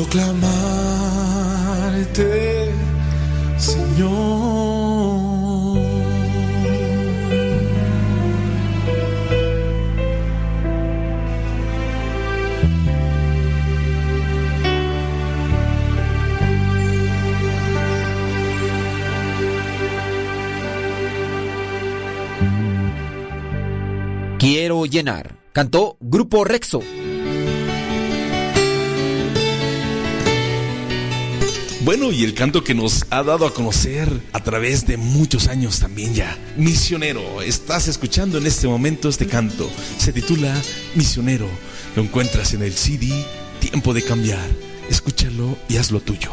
proclamarte, Señor. Quiero llenar. Cantó Grupo Rexo. Bueno, y el canto que nos ha dado a conocer a través de muchos años también ya. Misionero, estás escuchando en este momento este canto. Se titula Misionero. Lo encuentras en el CD Tiempo de Cambiar. Escúchalo y hazlo tuyo.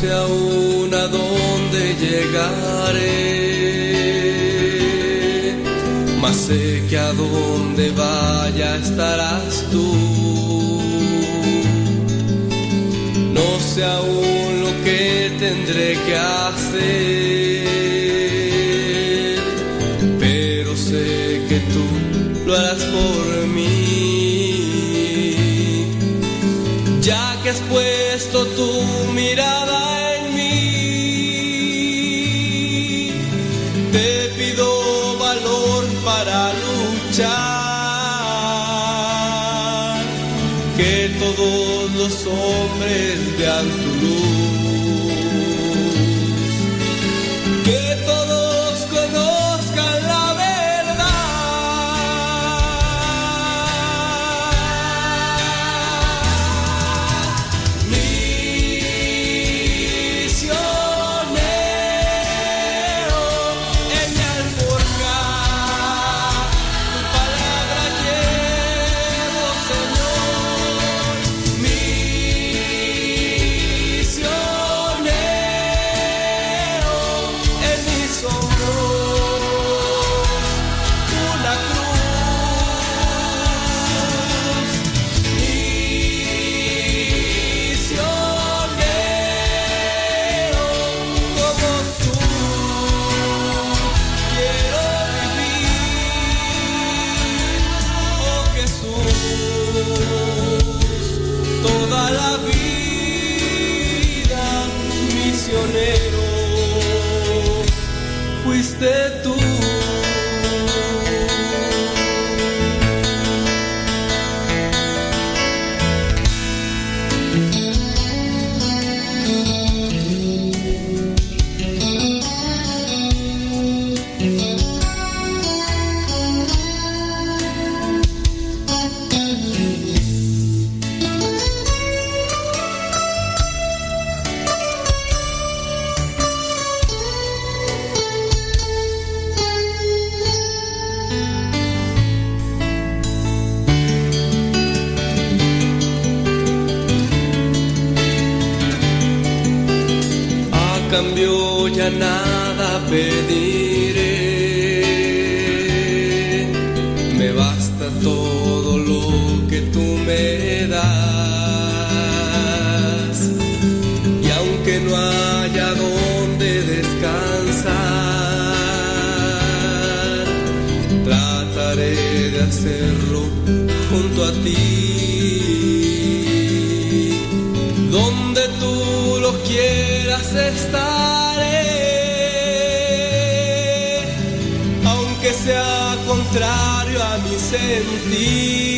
Sé aún a dónde llegaré, mas sé que a donde vaya estarás tú. No sé aún lo que tendré que hacer, pero sé que tú lo harás por los hombres vean tu a mi sentir,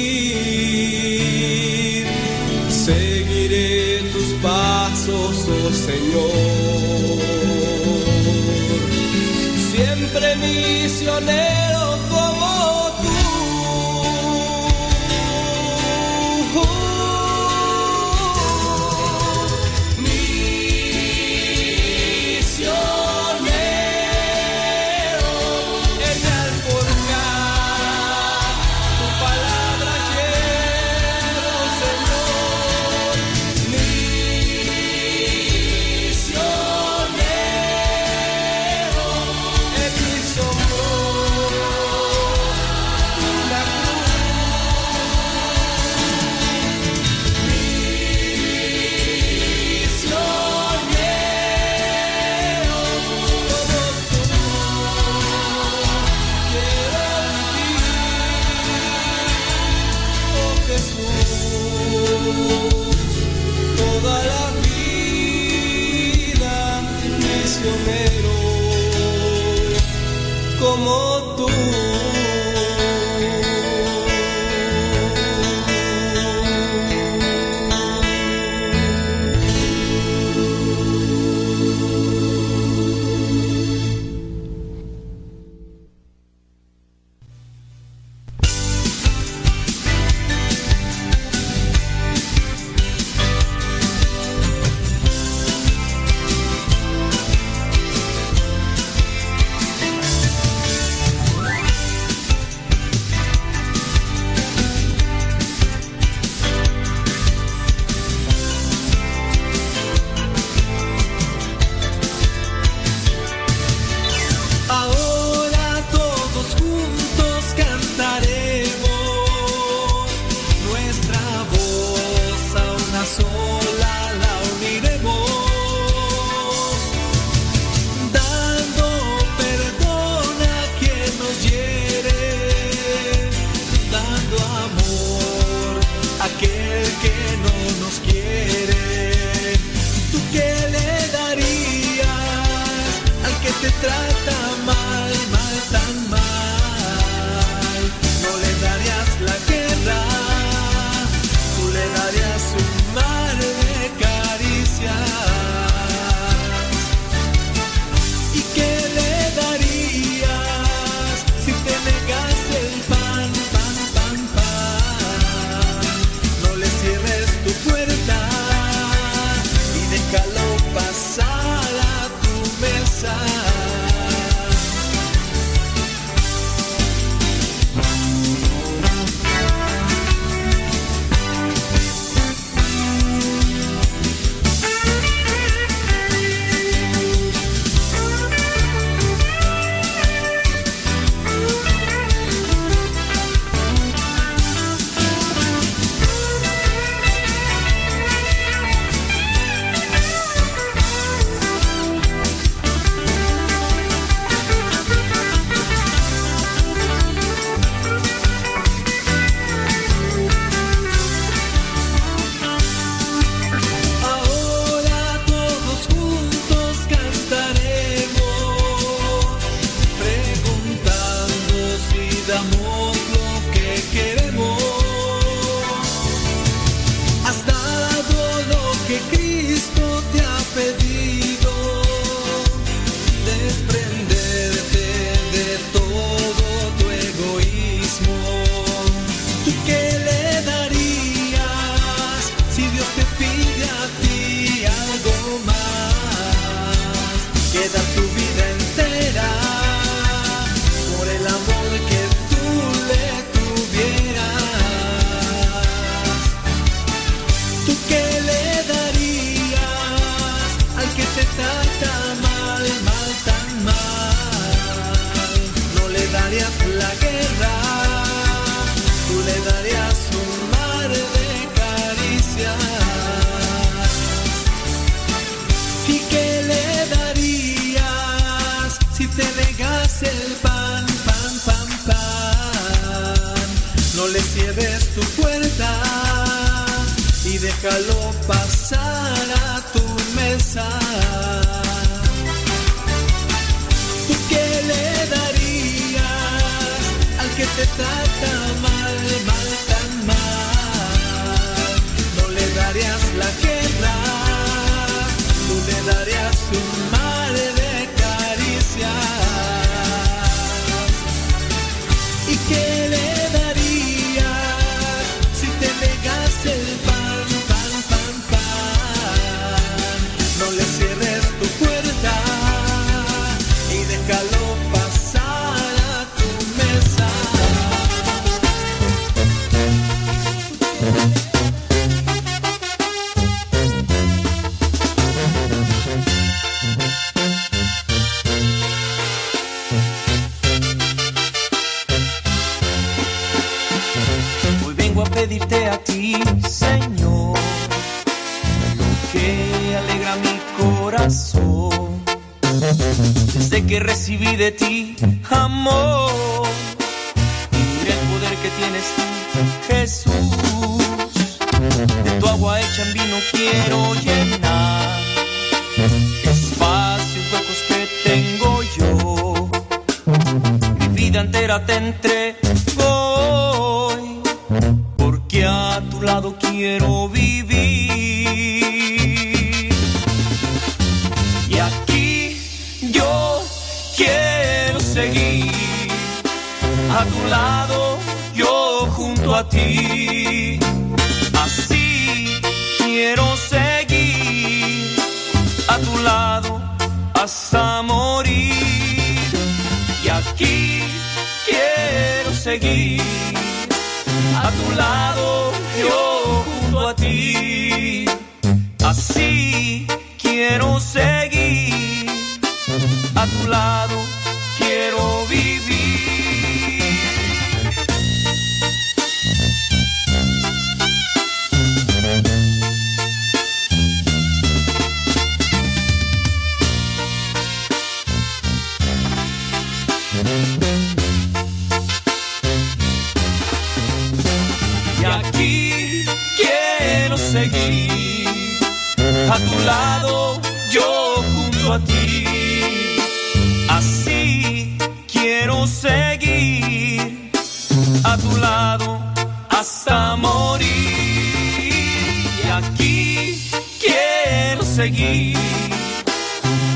seguir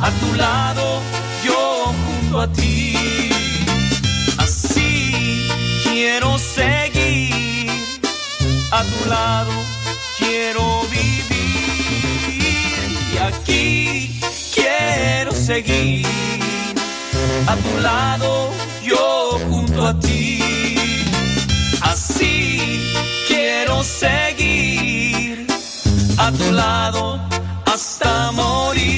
a tu lado, yo junto a ti. Así quiero seguir a tu lado, quiero vivir. Y aquí quiero seguir a tu lado, yo junto a ti. Así quiero seguir a tu lado hasta morir.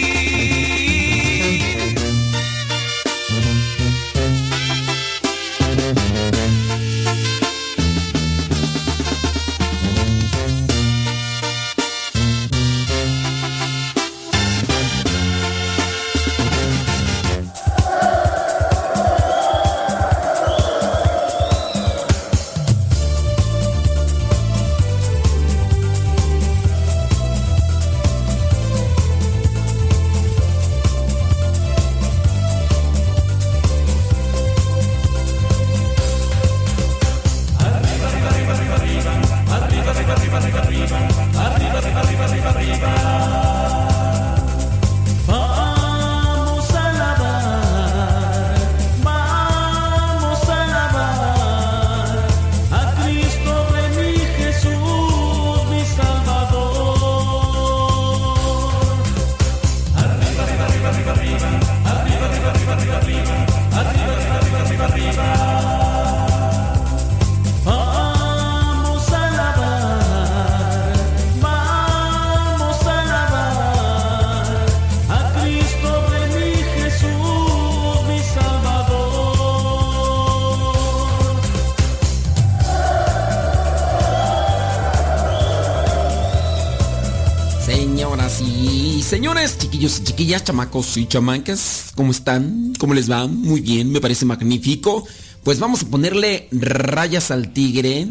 Chiquillas, chamacos y chamancas, ¿cómo están? ¿Cómo les va? Muy bien, me parece magnífico. Pues vamos a ponerle rayas al tigre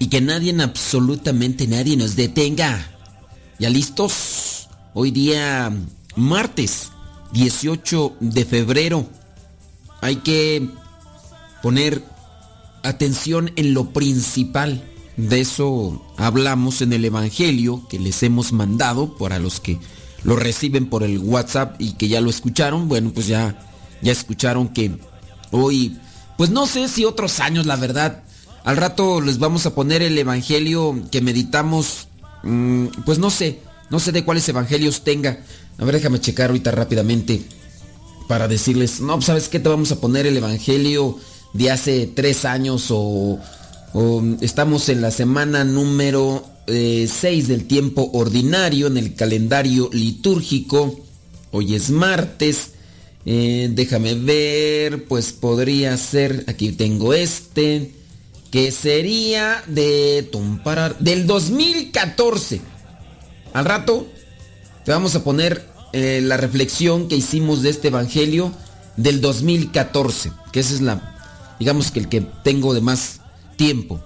y que nadie, absolutamente nadie nos detenga. ¿Ya listos? Hoy día martes 18 de febrero. Hay que poner atención en lo principal. De eso hablamos en el Evangelio que les hemos mandado para los que lo reciben por el WhatsApp y que ya lo escucharon. Bueno, pues ya, ya escucharon que hoy, pues no sé si otros años, la verdad. Al rato les vamos a poner el Evangelio que meditamos. mm, pues no sé, no sé de cuáles evangelios tenga. A ver, déjame checar ahorita rápidamente para decirles, no, pues, ¿sabes qué? Te vamos a poner el Evangelio de hace tres años o, o estamos en la semana número 6 del tiempo ordinario en el calendario litúrgico. Hoy es martes. Eh, déjame ver, pues podría ser, aquí tengo este, que sería de Tumparar, del 2014. Al rato te vamos a poner eh, la reflexión que hicimos de este evangelio del 2014, que esa es la, digamos que el que tengo de más tiempo.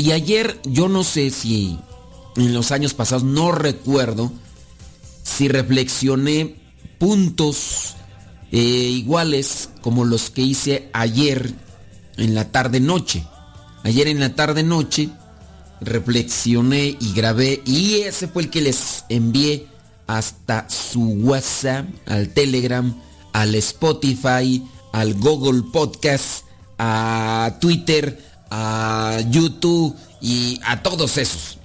Y ayer yo no sé si en los años pasados, no recuerdo si reflexioné puntos eh, iguales como los que hice ayer en la tarde noche. Ayer en la tarde noche reflexioné y grabé y ese fue el que les envié hasta su WhatsApp, al Telegram, al Spotify, al Google Podcast, a Twitter, a YouTube y a todos esos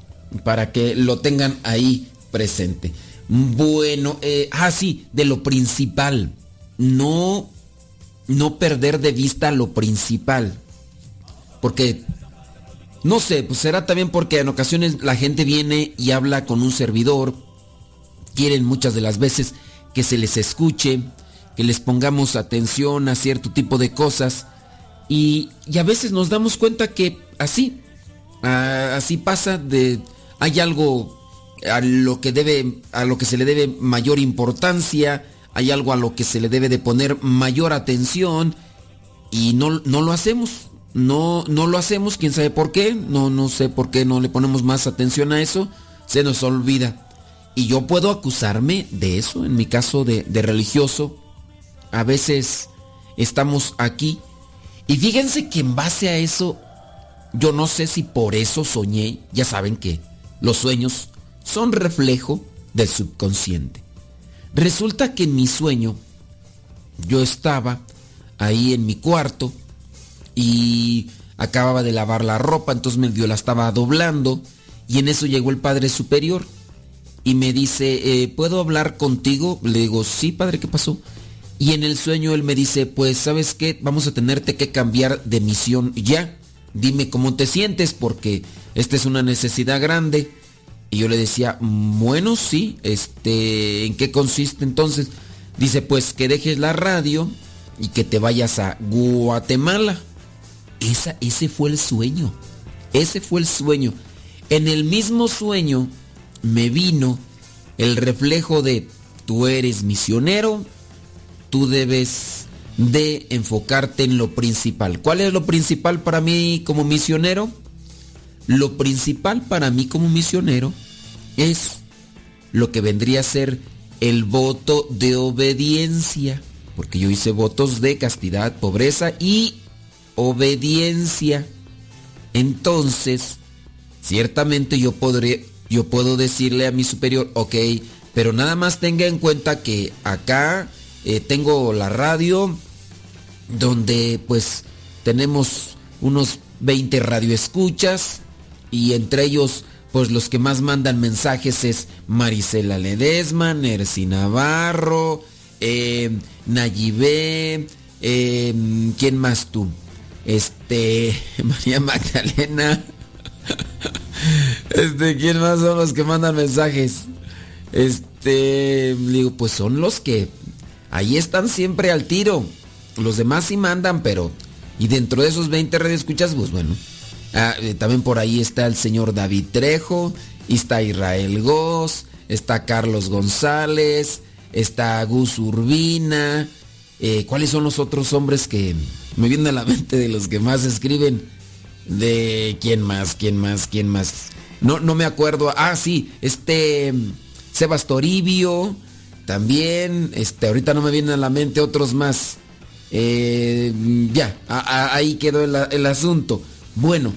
para que lo tengan ahí presente. Bueno, eh, ah de lo principal, no no perder de vista lo principal, porque no sé, pues será también porque en ocasiones la gente viene y habla con un servidor, quieren muchas de las veces que se les escuche, que les pongamos atención a cierto tipo de cosas y, a veces nos damos cuenta que así, así pasa de, hay algo a lo que debe, a lo que se le debe mayor importancia, hay algo a lo que se le debe de poner mayor atención y no, no lo hacemos. No, no lo hacemos, quién sabe por qué, no, no sé por qué no le ponemos más atención a eso, se nos olvida. Y yo puedo acusarme de eso, en mi caso de, de religioso. A veces estamos aquí y fíjense que en base a eso, yo no sé si por eso soñé, ya saben que los sueños son reflejo del subconsciente. Resulta que en mi sueño yo estaba ahí en mi cuarto, y acababa de lavar la ropa, entonces medio la estaba doblando y en eso llegó el Padre Superior y me dice, eh, ¿puedo hablar contigo? Le digo, sí, Padre, ¿qué pasó? Y en el sueño él me dice, pues, ¿sabes qué? Vamos a tenerte que cambiar de misión ya. Dime cómo te sientes porque esta es una necesidad grande. Y yo le decía, bueno, sí, este, ¿en qué consiste entonces? Dice, pues que dejes la radio y que te vayas a Guatemala ese fue el sueño. Ese fue el sueño. En el mismo sueño me vino el reflejo de tú eres misionero, tú debes de enfocarte en lo principal. ¿Cuál es lo principal para mí como misionero? Lo principal para mí como misionero es lo que vendría a ser el voto de obediencia, porque yo hice votos de castidad, pobreza y obediencia. Entonces, ciertamente yo podré, yo puedo decirle a mi superior, ok, pero nada más tenga en cuenta que acá eh, tengo la radio donde pues tenemos unos 20 radioescuchas y entre ellos pues los que más mandan mensajes es Marisela Ledesma, Nercy Navarro, eh, Nayibé, eh, ¿quién más tú? Este, María Magdalena. Este, ¿quién más son los que mandan mensajes? Este, digo, pues son los que ahí están siempre al tiro. Los demás sí mandan, pero y dentro de esos 20 redes escuchas, pues bueno. Ah, eh, también por ahí está el señor David Trejo, está Israel Goss, está Carlos González, está Gus Urbina. Eh, ¿Cuáles son los otros hombres que, me viene a la mente de los que más escriben. De quién más, quién más, quién más. No, no me acuerdo. Ah, sí, este Sebas Toribio. También, este, ahorita no me vienen a la mente otros más. Eh, ya, ahí quedó el, asunto. Bueno,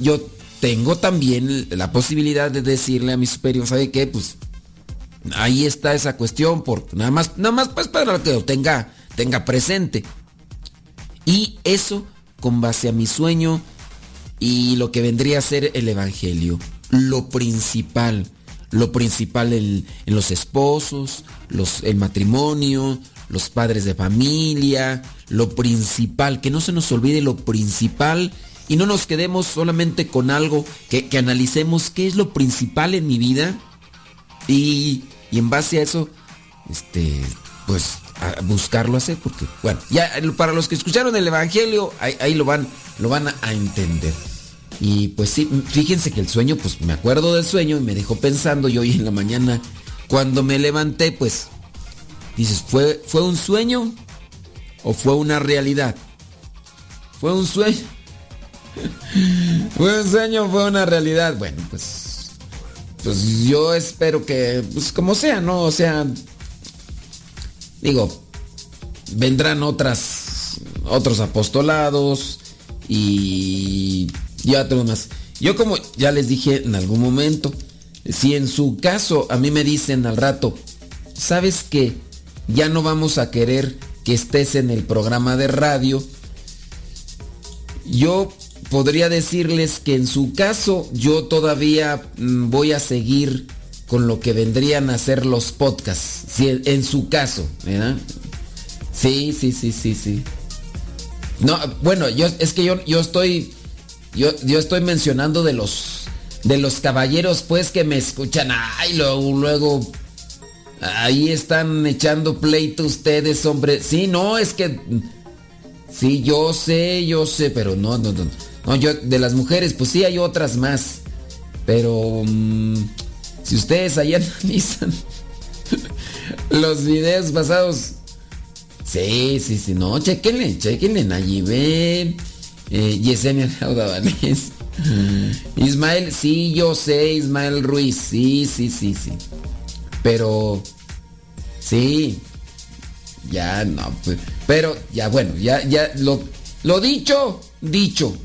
yo tengo también la posibilidad de decirle a mi superior, ¿sabe qué? Pues ahí está esa cuestión, por nada más, nada más pues para que lo tenga, tenga presente. Y eso con base a mi sueño y lo que vendría a ser el Evangelio. Lo principal, lo principal en, los esposos, los, el matrimonio, los padres de familia, lo principal, que no se nos olvide lo principal y no nos quedemos solamente con algo, que, que analicemos qué es lo principal en mi vida y, y en base a eso, este, pues buscarlo hacer, porque, bueno, ya para los que escucharon el Evangelio, ahí, lo, van, lo van a entender. Y pues sí, fíjense que el sueño, pues me acuerdo del sueño y me dejó pensando y hoy en la mañana, cuando me levanté, pues, dices, ¿fue, ¿fue un sueño o fue una realidad? ¿Fue un sueño? ¿Fue un sueño o fue una realidad? Bueno, pues, pues yo espero que, pues como sea, ¿no? O sea, Digo, vendrán otras, otros apostolados y ya otros más. Yo como ya les dije en algún momento, si en su caso a mí me dicen al rato, ¿sabes que Ya no vamos a querer que estés en el programa de radio. Yo podría decirles que en su caso yo todavía mm, voy a seguir con lo que vendrían a ser los podcasts. Si, en su caso, ¿verdad? Sí, sí, sí, sí, sí. No, bueno, yo es que yo, yo estoy yo, yo estoy mencionando de los de los caballeros pues que me escuchan. Ay, luego luego ahí están echando pleito ustedes, hombre. Sí, no, es que sí, yo sé, yo sé, pero no no no. No, yo de las mujeres pues sí hay otras más. Pero mm, si ustedes ahí analizan los videos pasados. Sí, sí, sí, no, chequenle, chequenle, allí ven. Eh, Yesenia Laudabanés. Ismael, sí, yo sé, Ismael Ruiz, sí, sí, sí, sí. Pero, sí, ya no, pues, pero ya bueno, ya, ya, lo, lo dicho, dicho.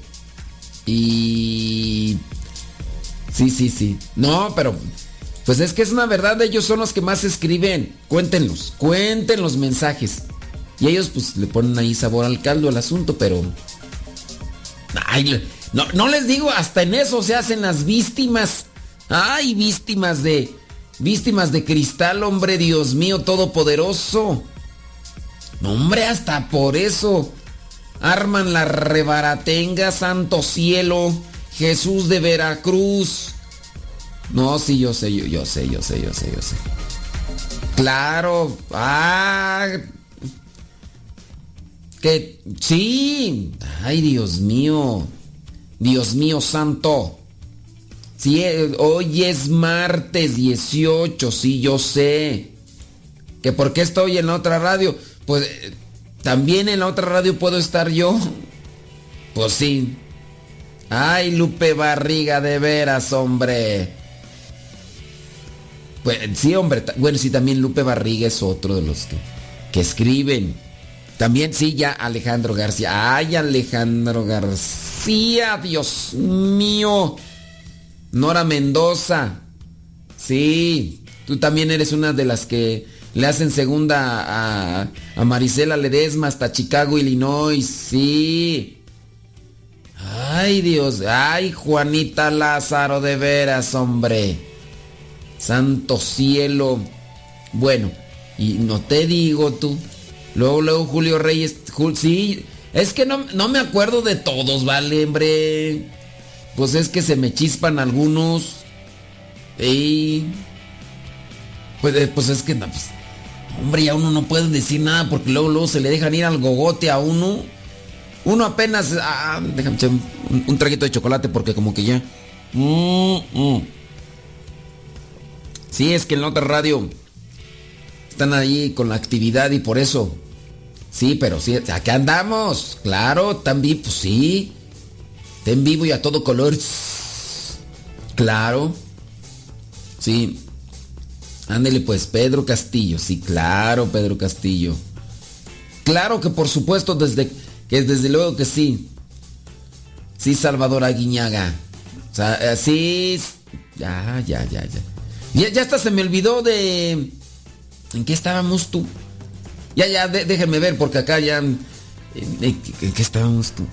Y, sí, sí, sí. No, pero pues es que es una verdad, ellos son los que más escriben. Cuéntenlos, cuenten los mensajes. Y ellos pues le ponen ahí sabor al caldo al asunto, pero... Ay, no, no les digo, hasta en eso se hacen las víctimas. Ay, víctimas de... Víctimas de cristal, hombre, Dios mío, todopoderoso. No, hombre, hasta por eso. Arman la rebaratenga, santo cielo. Jesús de Veracruz. No, sí, yo sé, yo, yo sé, yo sé, yo sé, yo sé. Claro. Ah. Que sí. Ay, Dios mío. Dios mío santo. Sí, hoy es martes 18, sí, yo sé. ¿Que por qué estoy en la otra radio? Pues también en la otra radio puedo estar yo. Pues sí. Ay, Lupe Barriga, de veras, hombre. Pues sí, hombre. Bueno, sí, también Lupe Barriga es otro de los que, que escriben. También sí, ya Alejandro García. Ay, Alejandro García, Dios mío. Nora Mendoza. Sí, tú también eres una de las que le hacen segunda a, a Marisela Ledesma hasta Chicago, Illinois. Sí. Ay, Dios. Ay, Juanita Lázaro, de veras, hombre. Santo cielo. Bueno, y no te digo tú. Luego, luego Julio Reyes. sí, es que no, no me acuerdo de todos, vale, hombre. Pues es que se me chispan algunos. Y. Pues, eh, pues es que. Pues, hombre, ya uno no puede decir nada porque luego, luego se le dejan ir al gogote a uno. Uno apenas. Ah, déjame echar un, traguito de chocolate porque como que ya. Mm, mm. Sí, es que en otra radio están ahí con la actividad y por eso. Sí, pero sí, acá andamos. Claro, también, pues sí. Está en vivo y a todo color. Claro. Sí. Ándele pues, Pedro Castillo. Sí, claro, Pedro Castillo. Claro que por supuesto, desde que desde luego que sí. Sí, Salvador Aguiñaga. O sea, sí. Ya, ya, ya, ya. Ya, ya hasta se me olvidó de... ¿En qué estábamos tú? Ya, ya, de, déjenme ver, porque acá ya... ¿En, en, en qué estábamos tú?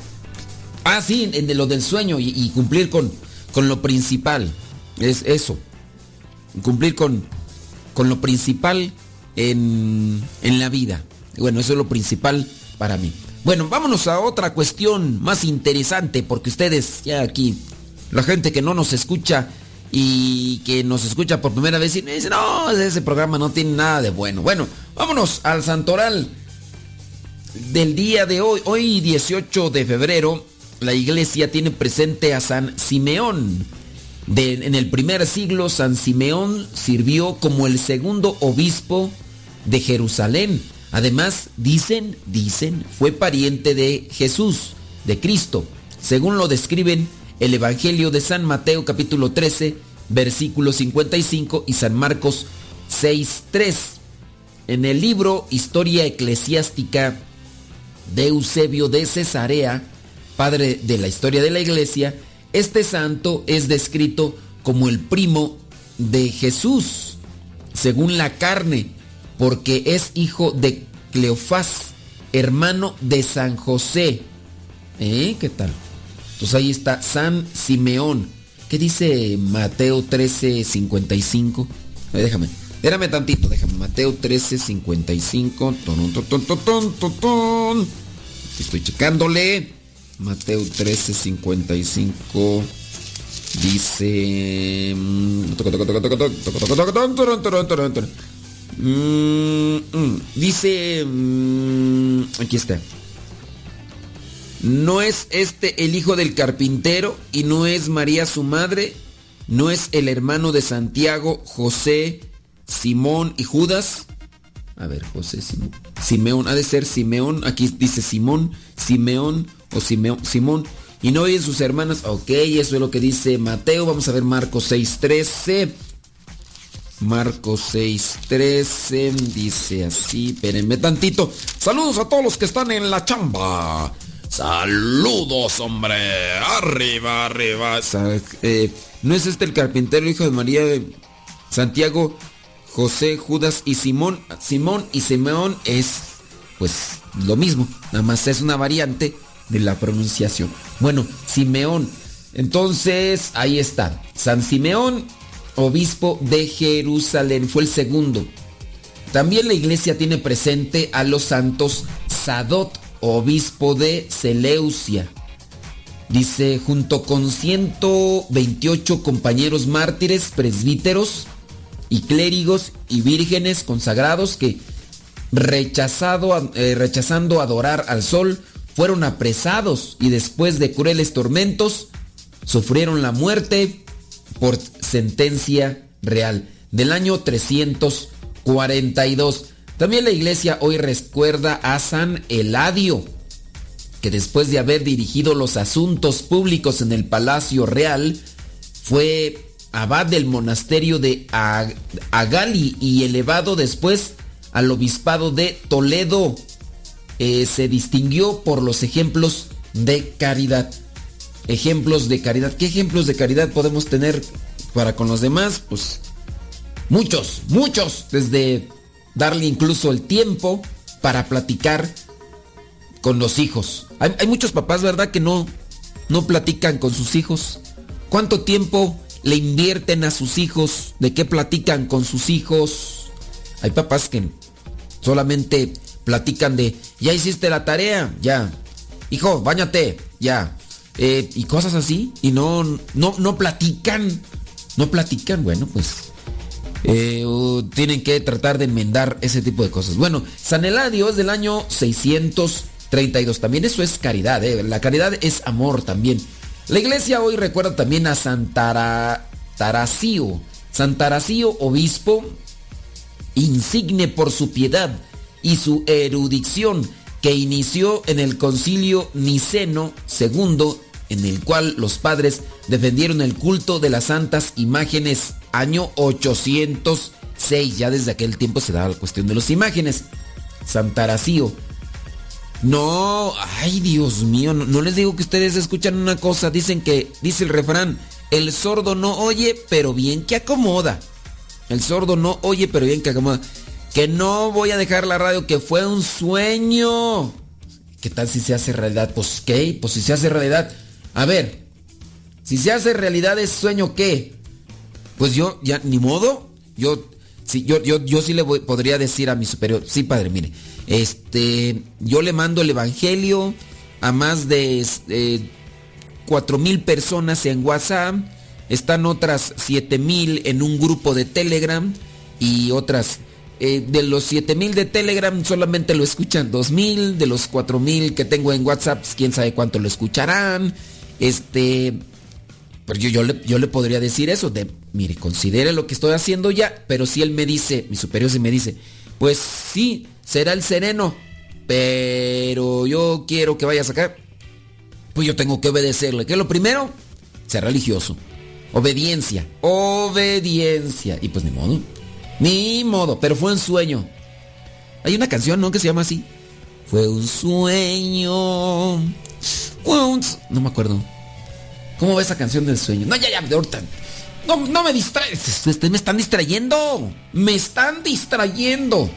Ah, sí, en, en lo del sueño y, y, cumplir con, con lo principal. Es eso. Cumplir con, con lo principal en, en la vida. Bueno, eso es lo principal para mí. Bueno, vámonos a otra cuestión más interesante, porque ustedes ya aquí, la gente que no nos escucha, y que nos escucha por primera vez y me dice, no, ese programa no tiene nada de bueno. Bueno, vámonos al santoral del día de hoy. Hoy 18 de febrero, la iglesia tiene presente a San Simeón. De, en el primer siglo, San Simeón sirvió como el segundo obispo de Jerusalén. Además, dicen, dicen, fue pariente de Jesús, de Cristo. Según lo describen el Evangelio de San Mateo capítulo 13, versículo 55 y San Marcos 6, 3. en el libro Historia Eclesiástica de Eusebio de Cesarea, padre de la historia de la iglesia, este santo es descrito como el primo de Jesús, según la carne, porque es hijo de Cleofás, hermano de San José. ¿Eh? ¿Qué tal? Entonces ahí está San Simeón. ¿Qué dice Mateo 13, 55? A ver, déjame. Espérame tantito, déjame. Mateo 13, 55. Ton, ton. Estoy checándole. Mateo 13, 55. Dice. Dice. aquí está. ¿No es este el hijo del carpintero y no es María su madre? ¿No es el hermano de Santiago, José, Simón y Judas? A ver, José, Simón. Simeón, ha de ser Simeón. Aquí dice Simón, Simeón o Simeón, Simón. Y no oyen sus hermanas. Ok, eso es lo que dice Mateo. Vamos a ver Marcos 6.13. Marcos 6.13 dice así. Espérenme tantito. Saludos a todos los que están en la chamba. Saludos, hombre. Arriba, arriba. Eh, ¿No es este el carpintero, hijo de María de Santiago, José, Judas y Simón? Simón y Simeón es, pues, lo mismo. Nada más es una variante de la pronunciación. Bueno, Simeón. Entonces, ahí está. San Simeón, obispo de Jerusalén, fue el segundo. También la iglesia tiene presente a los santos Sadot, obispo de Seleucia. Dice, junto con 128 compañeros mártires, presbíteros y clérigos y vírgenes consagrados que rechazado, eh, rechazando adorar al sol, fueron apresados y después de crueles tormentos, sufrieron la muerte por sentencia real del año 342. También la iglesia hoy recuerda a San Eladio, que después de haber dirigido los asuntos públicos en el Palacio Real, fue abad del monasterio de Ag- Agali y elevado después al obispado de Toledo. Eh, se distinguió por los ejemplos de caridad. Ejemplos de caridad. ¿Qué ejemplos de caridad podemos tener para con los demás? Pues muchos, muchos. Desde darle incluso el tiempo para platicar con los hijos. Hay, muchos papás, ¿verdad? Que no, no platican con sus hijos. ¿Cuánto tiempo le invierten a sus hijos? ¿De qué platican con sus hijos? Hay papás que solamente platican de, ya hiciste la tarea, ya. Hijo, bañate, ya. Eh, y cosas así. Y no, no, no platican. No platican, bueno, pues eh, tienen que tratar de enmendar ese tipo de cosas. Bueno, San Eladio es del año 632. También eso es caridad, ¿eh? La caridad es amor también. La iglesia hoy recuerda también a Santara, Tarasio. Santarasio, obispo, insigne por su piedad y su erudición, que inició en el concilio niceno II, en el cual los padres defendieron el culto de las santas imágenes año 806. Ya desde aquel tiempo se daba la cuestión de las imágenes. Santaracío. No, ay Dios mío, no, les digo que ustedes escuchan una cosa, dicen que, dice el refrán, el sordo no oye, pero bien que acomoda. El sordo no oye, pero bien que acomoda. Que no voy a dejar la radio, que fue un sueño. ¿Qué tal si se hace realidad? Pues qué, pues si se hace realidad. A ver, si se hace realidad es sueño, ¿qué? Pues yo, ya, ni modo. Yo, sí, yo, yo, yo sí le podría decir a mi superior, sí, padre, mire, este, yo le mando el evangelio a más de eh, cuatro mil personas en WhatsApp, están otras siete mil en un grupo de Telegram y otras eh, de los 7000 de Telegram solamente lo escuchan 2000, de los 4000 que tengo en WhatsApp, pues, quién sabe cuánto lo escucharán. Este, pero yo, yo, le, yo le podría decir eso, de, mire, considere lo que estoy haciendo ya, pero si él me dice, mi superior se me dice, pues sí, será el sereno, pero yo quiero que vaya a sacar, pues yo tengo que obedecerle. ¿Qué es lo primero? Ser religioso. Obediencia, obediencia. Y pues ni modo, ni modo, pero fue un sueño. Hay una canción, ¿no? Que se llama así. Fue un sueño. No me acuerdo. ¿Cómo va esa canción del sueño? No, ya, ya, de ahorita. No, no me distraes. Ustedes me están distrayendo. Me están distrayendo.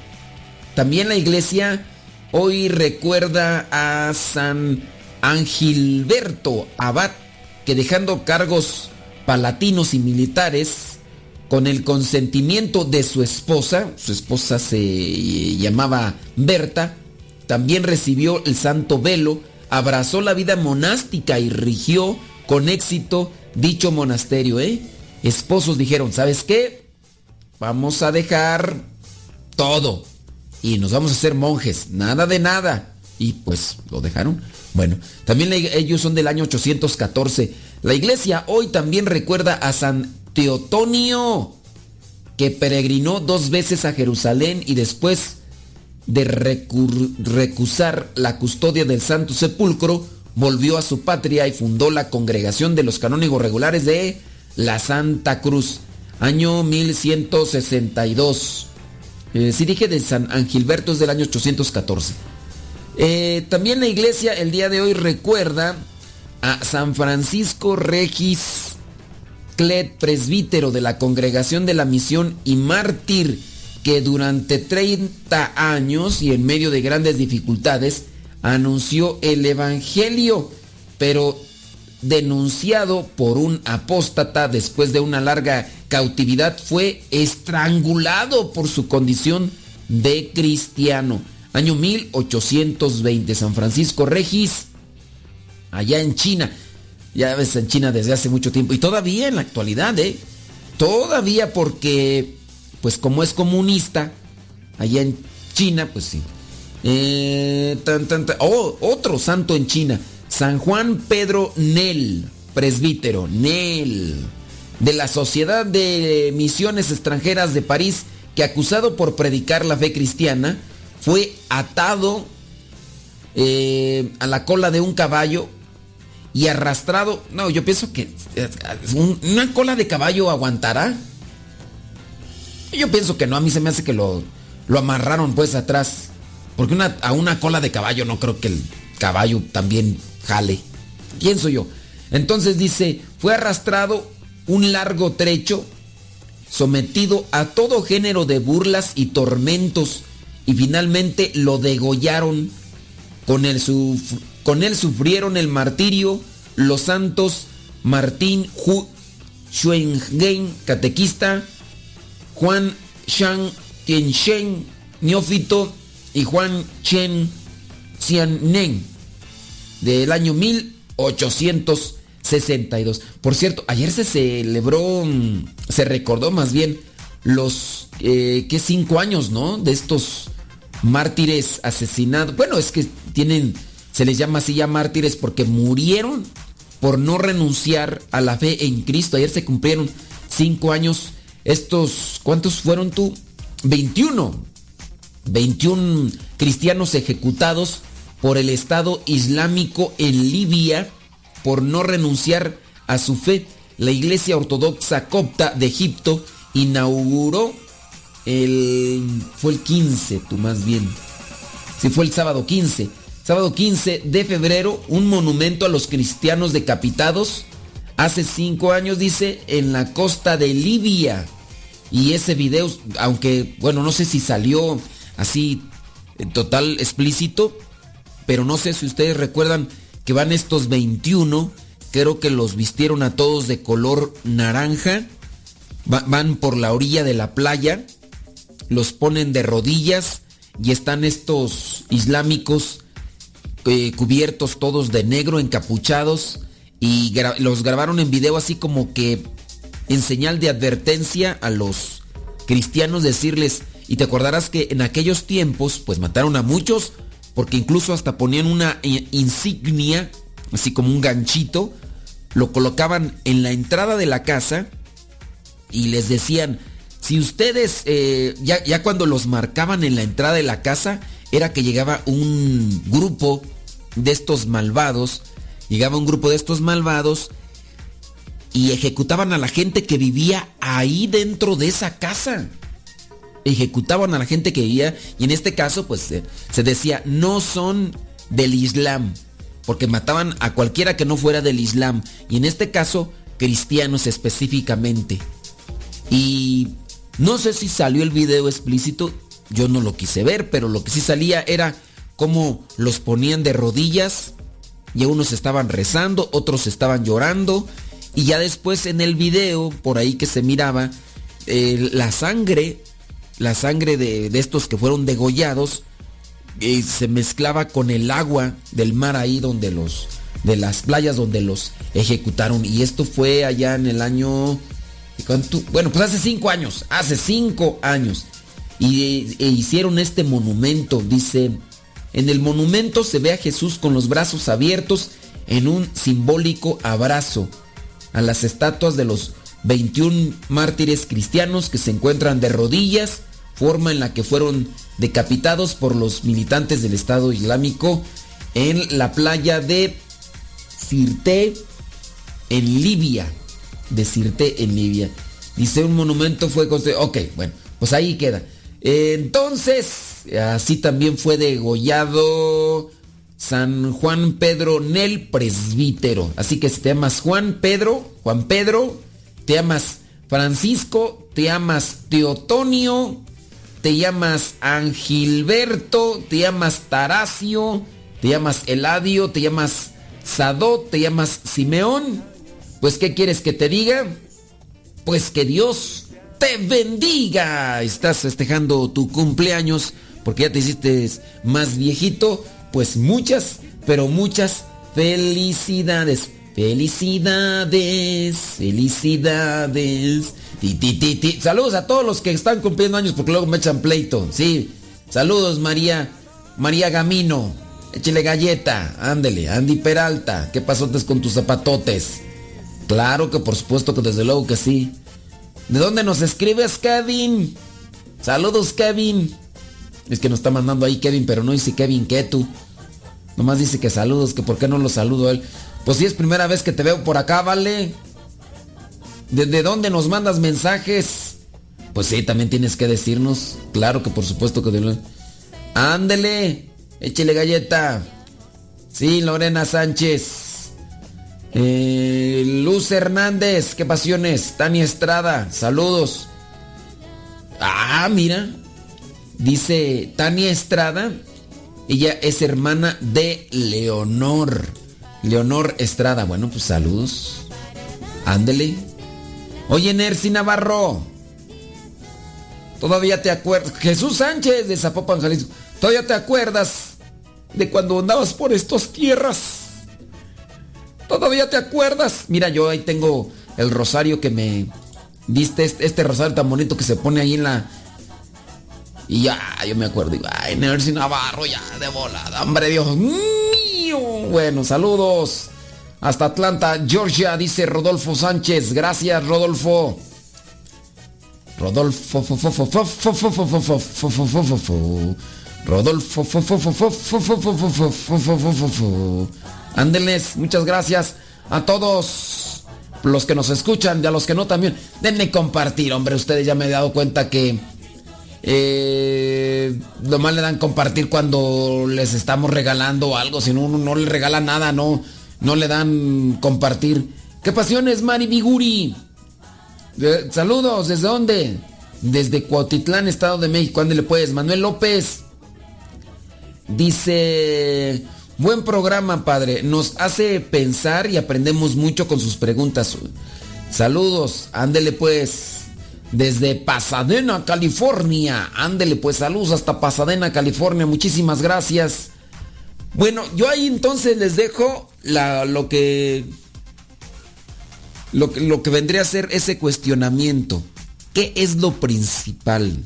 También la iglesia hoy recuerda a San Angilberto Abad, que dejando cargos palatinos y militares, con el consentimiento de su esposa, su esposa se llamaba Berta, también recibió el santo velo, abrazó la vida monástica y rigió con éxito dicho monasterio, ¿eh? Esposos dijeron, ¿sabes qué? Vamos a dejar todo y nos vamos a hacer monjes, nada de nada. Y pues lo dejaron. Bueno, también ellos son del año 814. La iglesia hoy también recuerda a San Teotonio, que peregrinó dos veces a Jerusalén y después de recusar la custodia del Santo Sepulcro, volvió a su patria y fundó la congregación de los canónigos regulares de la Santa Cruz, año 1162. Eh, dije de San Angilberto es del año 814. Eh, también la iglesia el día de hoy recuerda a San Francisco Regis Clet, presbítero de la Congregación de la Misión y mártir, que durante 30 años y en medio de grandes dificultades anunció el Evangelio, pero denunciado por un apóstata después de una larga cautividad, fue estrangulado por su condición de cristiano. Año 1820, San Francisco Regis, allá en China. Ya ves en China desde hace mucho tiempo. Y todavía en la actualidad, ¿eh? Todavía porque, pues como es comunista, allá en China, pues sí. Eh, oh, otro santo en China. San Juan Pedro Nel, presbítero, Nel, de la Sociedad de Misiones Extranjeras de París, que acusado por predicar la fe cristiana, fue atado eh, a la cola de un caballo y arrastrado. No, yo pienso que eh, una cola de caballo aguantará. Yo pienso que no, a mí se me hace que lo, lo amarraron pues atrás. Porque una, a una cola de caballo no creo que el caballo también jale. ¿Quién soy yo? Entonces dice, fue arrastrado un largo trecho, sometido a todo género de burlas y tormentos, y finalmente lo degollaron. Con él, con él sufrieron el martirio los santos Martín Hu Xuengen, catequista, Juan Shang Tiansheng, neófito, y Juan Chen Xianen del año 1862. Por cierto, ayer se celebró, mm, se recordó más bien los, eh, ¿qué? Cinco años, ¿no? De estos mártires asesinados. Bueno, es que tienen, se les llama así ya mártires porque murieron por no renunciar a la fe en Cristo. Ayer se cumplieron cinco años. Estos, ¿cuántos fueron tú? 21. 21 cristianos ejecutados por el Estado Islámico en Libia por no renunciar a su fe. La Iglesia Ortodoxa Copta de Egipto inauguró el... fue el 15, tú más bien. Si fue el sábado 15. Sábado 15 de febrero, un monumento a los cristianos decapitados. Hace cinco años, dice, en la costa de Libia. Y ese video, aunque, bueno, no sé si salió así total explícito, pero no sé si ustedes recuerdan que van estos 21, creo que los vistieron a todos de color naranja, van por la orilla de la playa, los ponen de rodillas y están estos islámicos eh, cubiertos todos de negro, encapuchados, y los grabaron en video así como que en señal de advertencia a los cristianos decirles, y te acordarás que en aquellos tiempos pues mataron a muchos porque incluso hasta ponían una insignia, así como un ganchito, lo colocaban en la entrada de la casa y les decían, si ustedes, eh, ya, ya cuando los marcaban en la entrada de la casa, era que llegaba un grupo de estos malvados, llegaba un grupo de estos malvados y ejecutaban a la gente que vivía ahí dentro de esa casa. ejecutaban a la gente que vivía y en este caso pues eh, se decía no son del Islam porque mataban a cualquiera que no fuera del Islam y en este caso cristianos específicamente y no sé si salió el video explícito yo no lo quise ver pero lo que sí salía era cómo los ponían de rodillas y unos estaban rezando otros estaban llorando y ya después en el video por ahí que se miraba la sangre la sangre de, de estos que fueron degollados eh, se mezclaba con el agua del mar ahí donde los de las playas donde los ejecutaron. Y esto fue allá en el año ¿cuánto? bueno pues hace cinco años hace cinco años. Y e hicieron este monumento dice en el monumento se ve a Jesús con los brazos abiertos en un simbólico abrazo a las estatuas de los 21 mártires cristianos que se encuentran de rodillas forma en la que fueron decapitados por los militantes del Estado Islámico en la playa de Sirte, en Libia. De Sirte, en Libia. Dice un monumento fue construido. Ok, bueno, pues ahí queda. Entonces, así también fue degollado San Juan Pedro Nel Presbítero. Así que si te llamas Juan Pedro, Juan Pedro, te llamas Francisco, te llamas Teotonio, te llamas Angilberto, te llamas Taracio, te llamas Eladio, te llamas Sadó, te llamas Simeón. Pues ¿qué quieres que te diga? Pues que Dios te bendiga. Estás festejando tu cumpleaños porque ya te hiciste más viejito. Pues muchas, pero muchas felicidades. Felicidades, felicidades. Ti. Saludos a todos los que están cumpliendo años porque luego me echan pleito. Sí. Saludos María, María Gamino. Échele galleta. Ándele. Andy Peralta. ¿Qué pasotes con tus zapatotes? Claro que por supuesto que desde luego que sí. ¿De dónde nos escribes, Kevin? Saludos, Kevin. Es que nos está mandando ahí Kevin, pero no dice Kevin que tú. Nomás dice que saludos, que por qué no lo saludo a él. Pues si es primera vez que te veo por acá, ¿vale? ¿Desde dónde nos mandas mensajes? Pues sí, también tienes que decirnos. Claro que por supuesto que... De... Ándele, échele galleta. Sí, Lorena Sánchez. Eh, Luz Hernández, qué pasiones. Tania Estrada, saludos. Ah, mira. Dice Tania Estrada. Ella es hermana de Leonor. Leonor Estrada. Bueno, pues saludos. Ándele. Oye, Nercy Navarro. Todavía te acuerdas. Jesús Sánchez de Zapopan, Jalisco. Todavía te acuerdas de cuando andabas por estas tierras. Todavía te acuerdas. Mira, yo ahí tengo el rosario que me diste. Este, rosario tan bonito que se pone ahí en la. Y ya, yo me acuerdo. Digo, ay, Nercy Navarro, ya de volada. Hombre, Dios mío. Bueno, saludos. Hasta Atlanta, Georgia, dice Rodolfo Sánchez. Gracias, Rodolfo. Rodolfo. Rodolfo. Ándenles, muchas gracias a todos los que nos escuchan y a los que no también. Denme compartir, hombre. Ustedes ya me he dado cuenta que eh, nomás le dan compartir cuando les estamos regalando algo. Si no, no le regala nada, no, no le dan compartir. ¿Qué pasiones, Mari Biguri? Saludos, ¿desde dónde? Desde Cuautitlán, Estado de México. ¿Dónde le puedes? Manuel López. Dice, buen programa, padre. Nos hace pensar y aprendemos mucho con sus preguntas. Saludos, ándele pues. Desde Pasadena, California. Ándele pues, saludos hasta Pasadena, California. Muchísimas gracias. Bueno, yo ahí entonces les dejo lo que lo, lo, que vendría a ser ese cuestionamiento. ¿Qué es lo principal?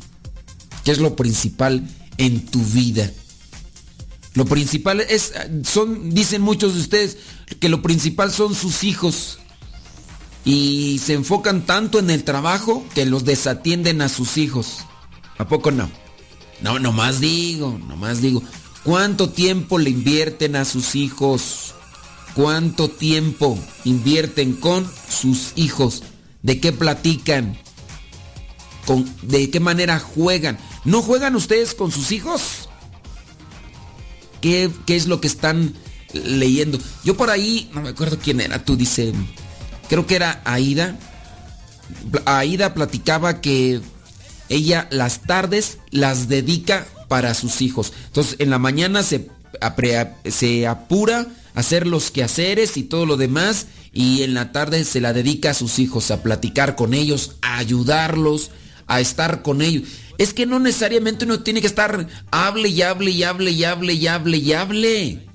¿Qué es lo principal en tu vida? Lo principal es, son, dicen muchos de ustedes, que lo principal son sus hijos. Y se enfocan tanto en el trabajo que los desatienden a sus hijos. ¿A poco no? No, nomás digo, nomás digo. ¿Cuánto tiempo le invierten a sus hijos? ¿Cuánto tiempo invierten con sus hijos? ¿De qué platican? de qué manera juegan. ¿No juegan ustedes con sus hijos? ¿Qué, qué es lo que están leyendo? Yo por ahí, no me acuerdo quién era, tú dice, creo que era Aida. Aida platicaba que ella las tardes las dedica para sus hijos. Entonces en la mañana se, se apura a hacer los quehaceres y todo lo demás y en la tarde se la dedica a sus hijos, a platicar con ellos, a ayudarlos, a estar con ellos. Es que no necesariamente uno tiene que estar hable y hable y hable y hable y hable y hable.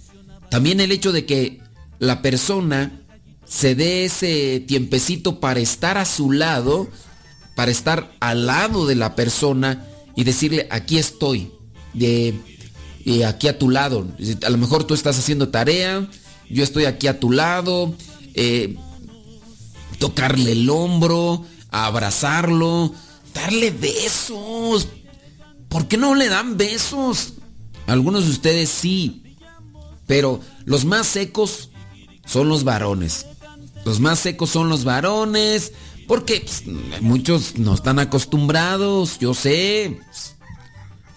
También el hecho de que la persona se dé ese tiempecito para estar a su lado, para estar al lado de la persona y decirle, aquí estoy, de, aquí a tu lado. A lo mejor tú estás haciendo tarea, yo estoy aquí a tu lado, eh, tocarle el hombro, abrazarlo, darle besos. ¿Por qué no le dan besos? Algunos de ustedes sí, pero los más secos son los varones. Los más secos son los varones, porque pues, muchos no están acostumbrados, yo sé.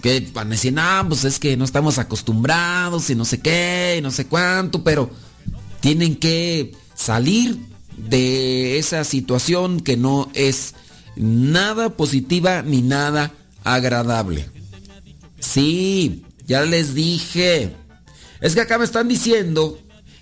Que van a decir, no, pues es que no estamos acostumbrados y no sé qué, y no sé cuánto, pero tienen que salir de esa situación que no es nada positiva ni nada agradable. Sí, ya les dije. Es que acá me están diciendo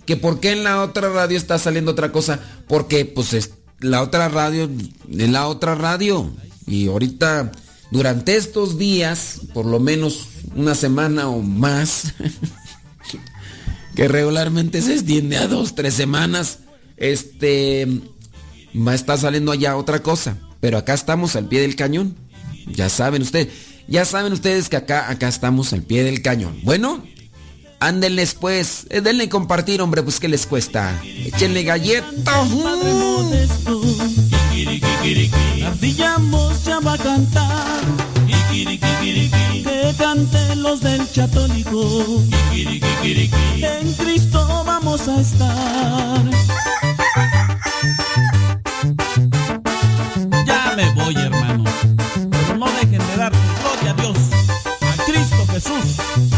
que por qué en la otra radio está saliendo otra cosa. Porque pues es la otra radio, en la otra radio. Y ahorita, durante estos días, por lo menos una semana o más, que regularmente se extiende a dos, tres semanas, este, va saliendo allá otra cosa. Pero acá estamos al pie del cañón. Ya saben ustedes, ya saben ustedes que acá, acá estamos al pie del cañón. Bueno, ándenles pues, eh, denle compartir, hombre, pues qué les cuesta. Échenle galleta. Ardillamos ya va a cantar. Que canten los del chatólico. En Cristo vamos a estar. me voy, hermano. Pero no dejen de dar gloria a Dios, a Cristo Jesús.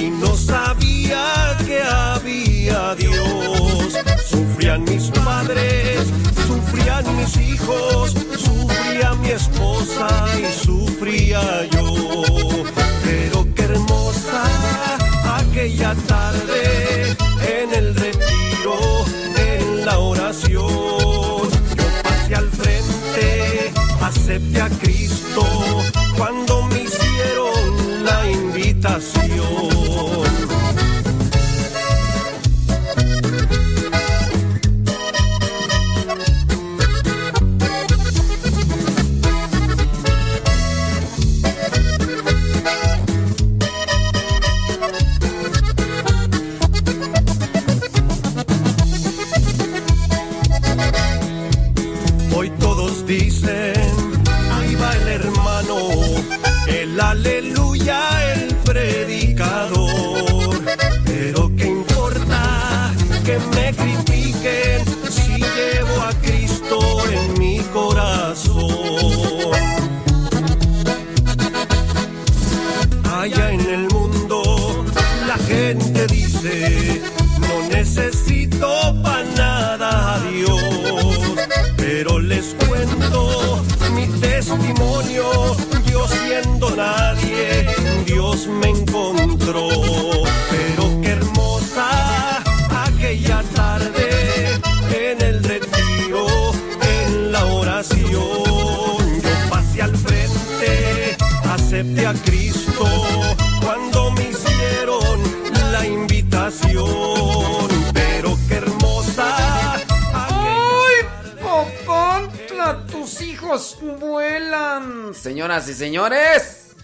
y no sabía que había Dios. Sufrían mis padres, sufrían mis hijos, sufría mi esposa y sufría yo. Pero qué hermosa aquella tarde en el retiro, en la oración. Yo pasé al frente, acepté a Cristo cuando habitación. Nadie, Dios me encontró, Señoras y señores.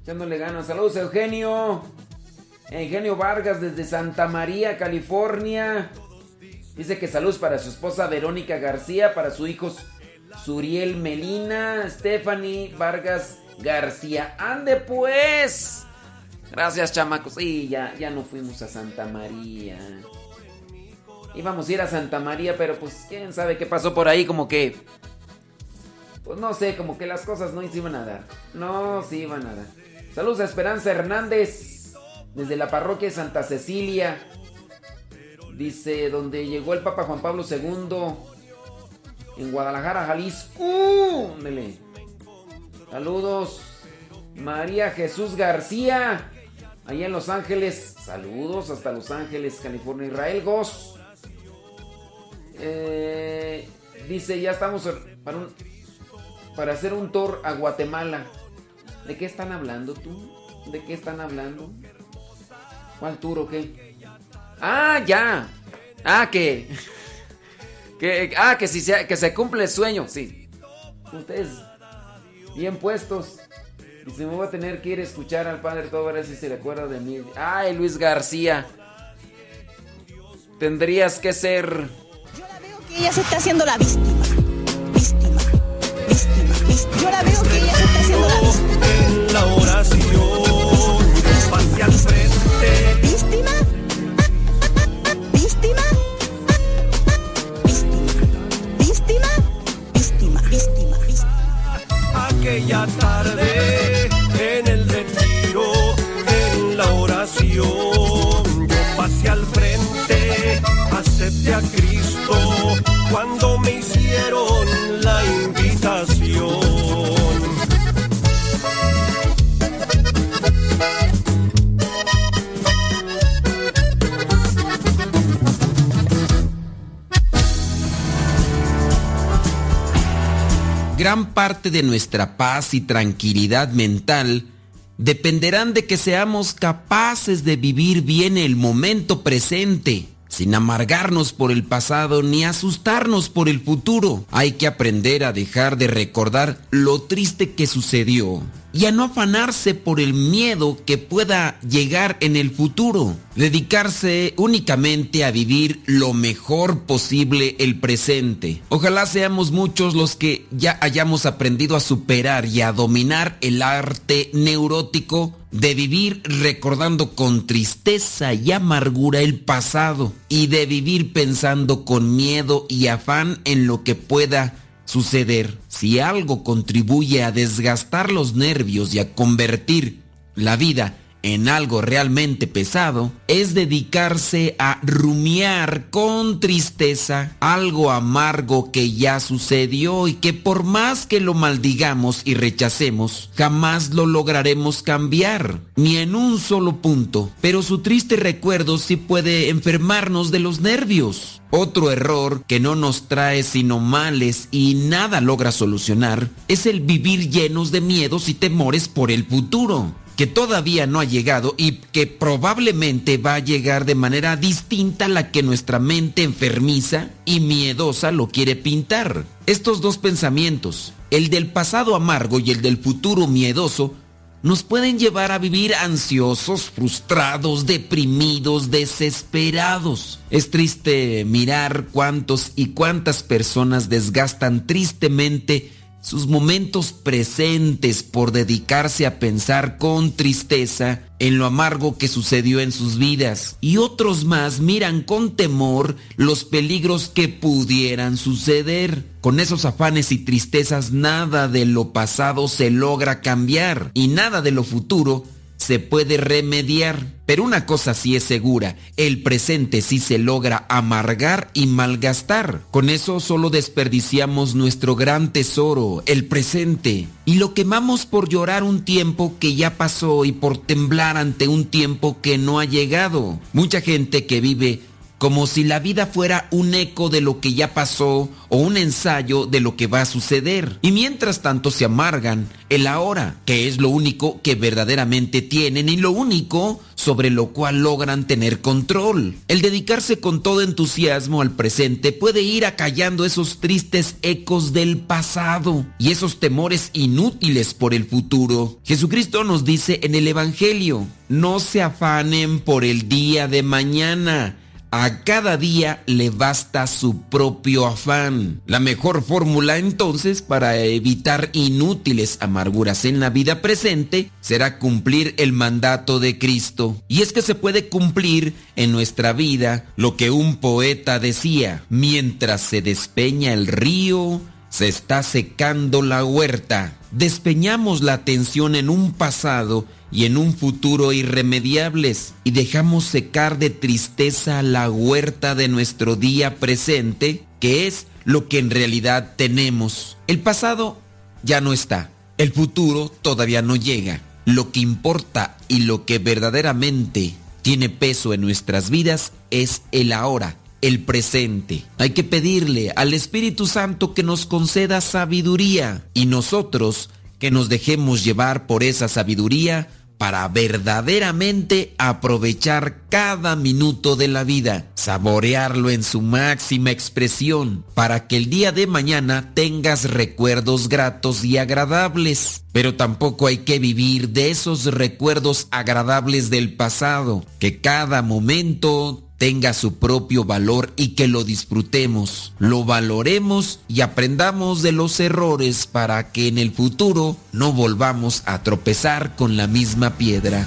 Echándole ganas. Saludos, Eugenio. Eugenio Vargas desde Santa María, California. Dice que saludos para su esposa Verónica García, para su hijo Suriel Melina, Stephanie Vargas García. Ande pues. Gracias, chamacos. Sí, ya, ya no fuimos a Santa María. Íbamos a ir a Santa María, pero pues quién sabe qué pasó por ahí, como que... Pues no sé, como que las cosas no se iban a dar. No se iban a dar. Saludos a Esperanza Hernández, desde la parroquia de Santa Cecilia. Dice, donde llegó el Papa Juan Pablo II, en Guadalajara, Jalisco. Ándele. Saludos. María Jesús García, allá en Los Ángeles. Saludos hasta Los Ángeles, California. Israel Goss. Eh, dice, ya estamos para, un, para hacer un tour a Guatemala. ¿De qué están hablando tú? ¿De qué están hablando? ¿Cuál tour o qué? Ah, ya. Ah, que... que ah, que si se, que se cumple el sueño, sí. Ustedes bien puestos. Dice, me voy a tener que ir a escuchar al padre todo a ver si se recuerda de mí. Ay, Luis García. Tendrías que ser ella se está haciendo la víctima, la veo que ella se está haciendo la víctima. En la oración, hacia al frente. ¿Víctima? ¿Víctima? Víctima, víctima, víctima, víctima, víctima. Aquella tarde en el retiro, en la oración, yo pasé al frente, acepté a Cristo cuando me Gran parte de nuestra paz y tranquilidad mental dependerán de que seamos capaces de vivir bien el momento presente sin amargarnos por el pasado ni asustarnos por el futuro. Hay que aprender a dejar de recordar lo triste que sucedió y a no afanarse por el miedo que pueda llegar en el futuro. Dedicarse únicamente a vivir lo mejor posible el presente. Ojalá seamos muchos los que ya hayamos aprendido a superar y a dominar el arte neurótico de vivir recordando con tristeza y amargura el pasado y de vivir pensando con miedo y afán en lo que pueda suceder. Si algo contribuye a desgastar los nervios y a convertir la vida en algo realmente pesado es dedicarse a rumiar con tristeza algo amargo que ya sucedió y que por más que lo maldigamos y rechacemos, jamás lo lograremos cambiar, ni en un solo punto. Pero su triste recuerdo sí puede enfermarnos de los nervios. Otro error que no nos trae sino males y nada logra solucionar es el vivir llenos de miedos y temores por el futuro que todavía no ha llegado y que probablemente va a llegar de manera distinta a la que nuestra mente enfermiza y miedosa lo quiere pintar. Estos dos pensamientos, el del pasado amargo y el del futuro miedoso, nos pueden llevar a vivir ansiosos, frustrados, deprimidos, desesperados. Es triste mirar cuántos y cuántas personas desgastan tristemente sus momentos presentes por dedicarse a pensar con tristeza en lo amargo que sucedió en sus vidas. Y otros más miran con temor los peligros que pudieran suceder. Con esos afanes y tristezas nada de lo pasado se logra cambiar y nada de lo futuro se puede remediar. Pero una cosa sí es segura, el presente sí se logra amargar y malgastar. Con eso solo desperdiciamos nuestro gran tesoro, el presente. Y lo quemamos por llorar un tiempo que ya pasó y por temblar ante un tiempo que no ha llegado. Mucha gente que vive como si la vida fuera un eco de lo que ya pasó o un ensayo de lo que va a suceder. Y mientras tanto se amargan el ahora, que es lo único que verdaderamente tienen y lo único sobre lo cual logran tener control. El dedicarse con todo entusiasmo al presente puede ir acallando esos tristes ecos del pasado y esos temores inútiles por el futuro. Jesucristo nos dice en el Evangelio, no se afanen por el día de mañana a cada día le basta su propio afán. La mejor fórmula entonces para evitar inútiles amarguras en la vida presente será cumplir el mandato de Cristo. Y es que se puede cumplir en nuestra vida lo que un poeta decía, mientras se despeña el río, se está secando la huerta. Despeñamos la atención en un pasado y en un futuro irremediables y dejamos secar de tristeza la huerta de nuestro día presente, que es lo que en realidad tenemos. El pasado ya no está, el futuro todavía no llega. Lo que importa y lo que verdaderamente tiene peso en nuestras vidas es el ahora, el presente. Hay que pedirle al Espíritu Santo que nos conceda sabiduría y nosotros que nos dejemos llevar por esa sabiduría para verdaderamente aprovechar cada minuto de la vida, saborearlo en su máxima expresión, para que el día de mañana tengas recuerdos gratos y agradables. Pero tampoco hay que vivir de esos recuerdos agradables del pasado, que cada momento tenga su propio valor y que lo disfrutemos, lo valoremos y aprendamos de los errores para que en el futuro no volvamos a tropezar con la misma piedra.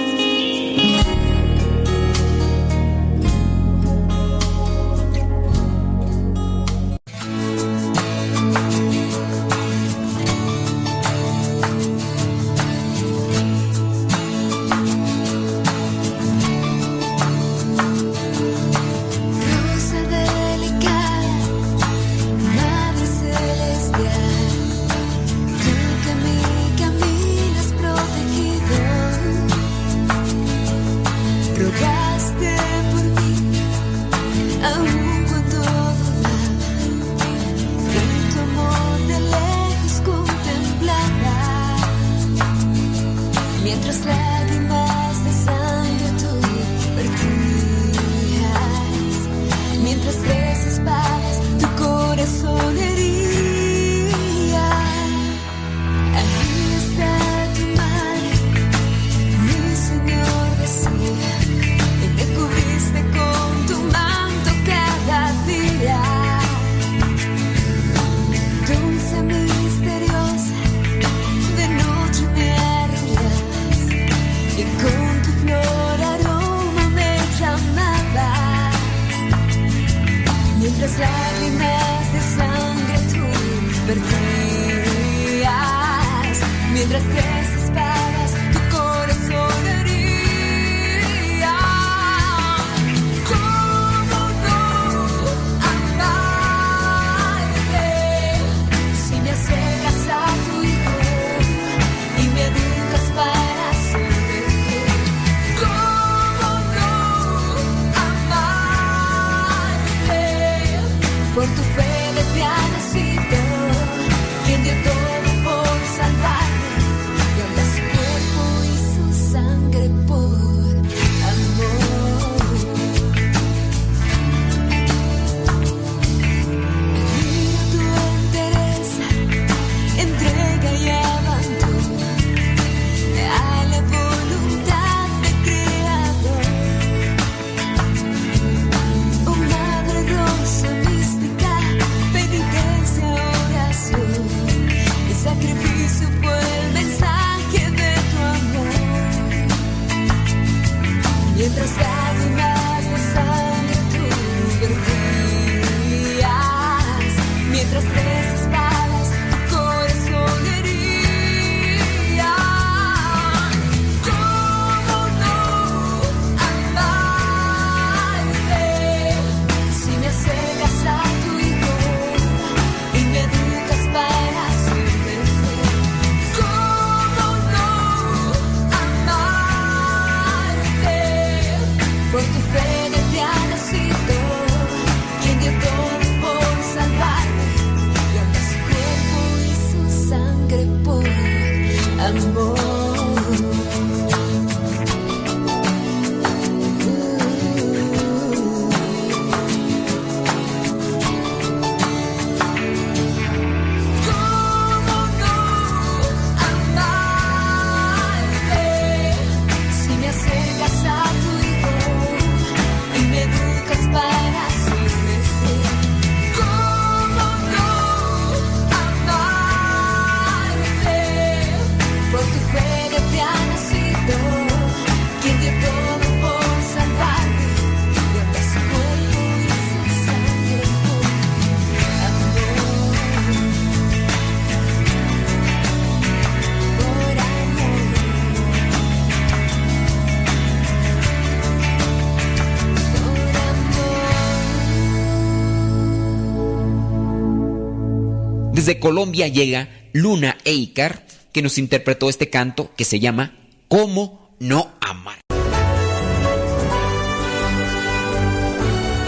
Desde Colombia llega Luna Eikar, que nos interpretó este canto que se llama ¿Cómo no amar?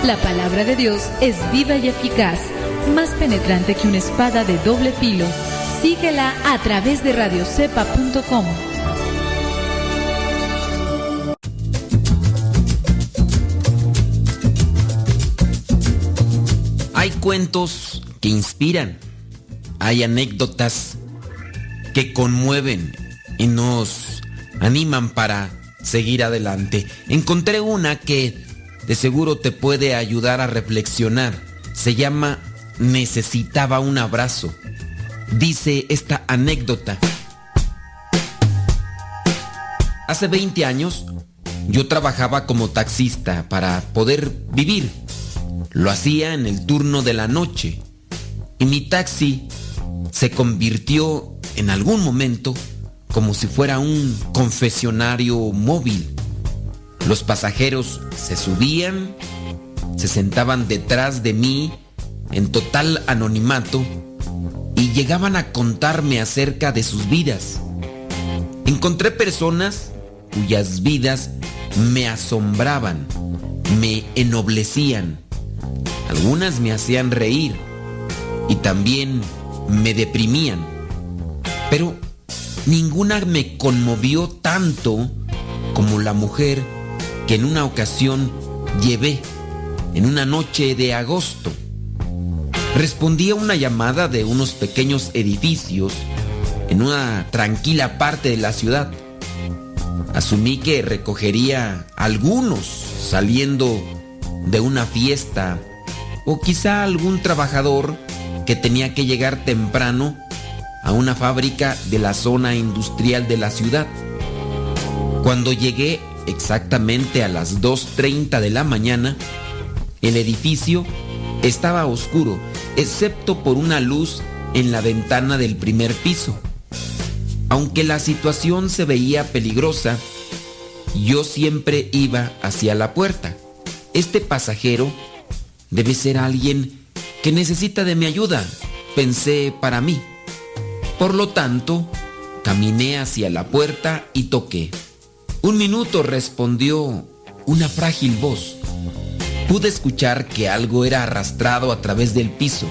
La palabra de Dios es viva y eficaz, más penetrante que una espada de doble filo. Síguela a través de radiocepa.com. Hay cuentos que inspiran hay anécdotas que conmueven y nos animan para seguir adelante. Encontré una que de seguro te puede ayudar a reflexionar. Se llama Necesitaba un abrazo. Dice esta anécdota. Hace 20 años yo trabajaba como taxista para poder vivir. Lo hacía en el turno de la noche. Y mi taxi se convirtió en algún momento como si fuera un confesionario móvil. Los pasajeros se subían, se sentaban detrás de mí en total anonimato y llegaban a contarme acerca de sus vidas. Encontré personas cuyas vidas me asombraban, me ennoblecían. Algunas me hacían reír y también me deprimían, pero ninguna me conmovió tanto como la mujer que en una ocasión llevé en una noche de agosto. Respondí a una llamada de unos pequeños edificios en una tranquila parte de la ciudad. Asumí que recogería algunos saliendo de una fiesta o quizá algún trabajador que tenía que llegar temprano a una fábrica de la zona industrial de la ciudad. Cuando llegué exactamente a las 2.30 de la mañana, el edificio estaba oscuro, excepto por una luz en la ventana del primer piso. Aunque la situación se veía peligrosa, yo siempre iba hacia la puerta. Este pasajero debe ser alguien que necesita de mi ayuda, pensé para mí. Por lo tanto, caminé hacia la puerta y toqué. Un minuto respondió una frágil voz. Pude escuchar que algo era arrastrado a través del piso.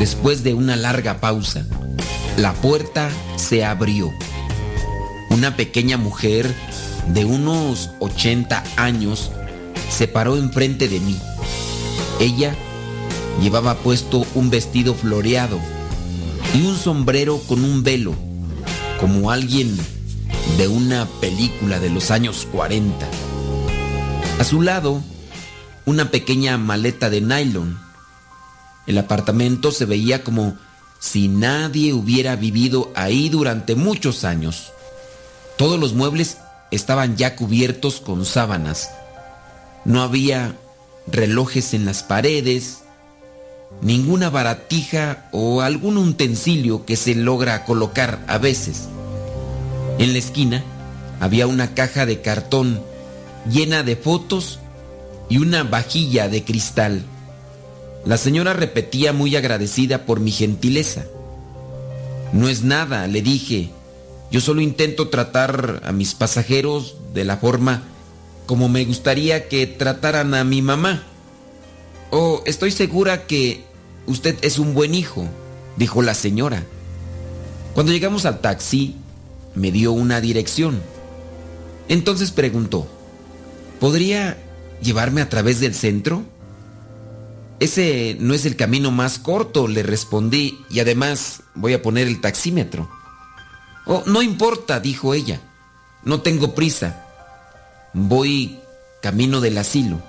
Después de una larga pausa, la puerta se abrió. Una pequeña mujer de unos 80 años se paró enfrente de mí. Ella Llevaba puesto un vestido floreado y un sombrero con un velo, como alguien de una película de los años 40. A su lado, una pequeña maleta de nylon. El apartamento se veía como si nadie hubiera vivido ahí durante muchos años. Todos los muebles estaban ya cubiertos con sábanas. No había relojes en las paredes, ninguna baratija o algún utensilio que se logra colocar a veces. En la esquina había una caja de cartón llena de fotos y una vajilla de cristal. La señora repetía muy agradecida por mi gentileza. No es nada, le dije. Yo solo intento tratar a mis pasajeros de la forma como me gustaría que trataran a mi mamá. Oh, estoy segura que Usted es un buen hijo, dijo la señora. Cuando llegamos al taxi, me dio una dirección. Entonces preguntó, ¿podría llevarme a través del centro? Ese no es el camino más corto, le respondí, y además voy a poner el taxímetro. Oh, no importa, dijo ella, no tengo prisa. Voy camino del asilo.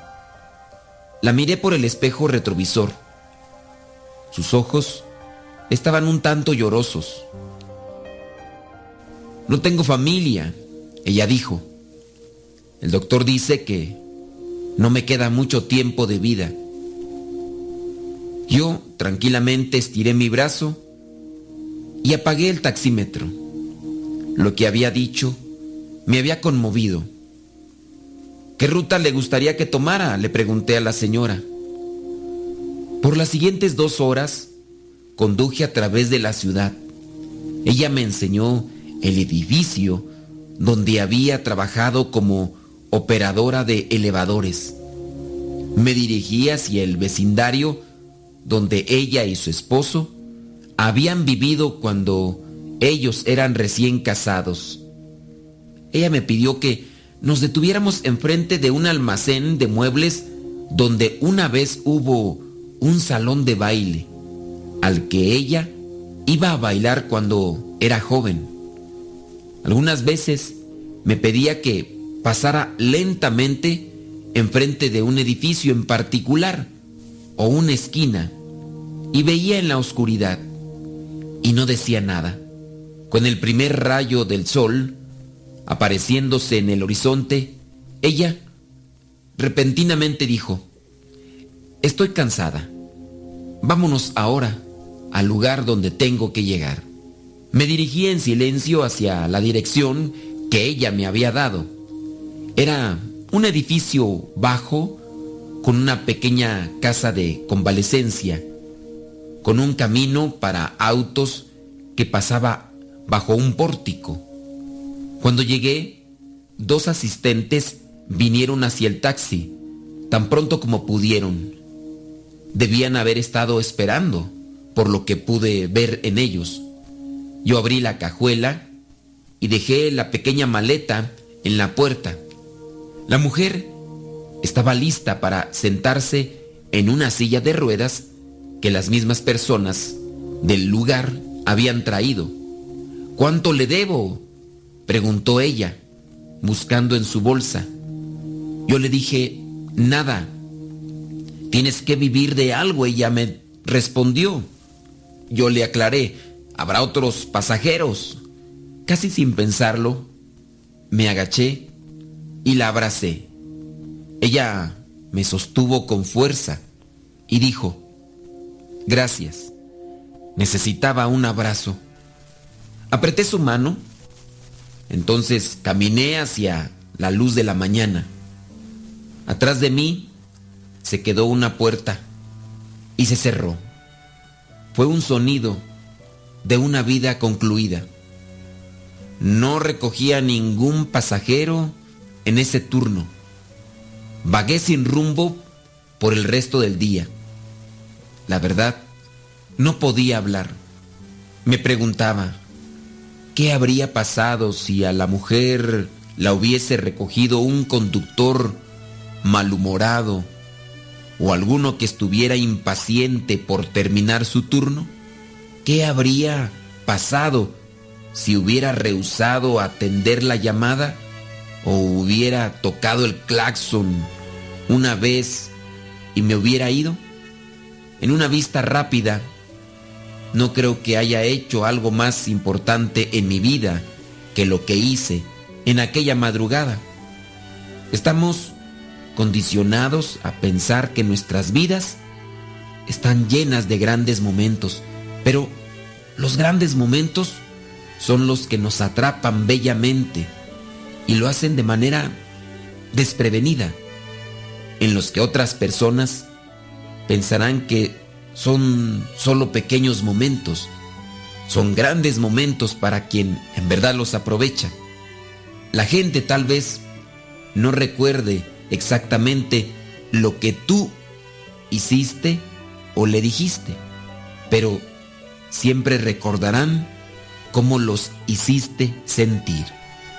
La miré por el espejo retrovisor. Sus ojos estaban un tanto llorosos. No tengo familia, ella dijo. El doctor dice que no me queda mucho tiempo de vida. Yo tranquilamente estiré mi brazo y apagué el taxímetro. Lo que había dicho me había conmovido. ¿Qué ruta le gustaría que tomara? le pregunté a la señora. Por las siguientes dos horas conduje a través de la ciudad. Ella me enseñó el edificio donde había trabajado como operadora de elevadores. Me dirigí hacia el vecindario donde ella y su esposo habían vivido cuando ellos eran recién casados. Ella me pidió que nos detuviéramos enfrente de un almacén de muebles donde una vez hubo un salón de baile al que ella iba a bailar cuando era joven. Algunas veces me pedía que pasara lentamente enfrente de un edificio en particular o una esquina y veía en la oscuridad y no decía nada. Con el primer rayo del sol apareciéndose en el horizonte, ella repentinamente dijo, Estoy cansada. Vámonos ahora al lugar donde tengo que llegar. Me dirigí en silencio hacia la dirección que ella me había dado. Era un edificio bajo con una pequeña casa de convalecencia, con un camino para autos que pasaba bajo un pórtico. Cuando llegué, dos asistentes vinieron hacia el taxi, tan pronto como pudieron. Debían haber estado esperando, por lo que pude ver en ellos. Yo abrí la cajuela y dejé la pequeña maleta en la puerta. La mujer estaba lista para sentarse en una silla de ruedas que las mismas personas del lugar habían traído. ¿Cuánto le debo? Preguntó ella, buscando en su bolsa. Yo le dije, nada. Tienes que vivir de algo, ella me respondió. Yo le aclaré, habrá otros pasajeros. Casi sin pensarlo, me agaché y la abracé. Ella me sostuvo con fuerza y dijo, gracias, necesitaba un abrazo. Apreté su mano, entonces caminé hacia la luz de la mañana. Atrás de mí se quedó una puerta y se cerró. Fue un sonido de una vida concluida. No recogía ningún pasajero en ese turno. Vagué sin rumbo por el resto del día. La verdad, no podía hablar. Me preguntaba, ¿qué habría pasado si a la mujer la hubiese recogido un conductor malhumorado o alguno que estuviera impaciente por terminar su turno? ¿Qué habría pasado si hubiera rehusado atender la llamada o hubiera tocado el claxon una vez y me hubiera ido? En una vista rápida, no creo que haya hecho algo más importante en mi vida que lo que hice en aquella madrugada. Estamos condicionados a pensar que nuestras vidas están llenas de grandes momentos, pero los grandes momentos son los que nos atrapan bellamente y lo hacen de manera desprevenida, en los que otras personas pensarán que son solo pequeños momentos, son grandes momentos para quien en verdad los aprovecha. La gente tal vez no recuerde exactamente lo que tú hiciste o le dijiste, pero siempre recordarán cómo los hiciste sentir.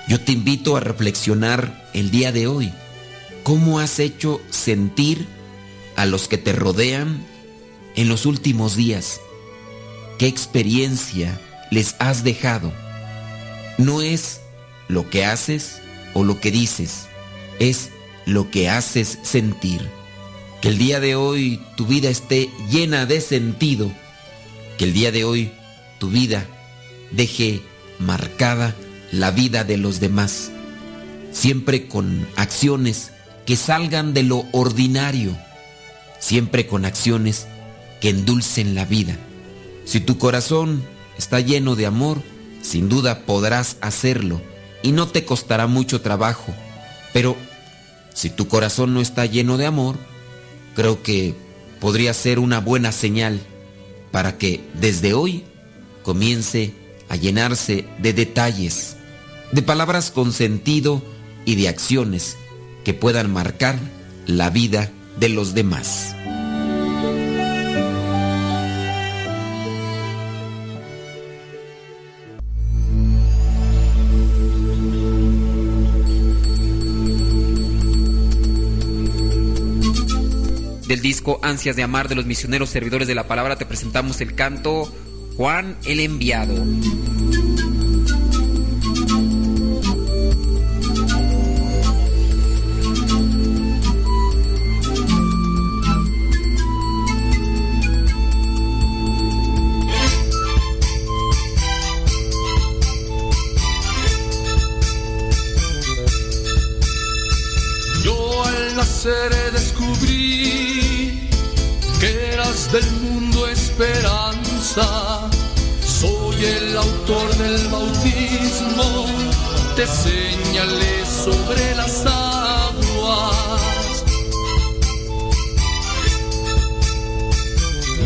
Yo te invito a reflexionar el día de hoy. ¿Cómo has hecho sentir a los que te rodean en los últimos días? ¿Qué experiencia les has dejado? No es lo que haces o lo que dices, es lo que haces sentir. Que el día de hoy tu vida esté llena de sentido. Que el día de hoy tu vida deje marcada la vida de los demás. Siempre con acciones que salgan de lo ordinario. Siempre con acciones que endulcen la vida. Si tu corazón está lleno de amor, sin duda podrás hacerlo y no te costará mucho trabajo. Pero si tu corazón no está lleno de amor, creo que podría ser una buena señal para que desde hoy comience a llenarse de detalles, de palabras con sentido y de acciones que puedan marcar la vida de los demás. Del disco Ansias de Amar de los misioneros servidores de la palabra te presentamos el canto Juan el Enviado. Esperanza. Soy el autor del bautismo, te señalé sobre las aguas.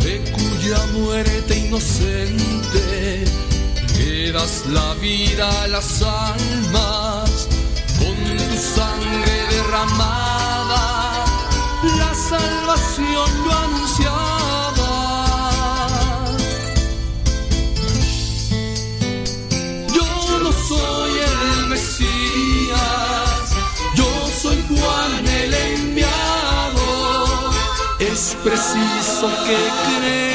De cuya muerte inocente eras la vida a las almas con tu sangre derramada, la salvación lo anunciaba. Preciso que crezcas,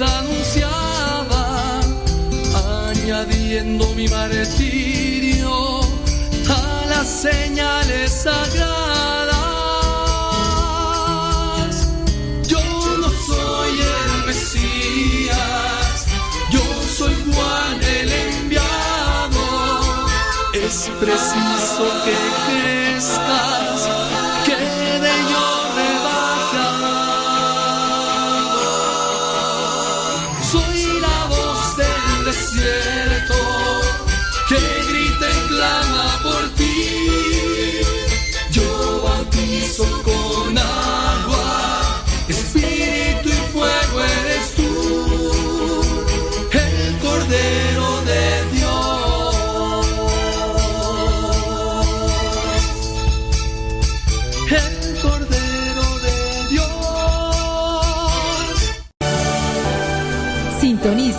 anunciaba, añadiendo mi martirio a las señales sagradas. Preciso que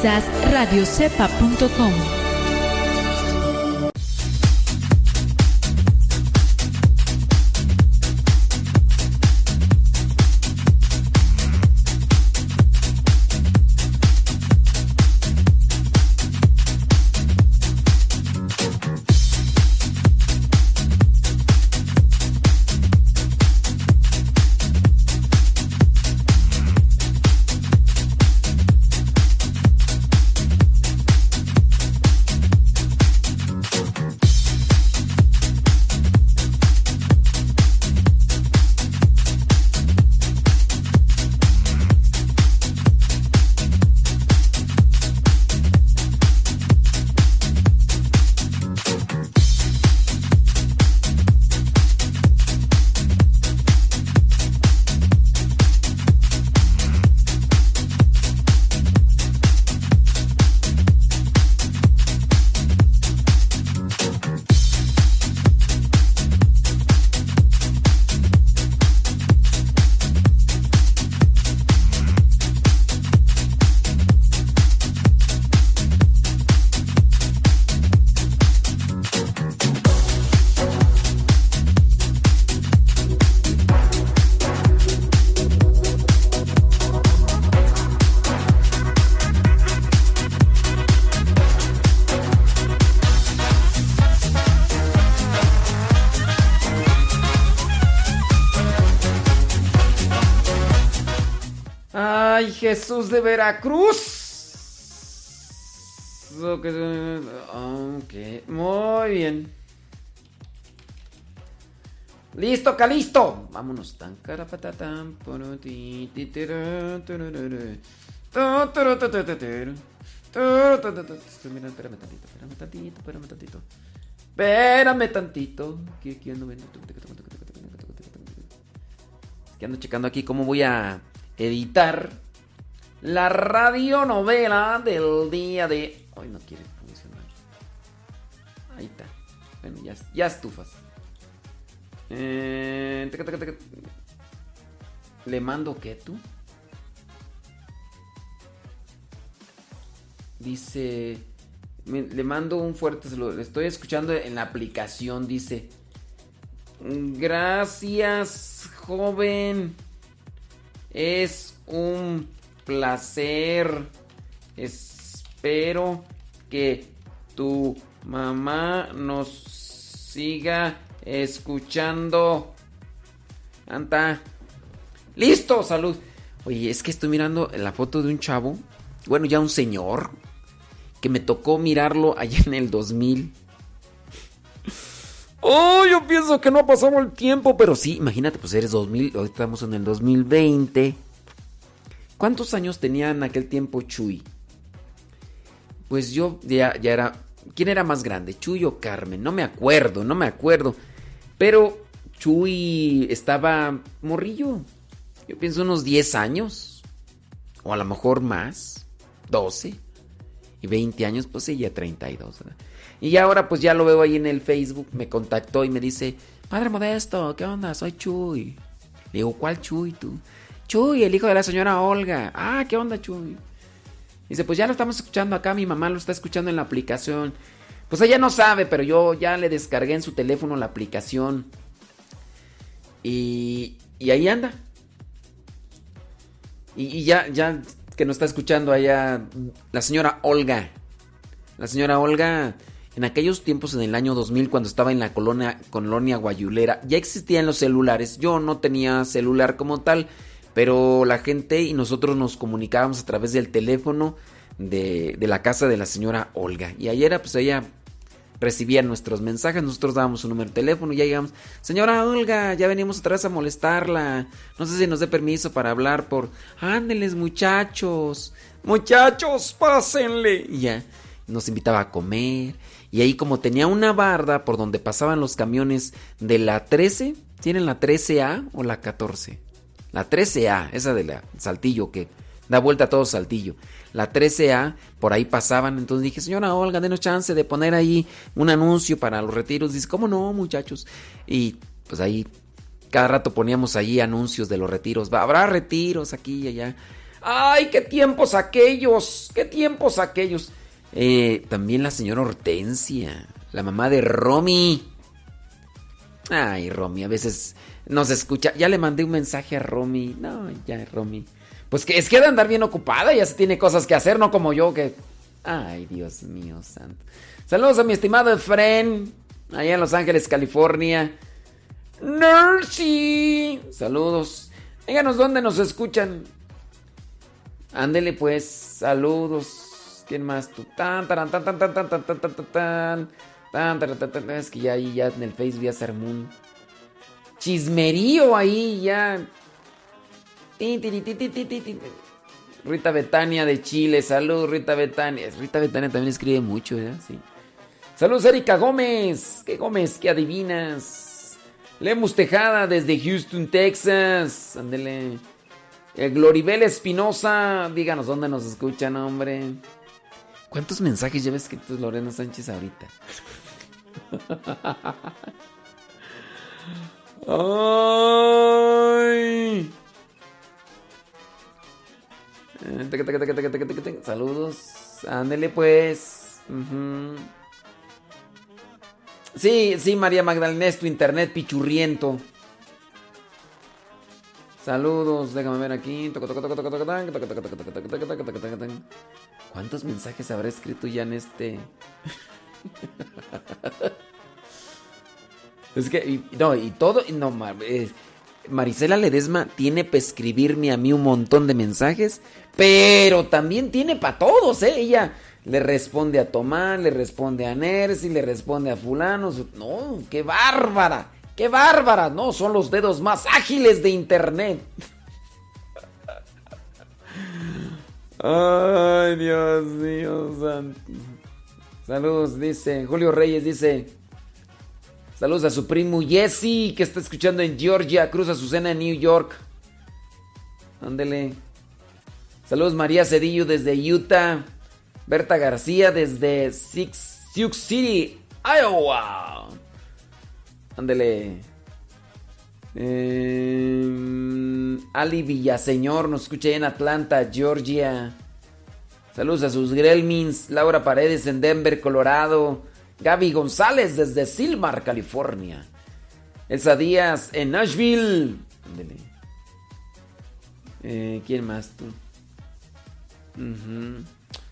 Sintonizas radiocepa.com. Jesús de Veracruz. Ok, muy bien. Listo, Calisto. Vámonos. Tan. Mira, espérame tantito, espérame tantito, espérame tantito. Espérame tantito. Ando viendo. Que ando checando aquí cómo voy a editar la radionovela del día de. Hoy no quiere funcionar. Ahí está. Bueno, ya, ya estufas. Eh. ¿Le mando qué tú? Dice. le mando un fuerte saludo. Le estoy escuchando en la aplicación. Dice. Gracias, joven. Es un placer. Espero que tu mamá nos siga escuchando. Anta. Listo, salud. Oye, es que estoy mirando la foto de un chavo. Bueno, ya un señor. Que me tocó mirarlo allá en el 2000. Oh, yo pienso que no ha pasado el tiempo, pero sí, imagínate, pues eres 2000, hoy estamos en el 2020. ¿Cuántos años tenía en aquel tiempo Chuy? Pues yo ya, era... ¿Quién era más grande, Chuy o Carmen? No me acuerdo, no me acuerdo. Pero Chuy estaba morrillo. Yo pienso unos 10 años. O a lo mejor más. 12. Y 20 años, pues ella 32. ¿verdad? Y ahora pues ya lo veo ahí en el Facebook. Me contactó y me dice, Padre Modesto, ¿qué onda? Soy Chuy. Le digo, ¿cuál Chuy tú? Chuy, el hijo de la señora Olga. Ah, ¿qué onda Chuy? Dice, pues ya lo estamos escuchando acá, mi mamá lo está escuchando en la aplicación. Pues ella no sabe, pero yo ya le descargué en su teléfono la aplicación. Y, y ahí anda. Y, ya, ya que nos está escuchando allá la señora Olga. La señora Olga, en aquellos tiempos, en el año 2000, cuando estaba en la colonia, colonia Guayulera, ya existían los celulares. Yo no tenía celular como tal, pero la gente y nosotros nos comunicábamos a través del teléfono de, de la casa de la señora Olga. Y ayer, pues ella recibía nuestros mensajes, nosotros dábamos su número de teléfono y ya llegamos, señora Olga, ya venimos otra vez a molestarla, no sé si nos dé permiso para hablar por, ándeles muchachos, muchachos, pásenle, y ya, nos invitaba a comer, y ahí como tenía una barda por donde pasaban los camiones de la 13, ¿tienen la 13A o la 14? La 13A, esa de la Saltillo que da vuelta a todo Saltillo. La 13A, por ahí pasaban. Entonces dije, señora Olga, denos chance de poner ahí un anuncio para los retiros. Dice, ¿cómo no, muchachos? Y pues ahí, cada rato poníamos ahí anuncios de los retiros. Habrá retiros aquí y allá. ¡Ay, qué tiempos aquellos! ¡Qué tiempos aquellos! Eh, también la señora Hortensia, la mamá de Romy. Ay, Romy, a veces nos escucha. Ya le mandé un mensaje a Romy. No, ya, Romy. Pues que es que de andar bien ocupada, ya se tiene cosas que hacer, no como yo que. Ay, Dios mío, santo. Saludos a mi estimado Efren, allá en Los Ángeles, California. Nursey. Saludos. Díganos dónde nos escuchan. Ándele pues, saludos. ¿Quién más tú? Tan, tan, tan, tan, tan, tan, tan, tan, tan, tan. Tan, tan, tan, tan. Es que ya ahí, ya en el Facebook ya se armó un chismerío ahí, ya. Rita Betania de Chile, salud Rita Betania. Rita Betania también escribe mucho, ¿verdad? Sí. Saludos Erika Gómez. ¿Qué Gómez? ¿Qué adivinas? Lemus Tejada desde Houston, Texas. Ándele. El Gloribel Espinosa. Díganos dónde nos escuchan, hombre. ¿Cuántos mensajes lleva escritos Lorena Sánchez ahorita? Ay. Saludos. Ándele pues. Sí, sí, María Magdalena, es tu internet pichurriento. Saludos, déjame ver aquí. ¿Cuántos mensajes habrá escrito ya en este? Es que, no, y todo, no, eh, Marisela Ledesma tiene para escribirme a mí un montón de mensajes, pero también tiene para todos, ¿eh? Ella le responde a Tomás, le responde a Nercy, le responde a fulano. No, qué bárbara, qué bárbara. No, son los dedos más ágiles de internet. Ay, Dios mío, santo. Saludos, dice Julio Reyes, dice. Saludos a su primo Jesse, que está escuchando en Georgia. Cruz Azucena en New York. Ándele. Saludos María Cedillo desde Utah. Berta García desde Six, Sioux City, Iowa. Ándele. Eh, Ali Villaseñor nos escucha en Atlanta, Georgia. Saludos a sus Gremlins. Laura Paredes en Denver, Colorado. Gaby González desde Silmar, California. Elsa Díaz en Nashville. Eh, ¿Quién más tú?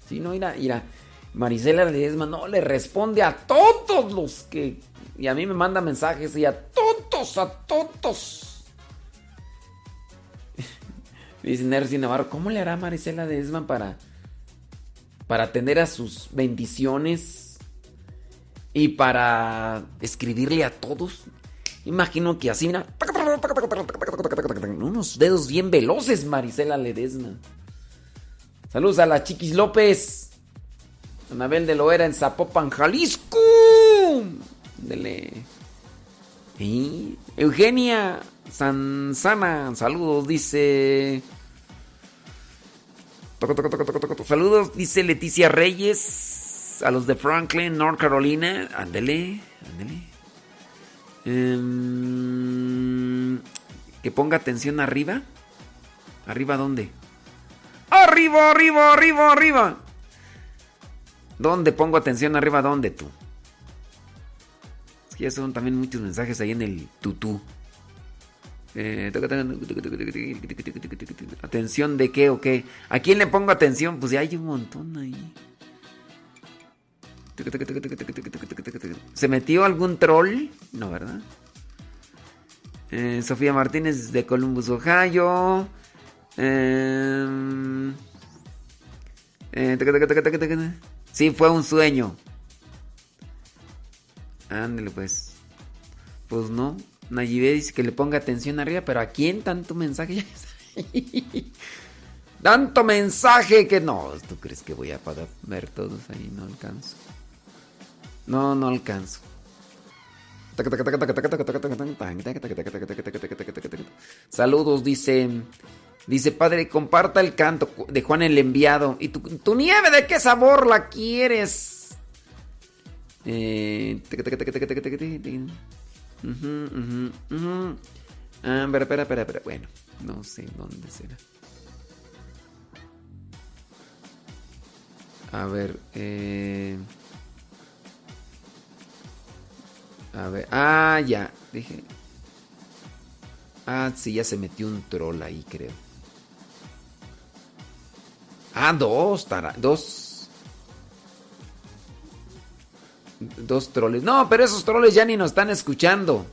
Sí, no, mira, mira. Marisela Ledesma no le responde a todos los que. Y a mí me manda mensajes y a todos, a todos. Dice Nercy Navarro, ¿cómo le hará Marisela Ledesma para. para atender a sus bendiciones? Y para escribirle a todos. Imagino que así, mira. Unos dedos bien veloces, Marisela Ledesma. Saludos a la Chiquis López. Anabel de Loera en Zapopan, Jalisco. Dele. Y Eugenia Sanzana. Saludos, dice. Saludos, dice Leticia Reyes. A los de Franklin, North Carolina. Ándele, ándele. Um, que ponga atención arriba. ¿Arriba dónde? Arriba, arriba, arriba, arriba. ¿Dónde pongo atención arriba? ¿Dónde tú? Es que ya son también muchos mensajes ahí en el tutú. Eh, atención de qué o qué. ¿A quién le pongo atención? Pues ya hay un montón ahí. ¿Se metió algún troll? No, ¿verdad? Eh, Sofía Martínez de Columbus, Ohio. Eh, eh, sí, fue un sueño. Ándale, pues. Pues no. Nayibé dice que le ponga atención arriba, pero ¿a quién tanto mensaje? tanto mensaje que no. ¿Tú crees que voy a poder ver todos ahí? No alcanzo. No, no alcanzo. Saludos, dice. Dice, padre, comparta el canto de Juan el enviado. ¿Y tu, nieve de qué sabor la quieres? Eh... Ah, espera, espera, espera, espera. Bueno, no sé dónde será. A ver, eh... A ver, ah, ya, dije. Ah, sí, ya se metió un troll ahí, creo. Ah, dos, tara, dos. Dos troles. No, pero esos troles ya ni nos están escuchando.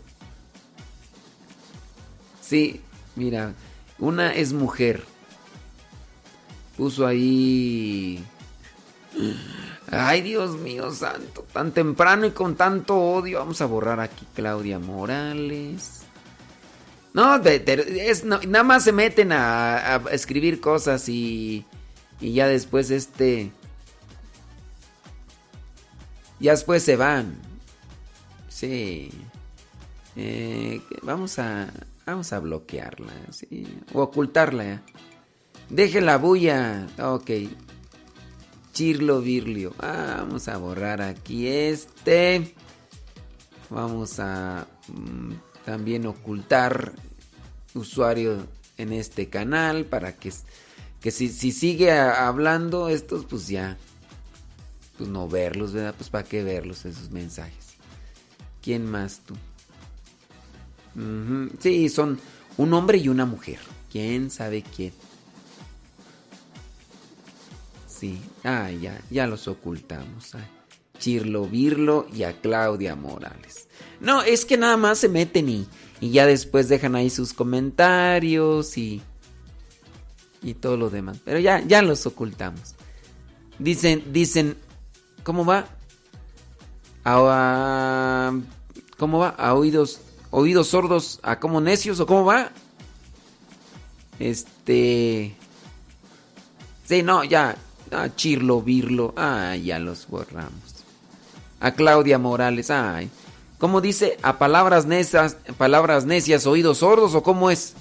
Sí, mira, una es mujer. Puso ahí... Ay, Dios mío santo, tan temprano y con tanto odio. Vamos a borrar aquí Claudia Morales. No, es, nada más se meten a, a escribir cosas y, y ya después este... Ya después se van. Sí. Eh, vamos a... Vamos a bloquearla, sí. O ocultarla. Deje la bulla. Ok. Chirlo Virlio. Vamos a borrar aquí este. Vamos a mm, también ocultar usuario en este canal para que, que si, si sigue hablando estos, pues ya. Pues no verlos, ¿verdad? Pues para qué verlos esos mensajes. ¿Quién más tú? Sí, son un hombre y una mujer. ¿Quién sabe quién? Sí, ah, ya, ya los ocultamos. A Chirlo Virlo y a Claudia Morales. No, es que nada más se meten y, Y ya después dejan ahí sus comentarios y. Y todo lo demás. Pero ya, ya los ocultamos. Dicen, dicen. ¿Cómo va? A, ¿Cómo va? A oídos. Oídos sordos a como necios o cómo va? Este. Sí, no, ya. A Chirlo, Virlo. Ah, ya los borramos. A Claudia Morales. Ay. ¿Cómo dice? ¿A palabras necias, palabras necias, oídos sordos o cómo es?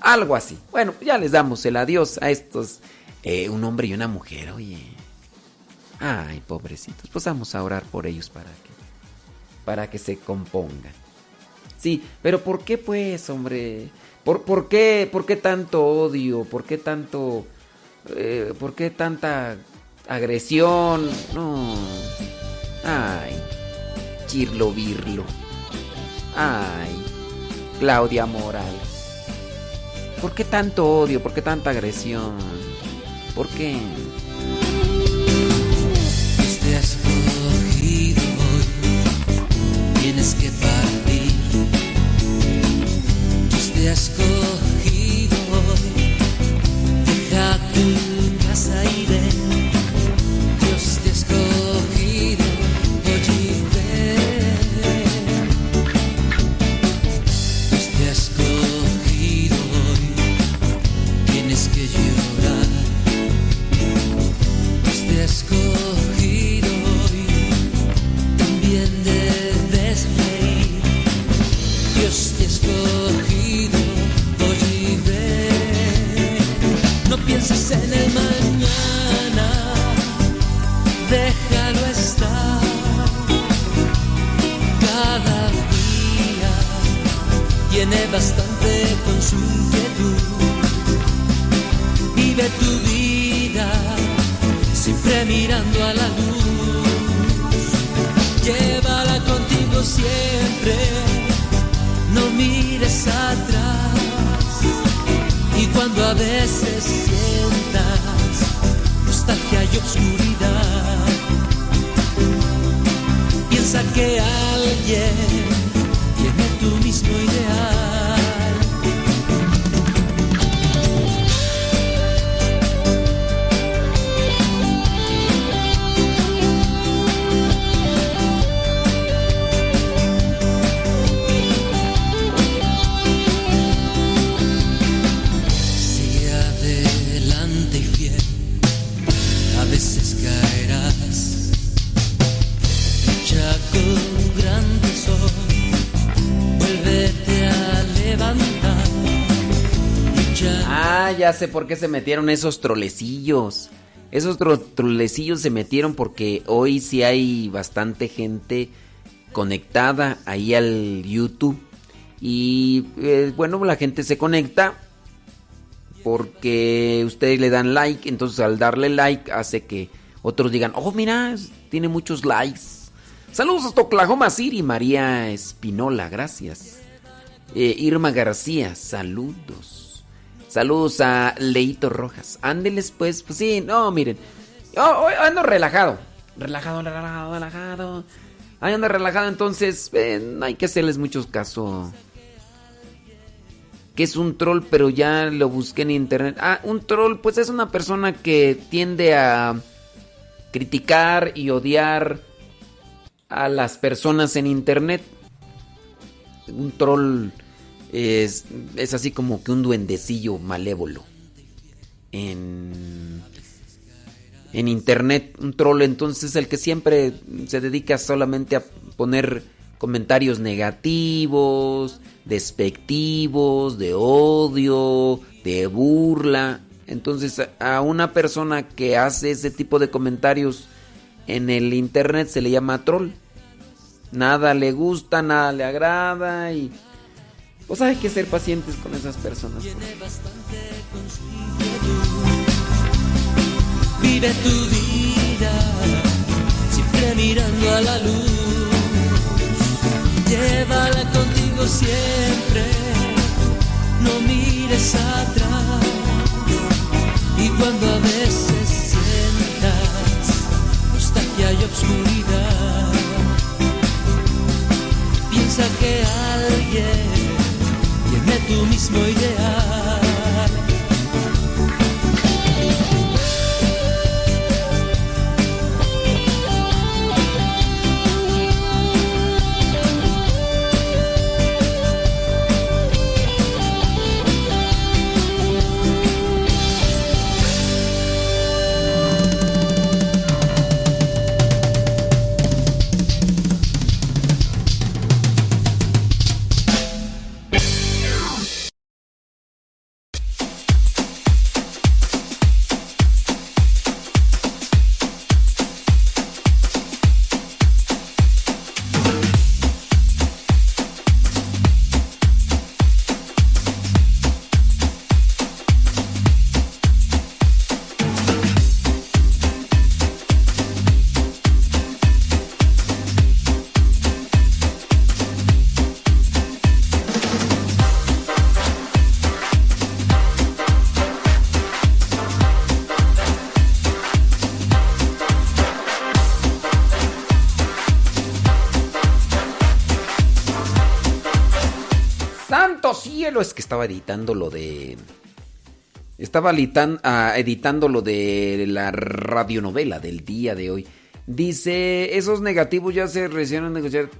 Algo así. Bueno, ya les damos el adiós a estos. Eh, un hombre y una mujer, oye. Ay, pobrecitos. Pues vamos a orar por ellos para que. Para que se compongan. Sí, pero ¿por qué pues, hombre? ¿Por, por, qué, ¿Por qué tanto odio? ¿Por qué tanto... Eh, ¿Por qué tanta agresión? No. Ay. Chirlo Virlo. Ay. Claudia Morales. ¿Por qué tanto odio? ¿Por qué tanta agresión? ¿Por qué? Te has cogido hoy, tienes que partir. Te has cogido deja tu en el mañana, déjalo estar. Cada día tiene bastante con su inquietud. Vive tu vida siempre mirando a la luz. Llévala contigo siempre, no mires atrás. Cuando a veces sientas nostalgia y obscuridad, piensa que alguien tiene tu mismo ideal. Ah, ya sé por qué se metieron esos trolecillos. Esos tro- trolecillos se metieron porque hoy sí hay bastante gente conectada ahí al YouTube. Y eh, bueno, la gente se conecta porque ustedes le dan like. Entonces al darle like hace que otros digan, oh mira, tiene muchos likes. Saludos hasta Oklahoma City, María Espinola, gracias. Eh, Irma García, saludos. Saludos a Leito Rojas. Ándeles pues, pues sí, no, miren. Yo hoy ando relajado. Relajado, relajado, relajado. Ahí ando relajado, entonces eh, no hay que hacerles mucho caso. Que es un troll, pero ya lo busqué en internet. Ah, un troll, pues es una persona que tiende a criticar y odiar a las personas en internet. Un troll es, es así como que un duendecillo malévolo. En, en internet, un troll entonces el que siempre se dedica solamente a poner comentarios negativos, despectivos, de odio, de burla. Entonces a una persona que hace ese tipo de comentarios en el internet se le llama troll. Nada le gusta, nada le agrada y pues hay que ser pacientes con esas personas. tiene bastante. Vive tu vida siempre mirando a la luz. Llévala contigo siempre, no mires atrás. Y cuando a veces sientas nostalgia y obscuridad, piensa que alguien de tu mismo ideal. Editando lo de... Estaba editan- ah, editando lo de la radionovela del día de hoy. Dice, esos negativos ya se recién a negociar.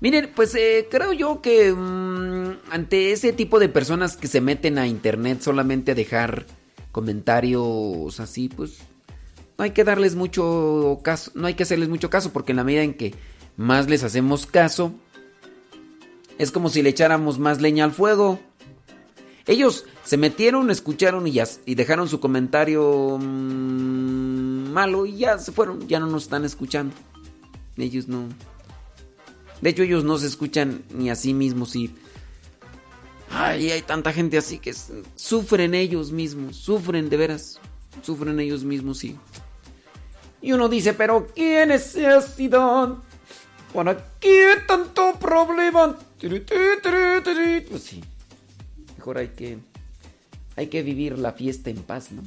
Miren, pues eh, creo yo que mm, ante ese tipo de personas que se meten a internet solamente a dejar comentarios así, pues no hay que darles mucho caso, no hay que hacerles mucho caso, porque en la medida en que más les hacemos caso, es como si le echáramos más leña al fuego. Ellos se metieron, escucharon y, ya, y dejaron su comentario mm, malo y ya se fueron, ya no nos están escuchando. Ellos no. De hecho, ellos no se escuchan ni a sí mismos y... Ay, hay tanta gente así que sufren ellos mismos, sufren de veras, sufren ellos mismos y... Y uno dice, pero ¿qué necesidad? ¿Para qué tanto problema? Pues sí. Mejor hay que. Hay que vivir la fiesta en paz, ¿no?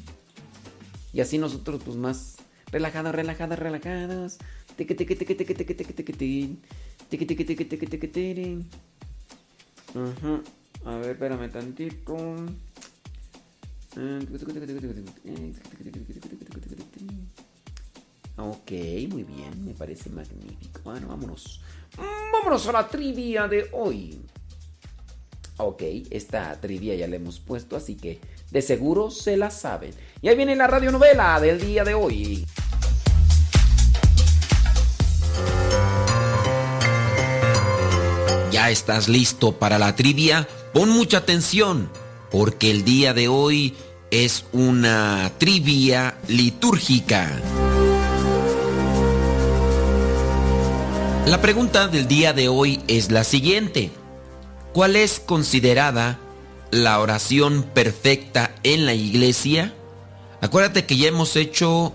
Y así nosotros, pues más relajados, relajados, relajados. Ajá. A ver, espérame tantito. Ok, muy bien, me parece magnífico. Bueno, vámonos. Mm, Vámonos a la trivia de hoy. Ok, esta trivia ya la hemos puesto, así que de seguro se la saben. Y ahí viene la radionovela del día de hoy. ¿Ya estás listo para la trivia? Pon mucha atención, porque el día de hoy es una trivia litúrgica. La pregunta del día de hoy es la siguiente. ¿Cuál es considerada la oración perfecta en la iglesia? Acuérdate que ya hemos hecho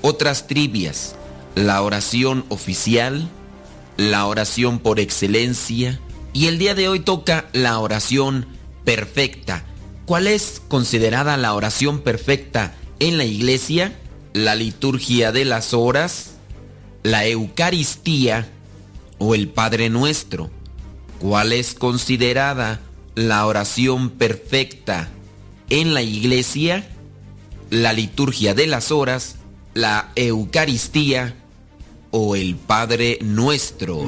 otras trivias. La oración oficial, la oración por excelencia y el día de hoy toca la oración perfecta. ¿Cuál es considerada la oración perfecta en la iglesia? La liturgia de las horas, la Eucaristía o el Padre Nuestro. ¿Cuál es considerada la oración perfecta en la iglesia? La liturgia de las horas, la Eucaristía o el Padre Nuestro.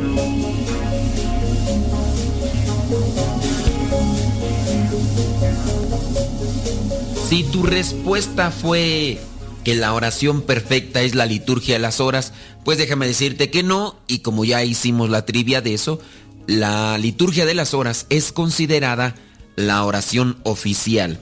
Si tu respuesta fue que la oración perfecta es la liturgia de las horas, pues déjame decirte que no, y como ya hicimos la trivia de eso, la liturgia de las horas es considerada la oración oficial.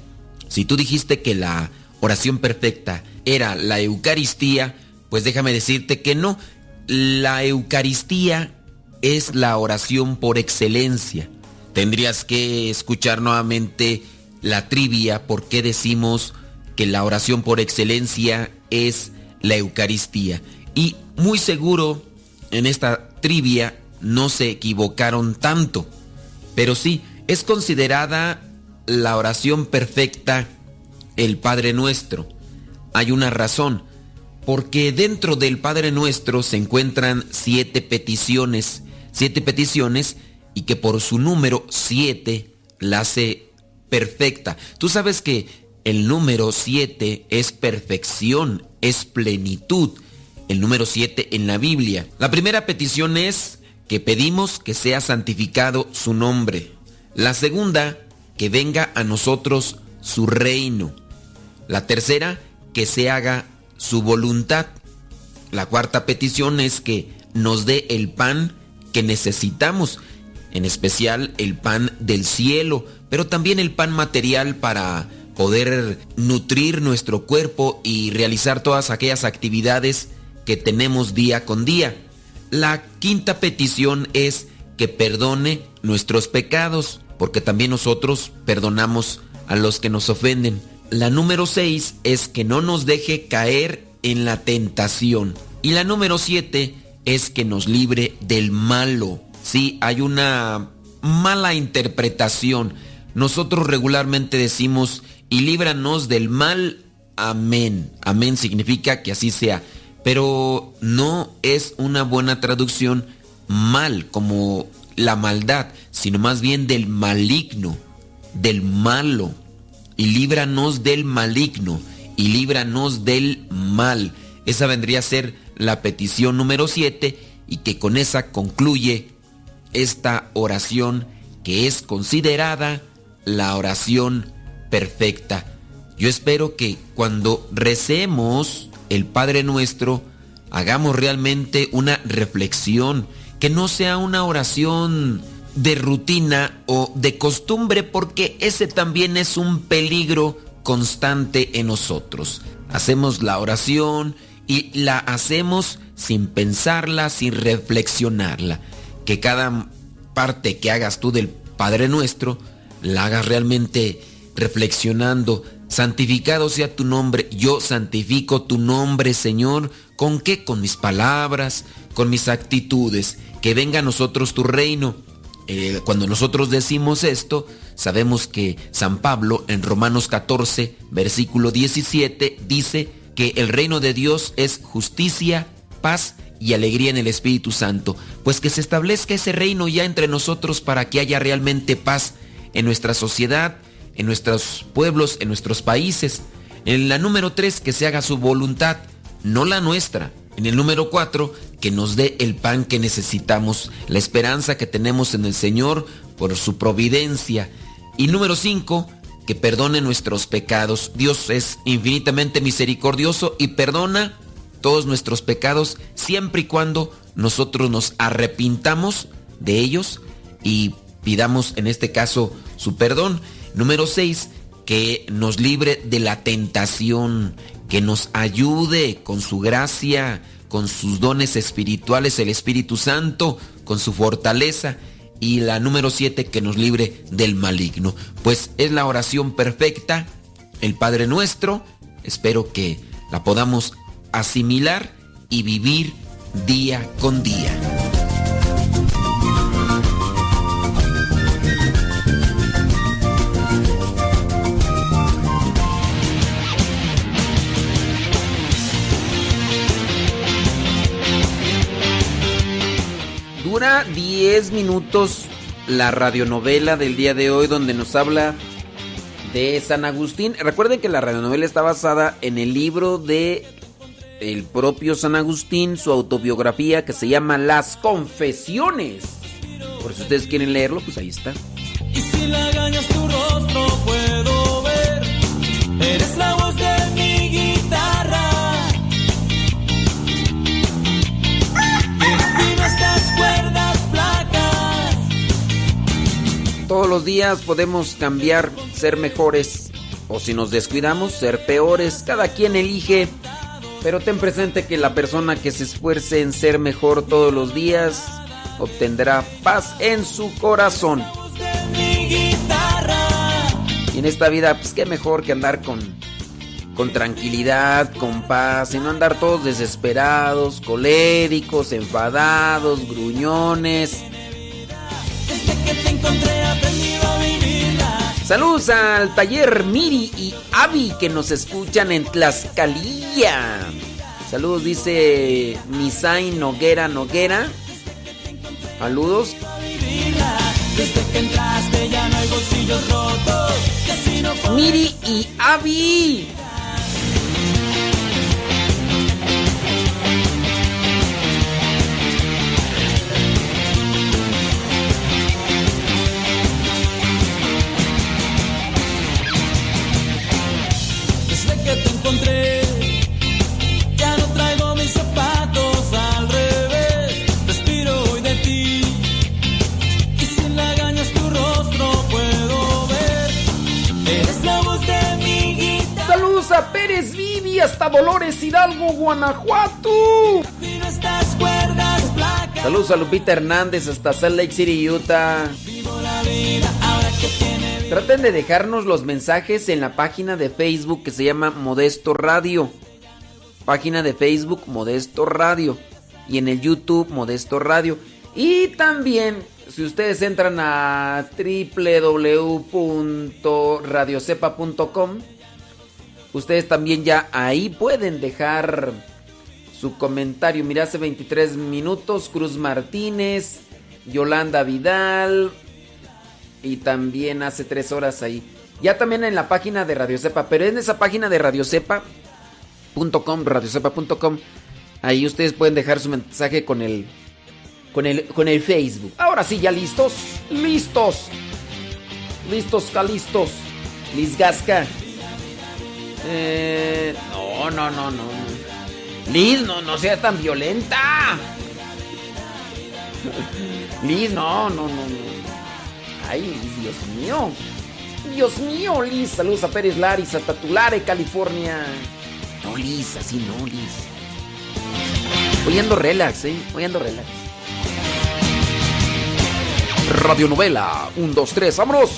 Si tú dijiste que la oración perfecta era la Eucaristía, pues déjame decirte que no, la Eucaristía es la oración por excelencia. Tendrías que escuchar nuevamente la trivia por qué decimos que la oración por excelencia es la Eucaristía. Y muy seguro en esta trivia no se equivocaron tanto. Pero sí, es considerada la oración perfecta el Padre Nuestro. Hay una razón, porque dentro del Padre Nuestro se encuentran siete peticiones, siete peticiones y que por su número siete la hace perfecta. Tú sabes que el número 7 es perfección, es plenitud. El número 7 en la Biblia. La primera petición es que pedimos que sea santificado su nombre. La segunda, que venga a nosotros su reino. La tercera, que se haga su voluntad. La cuarta petición es que nos dé el pan que necesitamos, en especial el pan del cielo, pero también el pan material para poder nutrir nuestro cuerpo y realizar todas aquellas actividades que tenemos día con día. La quinta petición es que perdone nuestros pecados, porque también nosotros perdonamos a los que nos ofenden. La número seis es que no nos deje caer en la tentación. Y la número siete es que nos libre del malo. Sí, hay una mala interpretación. Nosotros regularmente decimos, y líbranos del mal. Amén. Amén significa que así sea pero no es una buena traducción mal como la maldad, sino más bien del maligno, del malo. Y líbranos del maligno y líbranos del mal. Esa vendría a ser la petición número 7 y que con esa concluye esta oración que es considerada la oración perfecta. Yo espero que cuando recemos el Padre Nuestro, hagamos realmente una reflexión, que no sea una oración de rutina o de costumbre, porque ese también es un peligro constante en nosotros. Hacemos la oración y la hacemos sin pensarla, sin reflexionarla. Que cada parte que hagas tú del Padre Nuestro, la hagas realmente reflexionando santificado sea tu nombre, yo santifico tu nombre, Señor, ¿con qué? Con mis palabras, con mis actitudes, que venga a nosotros tu reino. Eh, cuando nosotros decimos esto, sabemos que San Pablo en Romanos 14, versículo 17, dice que el reino de Dios es justicia, paz y alegría en el Espíritu Santo, pues que se establezca ese reino ya entre nosotros para que haya realmente paz en nuestra sociedad, en nuestros pueblos, en nuestros países. En la número 3, que se haga su voluntad, no la nuestra. En el número 4, que nos dé el pan que necesitamos, la esperanza que tenemos en el Señor por su providencia. Y número 5, que perdone nuestros pecados. Dios es infinitamente misericordioso y perdona todos nuestros pecados siempre y cuando nosotros nos arrepintamos de ellos y pidamos en este caso su perdón. Número 6, que nos libre de la tentación, que nos ayude con su gracia, con sus dones espirituales, el Espíritu Santo, con su fortaleza. Y la número 7, que nos libre del maligno. Pues es la oración perfecta, el Padre nuestro. Espero que la podamos asimilar y vivir día con día. Dura 10 minutos la radionovela del día de hoy donde nos habla de San Agustín. Recuerden que la radionovela está basada en el libro de el propio San Agustín, su autobiografía que se llama Las Confesiones. Por si ustedes quieren leerlo, pues ahí está. Y si tu rostro puedo ver, eres la voz de Todos los días podemos cambiar, ser mejores o si nos descuidamos, ser peores. Cada quien elige, pero ten presente que la persona que se esfuerce en ser mejor todos los días obtendrá paz en su corazón. Y en esta vida, pues qué mejor que andar con, con tranquilidad, con paz, y no andar todos desesperados, coléricos, enfadados, gruñones Saludos al taller Miri y Avi que nos escuchan en Tlaxcalilla. Saludos, dice Misai Noguera Noguera. Saludos. Desde que entraste ya no hay bolsillos rotos. Miri y Avi. Pérez Vivi hasta Dolores Hidalgo, Guanajuato. Saludos a Lupita Hernández hasta Salt Lake City, Utah. Traten de dejarnos los mensajes en la página de Facebook que se llama Modesto Radio. Página de Facebook Modesto Radio. Y en el YouTube Modesto Radio. Y también, si ustedes entran a www.radiocepa.com, ustedes también ya ahí pueden dejar su comentario. Mira, hace 23 minutos, Cruz Martínez, Yolanda Vidal, y también hace tres horas ahí. Ya también en la página de Radio Cepa, pero en esa página de radiocepa.com, radiocepa.com, ahí ustedes pueden dejar su mensaje con el, con el, con el Facebook. Ahora sí, ya listos, listos, listos, calistos, Lisgasca. Eh, no, no, no, no. Liz, no, no seas tan violenta. Liz, no, no, no, no. Ay, Dios mío. Dios mío, Liz. Saludos a Pérez Laris, hasta Tulare, California. No, Liz, así no, Liz. Voy ando relax, ¿eh? Voy ando relax. Radionovela. Un, dos, tres, vámonos.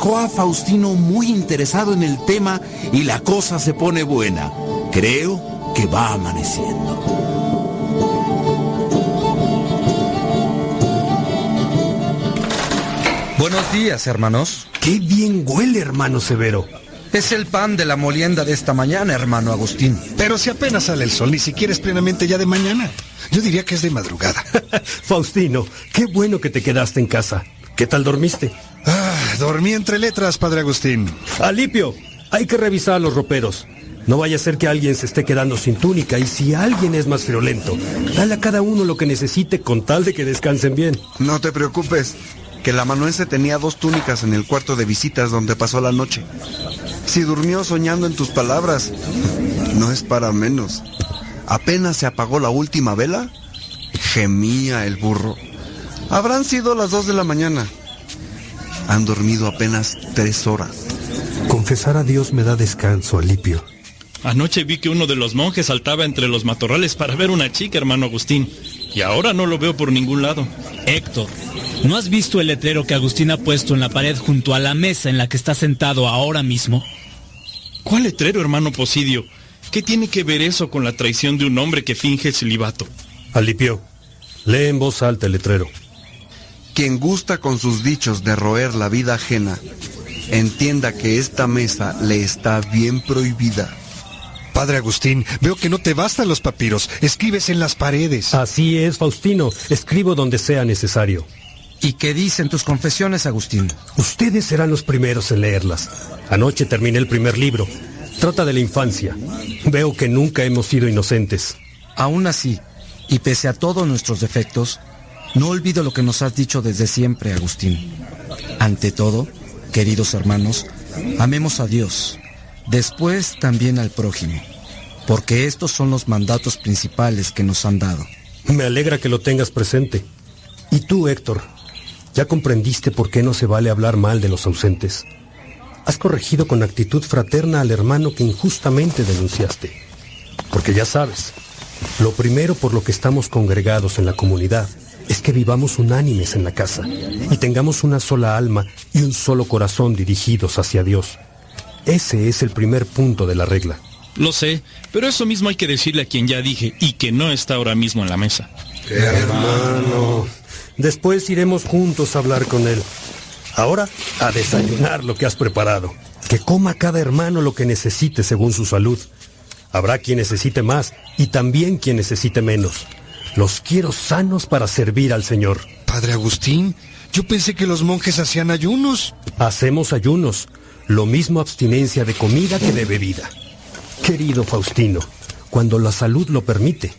Dejó a Faustino muy interesado en el tema y la cosa se pone buena. Creo que va amaneciendo. Buenos días, hermanos. Qué bien huele, hermano Severo. Es el pan de la molienda de esta mañana, hermano Agustín. Pero si apenas sale el sol, ni siquiera es plenamente ya de mañana. Yo diría que es de madrugada. Faustino, qué bueno que te quedaste en casa. ¿Qué tal dormiste? Dormí entre letras, padre Agustín. Alipio, hay que revisar los roperos. No vaya a ser que alguien se esté quedando sin túnica y si alguien es más friolento, dale a cada uno lo que necesite con tal de que descansen bien. No te preocupes, que el amanuense tenía dos túnicas en el cuarto de visitas donde pasó la noche. Si durmió soñando en tus palabras, no es para menos. Apenas se apagó la última vela, gemía el burro. Habrán sido las dos de la mañana. Han dormido apenas tres horas. Confesar a Dios me da descanso, Alipio. Anoche vi que uno de los monjes saltaba entre los matorrales para ver una chica, hermano Agustín. Y ahora no lo veo por ningún lado. Héctor, ¿no has visto el letrero que Agustín ha puesto en la pared junto a la mesa en la que está sentado ahora mismo? ¿Cuál letrero, hermano Posidio? ¿Qué tiene que ver eso con la traición de un hombre que finge celibato? Alipio, lee en voz alta el letrero. Quien gusta con sus dichos de roer la vida ajena, entienda que esta mesa le está bien prohibida. Padre Agustín, veo que no te bastan los papiros. Escribes en las paredes. Así es, Faustino. Escribo donde sea necesario. ¿Y qué dicen tus confesiones, Agustín? Ustedes serán los primeros en leerlas. Anoche terminé el primer libro. Trata de la infancia. Veo que nunca hemos sido inocentes. Aún así, y pese a todos nuestros defectos, no olvido lo que nos has dicho desde siempre, Agustín. Ante todo, queridos hermanos, amemos a Dios, después también al prójimo, porque estos son los mandatos principales que nos han dado. Me alegra que lo tengas presente. ¿Y tú, Héctor? ¿Ya comprendiste por qué no se vale hablar mal de los ausentes? Has corregido con actitud fraterna al hermano que injustamente denunciaste. Porque ya sabes, lo primero por lo que estamos congregados en la comunidad es que vivamos unánimes en la casa y tengamos una sola alma y un solo corazón dirigidos hacia Dios. Ese es el primer punto de la regla. Lo sé, pero eso mismo hay que decirle a quien ya dije y que no está ahora mismo en la mesa. Hermano, después iremos juntos a hablar con él. Ahora, a desayunar lo que has preparado. Que coma cada hermano lo que necesite según su salud. Habrá quien necesite más y también quien necesite menos. Los quiero sanos para servir al Señor. Padre Agustín, yo pensé que los monjes hacían ayunos. Hacemos ayunos, lo mismo abstinencia de comida que de bebida. Querido Faustino, cuando la salud lo permite.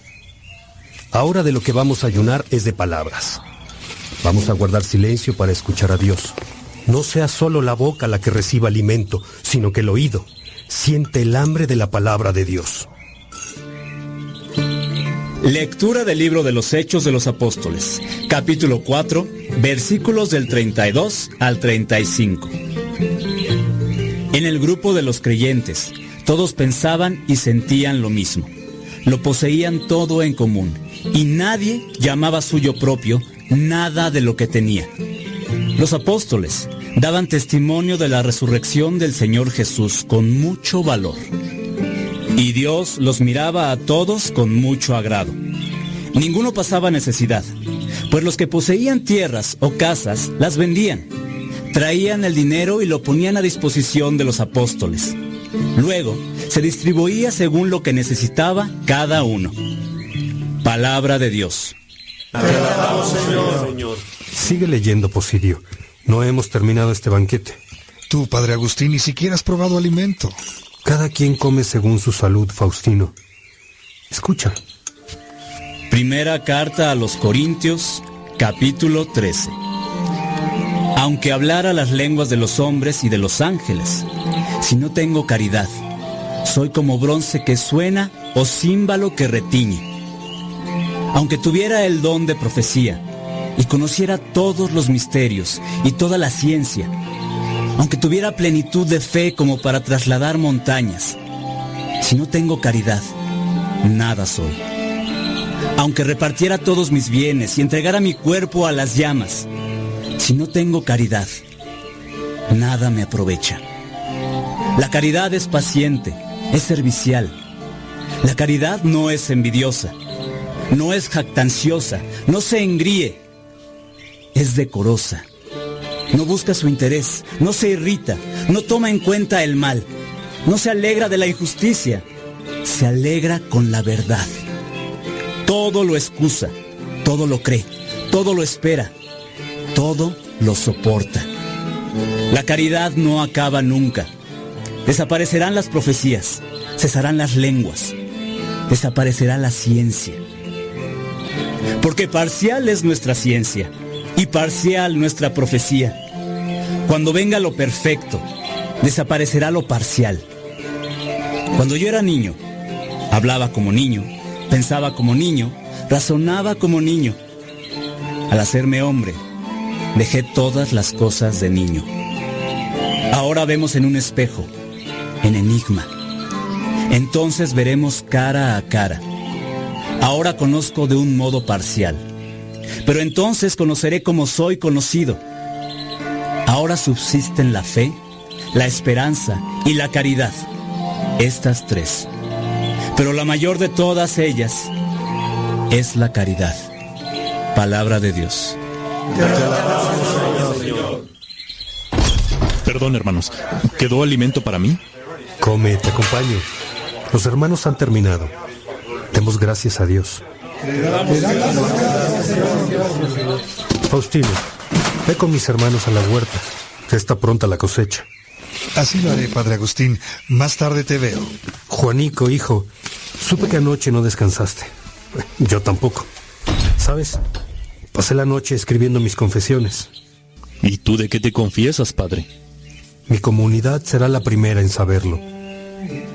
Ahora de lo que vamos a ayunar es de palabras. Vamos a guardar silencio para escuchar a Dios. No sea solo la boca la que reciba alimento, sino que el oído siente el hambre de la palabra de Dios. Lectura del libro de los Hechos de los Apóstoles, capítulo 4, versículos del 32 al 35. En el grupo de los creyentes, todos pensaban y sentían lo mismo. Lo poseían todo en común y nadie llamaba suyo propio nada de lo que tenía. Los apóstoles daban testimonio de la resurrección del Señor Jesús con mucho valor. Y Dios los miraba a todos con mucho agrado. Ninguno pasaba necesidad, pues los que poseían tierras o casas las vendían. Traían el dinero y lo ponían a disposición de los apóstoles. Luego se distribuía según lo que necesitaba cada uno. Palabra de Dios. Señor. Sigue leyendo, Posidio. No hemos terminado este banquete. Tú, Padre Agustín, ni siquiera has probado alimento. Cada quien come según su salud, Faustino. Escucha. Primera carta a los Corintios, capítulo 13. Aunque hablara las lenguas de los hombres y de los ángeles, si no tengo caridad, soy como bronce que suena o címbalo que retiñe. Aunque tuviera el don de profecía y conociera todos los misterios y toda la ciencia, aunque tuviera plenitud de fe como para trasladar montañas, si no tengo caridad, nada soy. Aunque repartiera todos mis bienes y entregara mi cuerpo a las llamas, si no tengo caridad, nada me aprovecha. La caridad es paciente, es servicial. La caridad no es envidiosa, no es jactanciosa, no se engríe, es decorosa. No busca su interés, no se irrita, no toma en cuenta el mal, no se alegra de la injusticia, se alegra con la verdad. Todo lo excusa, todo lo cree, todo lo espera, todo lo soporta. La caridad no acaba nunca. Desaparecerán las profecías, cesarán las lenguas, desaparecerá la ciencia. Porque parcial es nuestra ciencia y parcial nuestra profecía. Cuando venga lo perfecto, desaparecerá lo parcial. Cuando yo era niño, hablaba como niño, pensaba como niño, razonaba como niño. Al hacerme hombre, dejé todas las cosas de niño. Ahora vemos en un espejo, en enigma. Entonces veremos cara a cara. Ahora conozco de un modo parcial, pero entonces conoceré como soy conocido. Ahora subsisten la fe, la esperanza y la caridad, estas tres. Pero la mayor de todas ellas es la caridad. Palabra de Dios. Perdón, hermanos. ¿Quedó alimento para mí? Come, te acompaño. Los hermanos han terminado. Demos gracias a Dios. Faustino, ve con mis hermanos a la huerta. Ya está pronta la cosecha. Así lo haré, Padre Agustín. Más tarde te veo. Juanico, hijo, supe que anoche no descansaste. Yo tampoco. ¿Sabes? Pasé la noche escribiendo mis confesiones. ¿Y tú de qué te confiesas, padre? Mi comunidad será la primera en saberlo.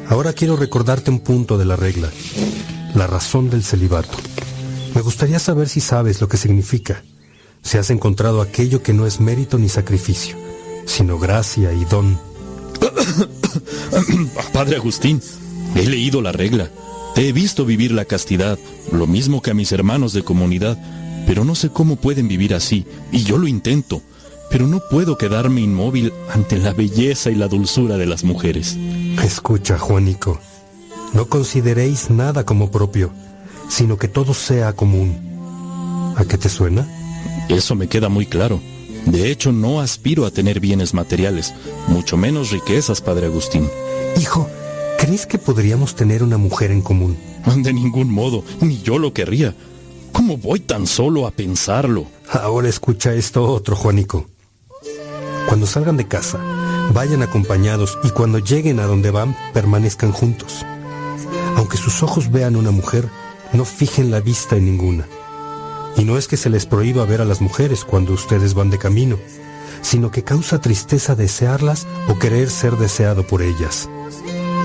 Ahora quiero recordarte un punto de la regla, la razón del celibato. Me gustaría saber si sabes lo que significa, si has encontrado aquello que no es mérito ni sacrificio, sino gracia y don. Padre Agustín, he leído la regla. Te he visto vivir la castidad, lo mismo que a mis hermanos de comunidad, pero no sé cómo pueden vivir así, y yo lo intento, pero no puedo quedarme inmóvil ante la belleza y la dulzura de las mujeres. Escucha, Juanico, no consideréis nada como propio, sino que todo sea común. ¿A qué te suena? Eso me queda muy claro. De hecho, no aspiro a tener bienes materiales, mucho menos riquezas, Padre Agustín. Hijo, ¿crees que podríamos tener una mujer en común? De ningún modo, ni yo lo querría. ¿Cómo voy tan solo a pensarlo? Ahora escucha esto otro, Juanico. Cuando salgan de casa, vayan acompañados y cuando lleguen a donde van, permanezcan juntos. Aunque sus ojos vean una mujer, no fijen la vista en ninguna. Y no es que se les prohíba ver a las mujeres cuando ustedes van de camino, sino que causa tristeza desearlas o querer ser deseado por ellas.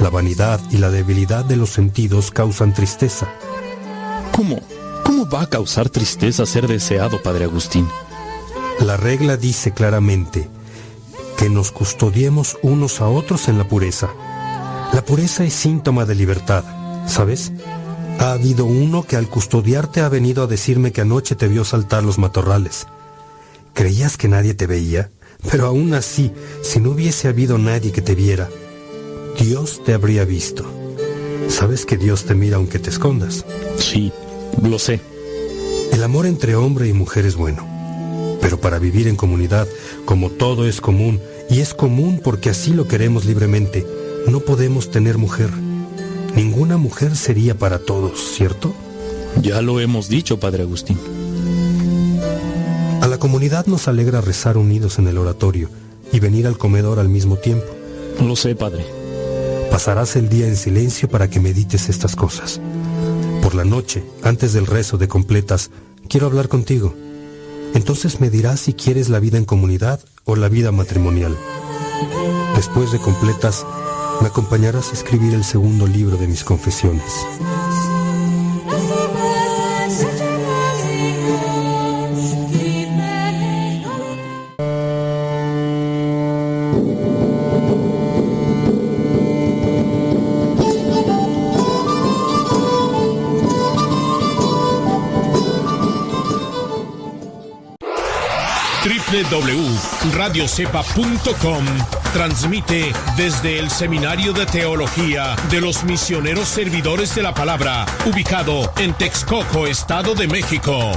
La vanidad y la debilidad de los sentidos causan tristeza. ¿Cómo? ¿Cómo va a causar tristeza ser deseado, Padre Agustín? La regla dice claramente que nos custodiemos unos a otros en la pureza. La pureza es síntoma de libertad, ¿sabes? Ha habido uno que al custodiarte ha venido a decirme que anoche te vio saltar los matorrales. Creías que nadie te veía, pero aún así, si no hubiese habido nadie que te viera, Dios te habría visto. Sabes que Dios te mira aunque te escondas. Sí, lo sé. El amor entre hombre y mujer es bueno, pero para vivir en comunidad, como todo es común, y es común porque así lo queremos libremente, no podemos tener mujer. Ninguna mujer sería para todos, ¿cierto? Ya lo hemos dicho, Padre Agustín. A la comunidad nos alegra rezar unidos en el oratorio y venir al comedor al mismo tiempo. Lo sé, Padre. Pasarás el día en silencio para que medites estas cosas. Por la noche, antes del rezo de completas, quiero hablar contigo. Entonces me dirás si quieres la vida en comunidad o la vida matrimonial. Después de completas, me acompañarás a escribir el segundo libro de mis confesiones. www.radiocepa.com transmite desde el Seminario de Teología de los Misioneros Servidores de la Palabra, ubicado en Texcoco, Estado de México.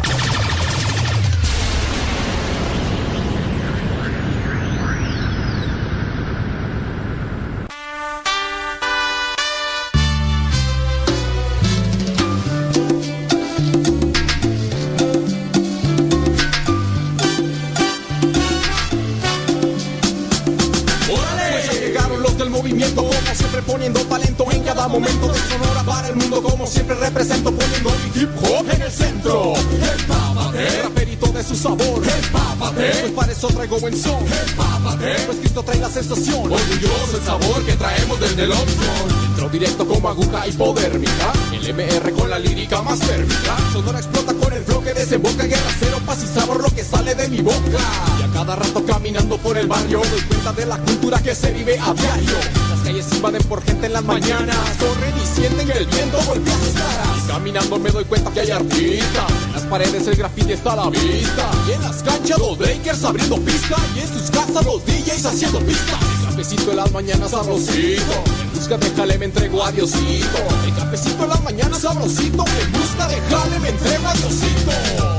Eso traigo buen son. Empápate, pues Cristo trae la sensación. Orgulloso el sabor que traemos desde el. Entro directo como aguja hipodérmica. El MR con la lírica más térmica. Sonora explota con el flow que desemboca. Guerra cero, paz y sabor lo que sale de mi boca. Y a cada rato caminando por el barrio doy cuenta de la cultura que se vive a diario. Las calles invaden por gente en las mañanas. Corren y sienten que el viento golpea sus caras. Y caminando me doy cuenta que hay artistas. Paredes el graffiti está a la vista. Y en las canchas los breakers abriendo pista. Y en sus casas los DJs haciendo pistas. El cafecito en las mañanas sabrosito. En busca de jale me entrego a. El cafecito en las mañanas sabrosito. En busca de jale me entrego a.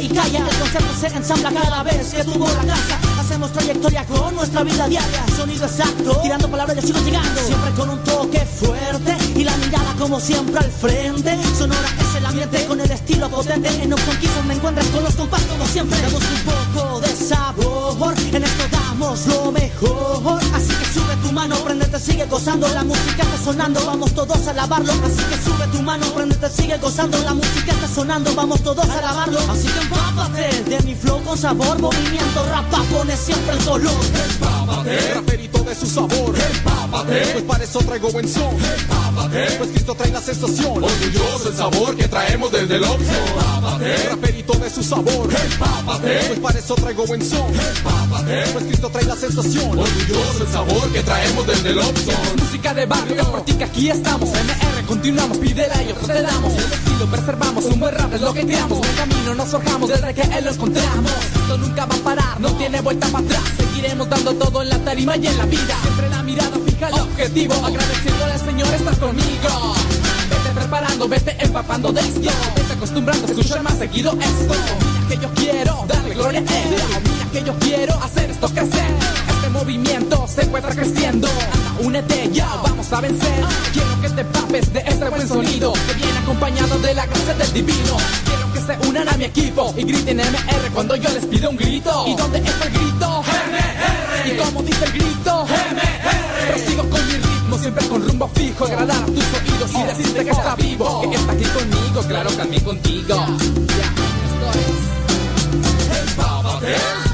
y calla. El concepto se ensambla cada vez que tuvo la casa. Hacemos trayectoria con nuestra vida diaria. Sonido exacto, tirando palabras, yo sigo llegando. Siempre con un toque fuerte y la mirada como siempre al frente. Sonora es el ambiente con el estilo potente. En Option me encuentras con los compás como siempre. Damos un poco de sabor, en esto damos lo mejor. Así que sube tu mano, prendete, sigue gozando. La música está sonando, vamos todos a lavarlo. Así que sube tu mano, prendete, sigue gozando. La música está sonando, vamos todos a lavarlo. Así que empápate de mi flow con sabor. Movimiento rapa pone siempre el color. Empápate, raperito de su sabor. Empápate, pues para eso traigo buen son. Empápate, pues Cristo trae la sensación. Orgulloso el sabor que traemos desde el Oxford. Empápate, raperito de su sabor. Empápate, pues para eso traigo buen son. Empápate, pues Cristo trae la sensación. Orgulloso el sabor que traemos desde el Oxford. Música de barrio, es ti que aquí estamos. MR, continuamos, pídela y nosotros te damos. El estilo preservamos, un buen rap, es lo que creamos. Buen camino nos forjamos desde que él lo encontramos. Esto nunca va a parar, no tiene vuelta para atrás. Seguiremos dando todo en la tarima y en la vida. Siempre la mirada el objetivo. Agradeciéndole al Señor estar conmigo. Vete preparando, vete empapando de esto. Vete acostumbrando a escuchar más seguido esto. Mira que yo quiero darle gloria a él. Mira que yo quiero hacer esto crecer. Este movimiento se encuentra creciendo. Anda, únete ya, vamos a vencer. Quiero que te papes de este buen sonido que viene acompañado de la gracia del divino. Quiero que se unan a mi equipo y griten MR cuando yo les pido un grito. ¿Y dónde está el grito? MR. ¿Y cómo dice el grito? MR. Prosigo con mi ritmo, siempre con rumbo fijo, agradar a tus oídos y decirte que está vivo, que está aquí conmigo, claro, también contigo. Ya, esto es. Empápate. Movimiento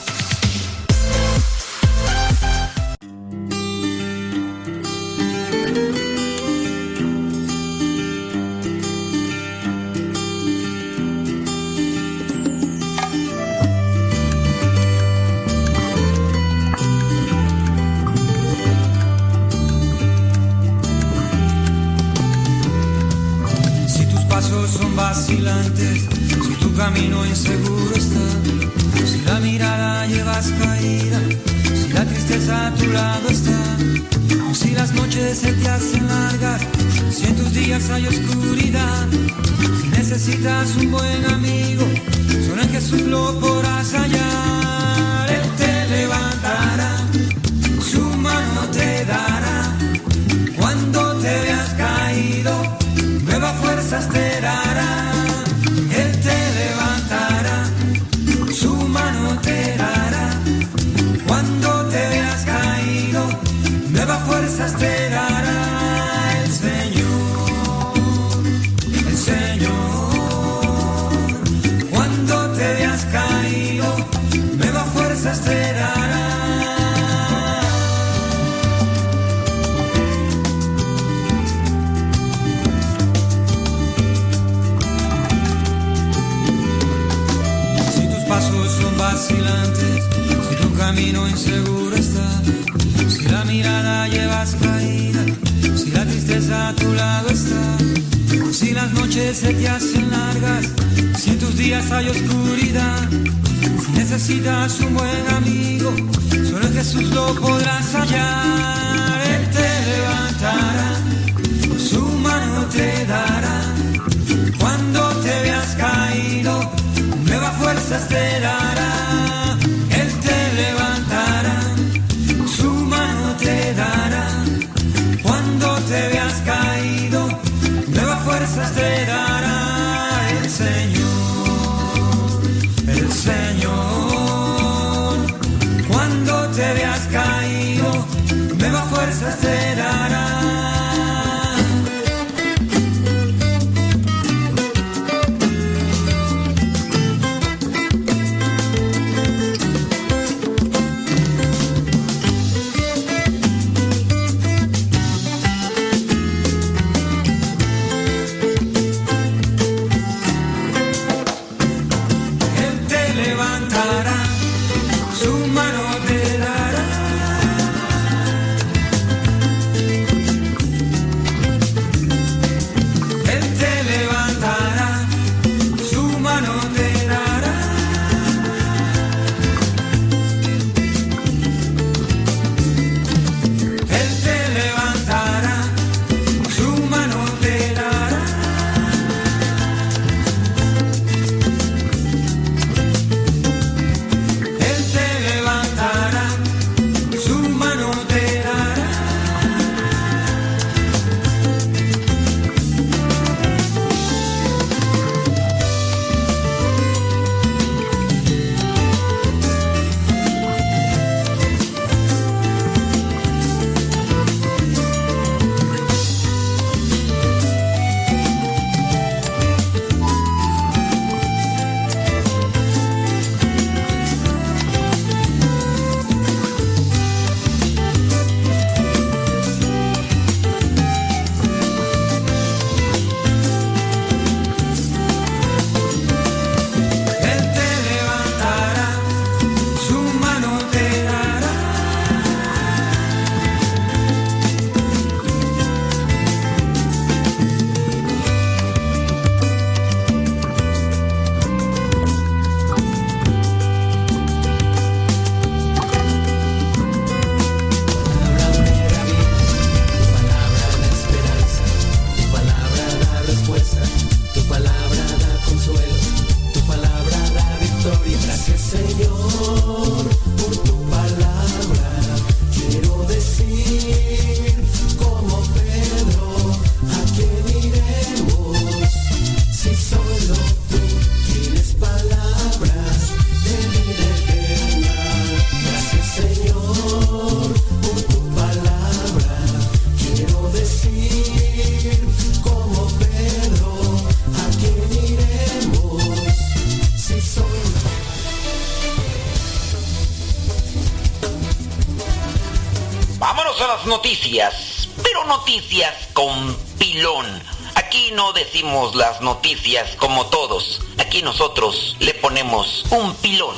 No decimos las noticias como todos. Aquí nosotros le ponemos un pilón.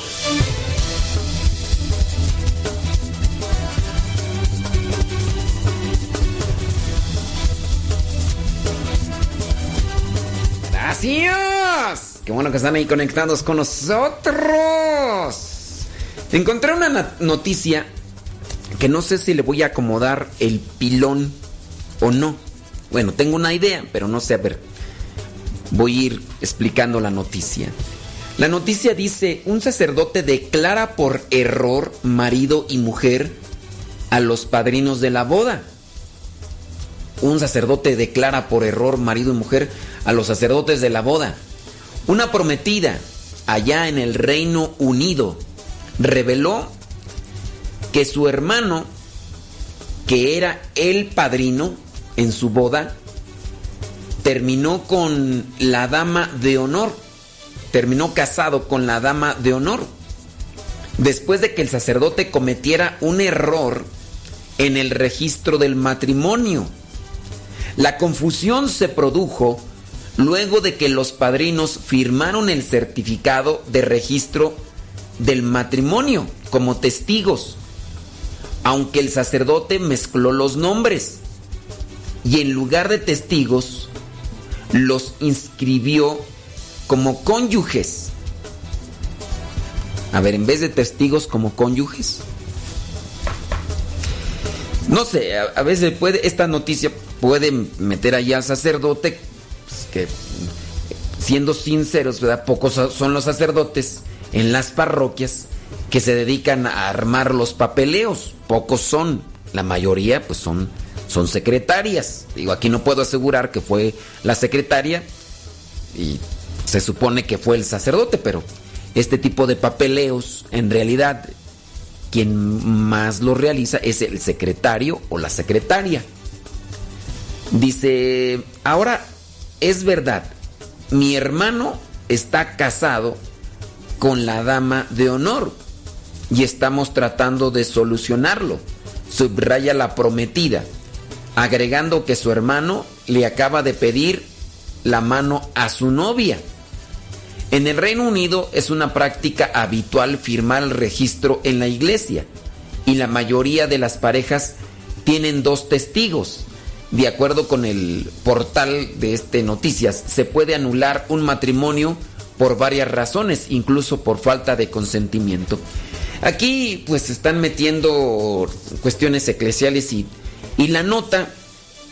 Gracias. Qué bueno que están ahí conectados con nosotros. Encontré una na- noticia que no sé si le voy a acomodar el pilón o no. Bueno, tengo una idea, pero no sé, a ver. Voy a ir explicando la noticia. La noticia dice, un sacerdote declara por error marido y mujer a los padrinos de la boda. Un sacerdote declara por error marido y mujer a los sacerdotes de la boda. Una prometida allá en el Reino Unido reveló que su hermano, que era el padrino en su boda, terminó con la dama de honor, terminó casado con la dama de honor, después de que el sacerdote cometiera un error en el registro del matrimonio. La confusión se produjo luego de que los padrinos firmaron el certificado de registro del matrimonio como testigos, aunque el sacerdote mezcló los nombres y en lugar de testigos los inscribió como cónyuges. A ver, en vez de testigos como cónyuges. No sé, a, veces puede, esta noticia puede meter ahí al sacerdote, pues, que siendo sinceros, ¿verdad? Pocos son los sacerdotes en las parroquias que se dedican a armar los papeleos. Pocos son. La mayoría, pues son, son secretarias. Digo, aquí no puedo asegurar que fue la secretaria y se supone que fue el sacerdote, pero este tipo de papeleos, en realidad, quien más lo realiza es el secretario o la secretaria. Dice, ahora es verdad, mi hermano está casado con la dama de honor y estamos tratando de solucionarlo. Subraya la prometida, agregando que su hermano le acaba de pedir la mano a su novia. En el Reino Unido es una práctica habitual firmar el registro en la iglesia y la mayoría de las parejas tienen dos testigos. De acuerdo con el portal de este noticias, se puede anular un matrimonio por varias razones, incluso por falta de consentimiento. Aquí pues están metiendo cuestiones eclesiales y, y la nota,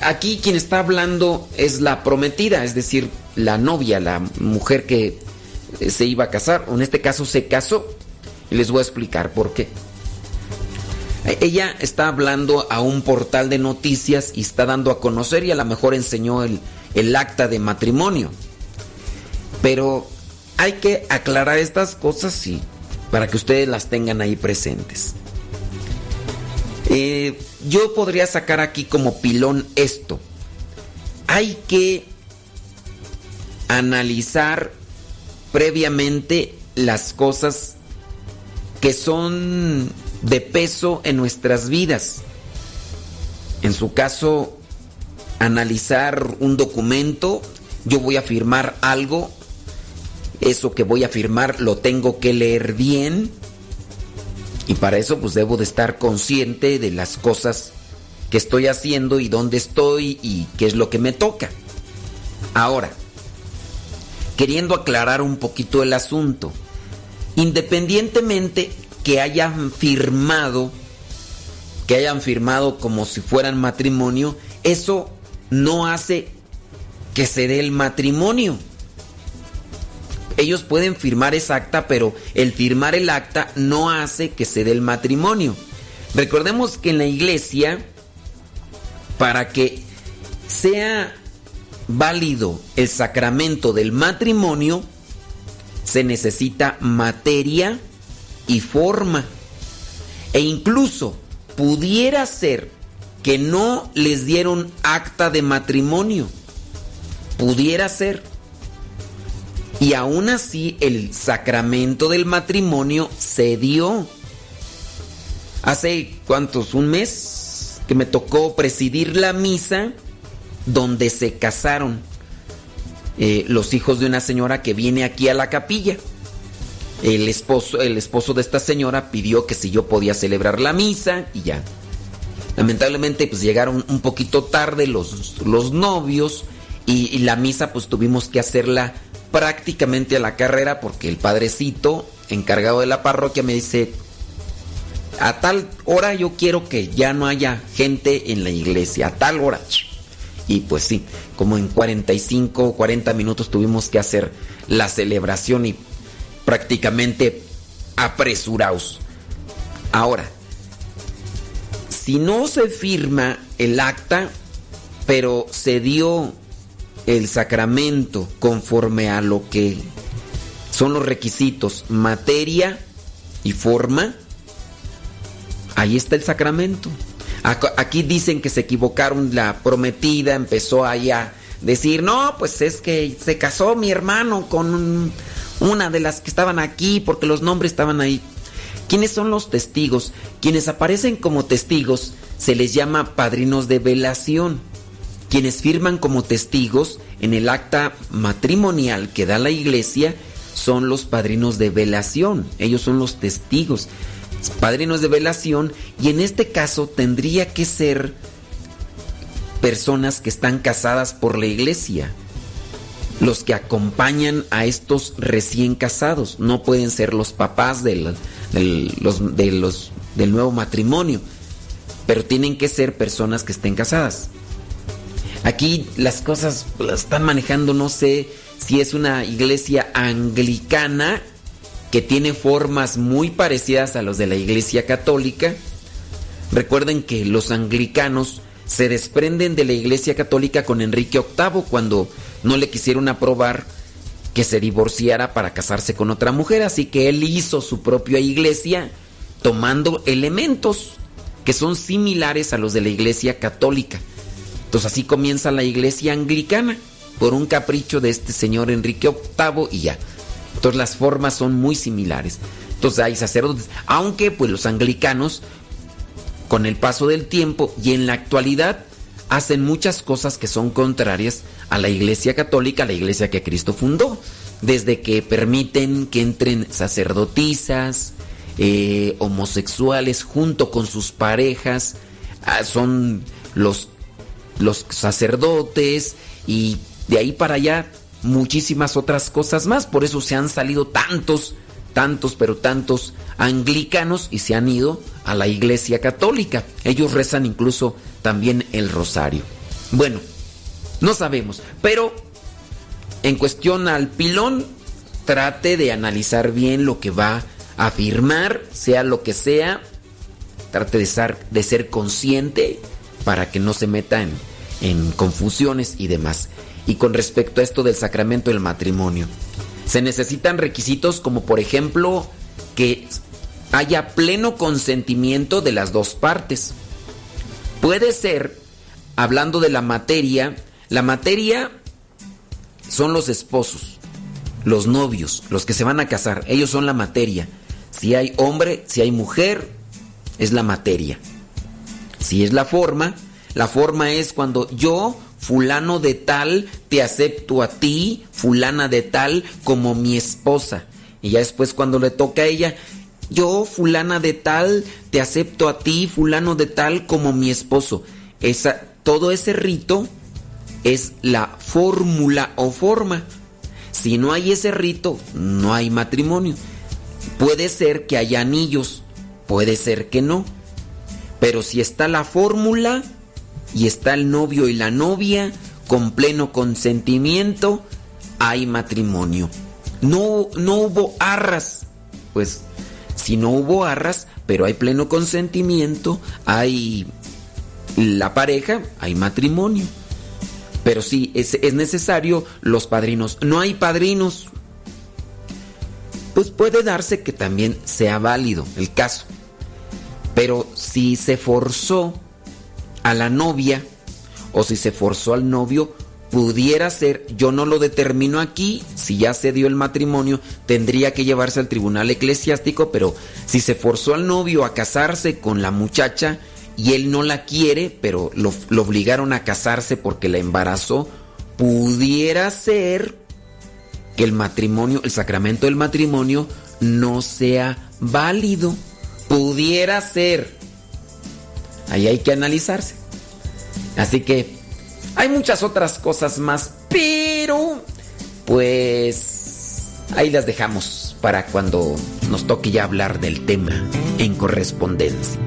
aquí quien está hablando es la prometida, es decir, la novia, la mujer que eh, se iba a casar, o en este caso se casó. Y les voy a explicar por qué. Eh, Ella está hablando a un portal de noticias y está dando a conocer y a lo mejor enseñó el, el acta de matrimonio. Pero hay que aclarar estas cosas y para que ustedes las tengan ahí presentes. Eh, yo podría sacar aquí como pilón esto. Hay que analizar previamente las cosas que son de peso en nuestras vidas. En su caso, analizar un documento, yo voy a firmar algo, eso que voy a firmar lo tengo que leer bien y para eso pues debo de estar consciente de las cosas que estoy haciendo y dónde estoy y qué es lo que me toca. Ahora, queriendo aclarar un poquito el asunto, independientemente que hayan firmado, que hayan firmado como si fueran matrimonio, eso no hace que se dé el matrimonio. Ellos pueden firmar esa acta, pero el firmar el acta no hace que se dé el matrimonio. Recordemos que en la iglesia, para que sea válido el sacramento del matrimonio, se necesita materia y forma. E incluso pudiera ser que no les dieron acta de matrimonio. Pudiera ser. Y aún así el sacramento del matrimonio se dio. Hace cuántos, un mes que me tocó presidir la misa donde se casaron eh, los hijos de una señora que viene aquí a la capilla. El esposo, el esposo de esta señora pidió que si yo podía celebrar la misa y ya. Lamentablemente pues llegaron un poquito tarde los, los novios y, y la misa pues tuvimos que hacerla prácticamente a la carrera porque el padrecito encargado de la parroquia me dice, a tal hora yo quiero que ya no haya gente en la iglesia, a tal hora. Y pues sí, como en 45 o 40 minutos tuvimos que hacer la celebración y prácticamente apresurados. Ahora, si no se firma el acta, pero se dio el sacramento conforme a lo que son los requisitos, materia y forma, ahí está el sacramento. Ac- Aquí dicen que se equivocaron, la prometida empezó ahí a decir, no, pues es que se casó mi hermano con un- una de las que estaban aquí porque los nombres estaban ahí. ¿Quiénes son los testigos? Quienes aparecen como testigos se les llama padrinos de velación. Quienes firman como testigos en el acta matrimonial que da la iglesia son los padrinos de velación. Ellos son los testigos, padrinos de velación, y en este caso tendría que ser personas que están casadas por la iglesia. Los que acompañan a estos recién casados no pueden ser los papás de los- del nuevo matrimonio, pero tienen que ser personas que estén casadas. Aquí las cosas están manejando, no sé si es una iglesia anglicana que tiene formas muy parecidas a los de la iglesia católica. Recuerden que los anglicanos se desprenden de la iglesia católica con Enrique VIII cuando no le quisieron aprobar que se divorciara para casarse con otra mujer, así que él hizo su propia iglesia tomando elementos que son similares a los de la iglesia católica. Entonces así comienza la iglesia anglicana por un capricho de este señor Enrique VIII y ya. Entonces las formas son muy similares. Entonces hay sacerdotes, aunque pues los anglicanos con el paso del tiempo y en la actualidad hacen muchas cosas que son contrarias a la iglesia católica, a la iglesia que Cristo fundó. Desde que permiten que entren sacerdotisas, eh, homosexuales junto con sus parejas, ah, son los, los sacerdotes y de ahí para allá muchísimas otras cosas más. Por eso se han salido tantos, tantos, pero tantos anglicanos y se han ido a la iglesia católica. Ellos rezan incluso también el rosario. Bueno, no sabemos, pero en cuestión al pilón, trate de analizar bien lo que va a afirmar, sea lo que sea. Trate de ser, de ser consciente para que no se meta en, en confusiones y demás. Y con respecto a esto del sacramento del matrimonio, se necesitan requisitos como por ejemplo que haya pleno consentimiento de las dos partes. Puede ser, hablando de la materia, la materia son los esposos, los novios, los que se van a casar, ellos son la materia. Si hay hombre, si hay mujer, es la materia. Si es la forma, la forma es cuando yo, fulano de tal, te acepto a ti, fulana de tal, como mi esposa. Y ya después cuando le toca a ella, yo, fulana de tal, te acepto a ti, fulano de tal, como mi esposo. Esa, todo ese rito es la fórmula o forma. Si no hay ese rito, no hay matrimonio. Puede ser que haya anillos, puede ser que no. Pero si está la fórmula y está el novio y la novia con pleno consentimiento, hay matrimonio. No, no hubo arras. Pues si no hubo arras, pero hay pleno consentimiento, hay la pareja, hay matrimonio. Pero sí, es, es necesario los padrinos. No hay padrinos. Pues puede darse que también sea válido el caso. Pero si se forzó a la novia o si se forzó al novio, pudiera ser, yo no lo determino aquí, si ya se dio el matrimonio, tendría que llevarse al tribunal eclesiástico, pero si se forzó al novio a casarse con la muchacha y él no la quiere, pero lo, lo obligaron a casarse porque la embarazó, pudiera ser que el matrimonio, el sacramento del matrimonio, no sea válido. Pudiera ser. Ahí hay que analizarse. Así que hay muchas otras cosas más, pero pues ahí las dejamos para cuando nos toque ya hablar del tema en correspondencia.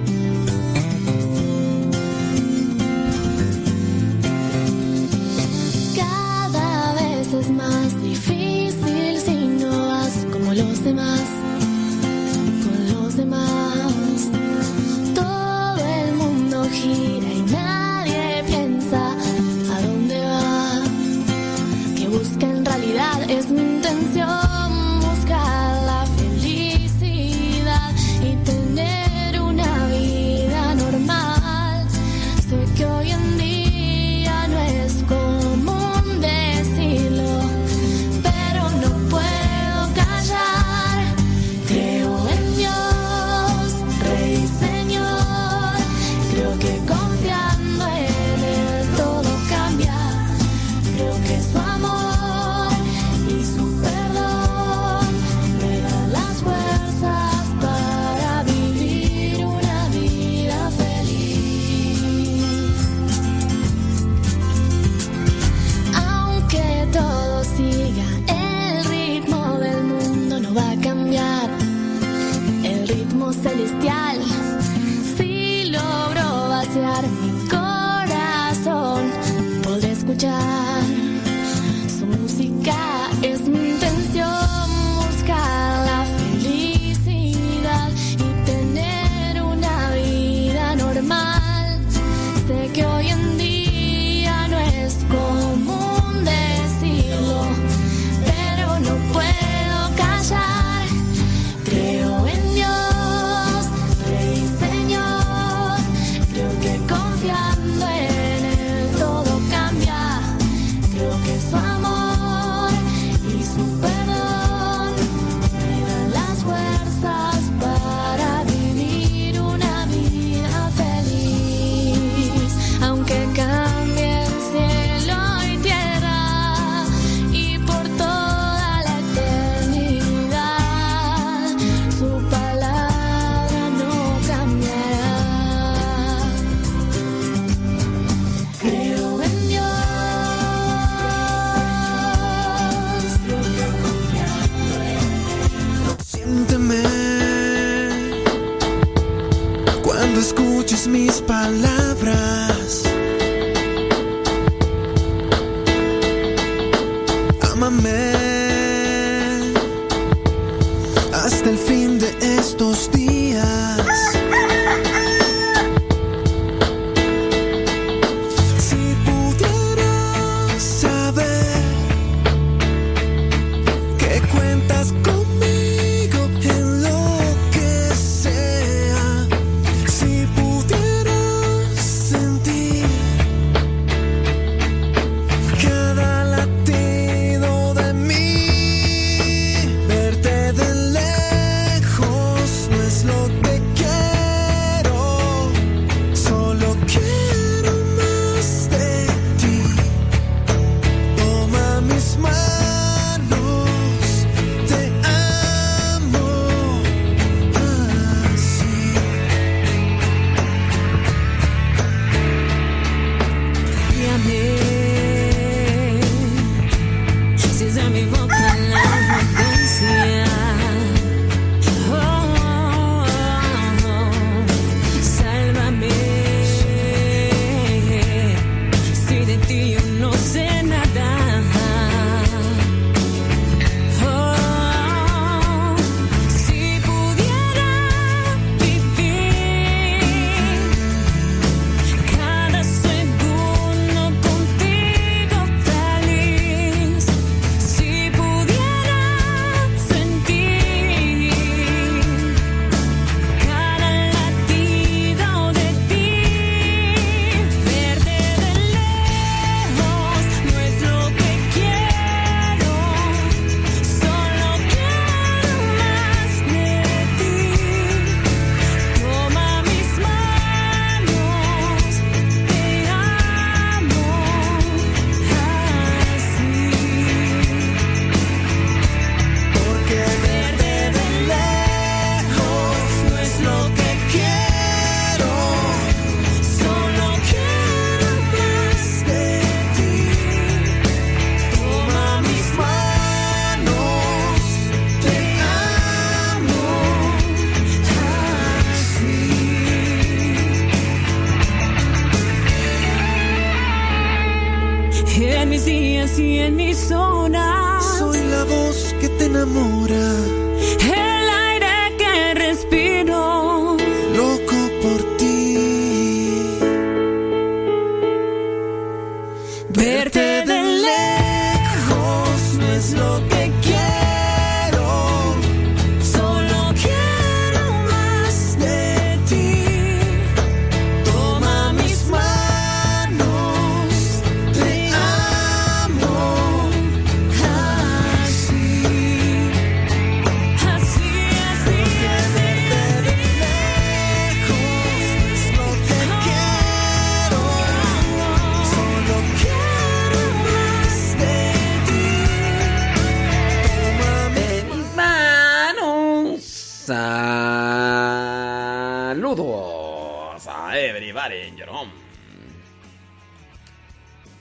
斑斓。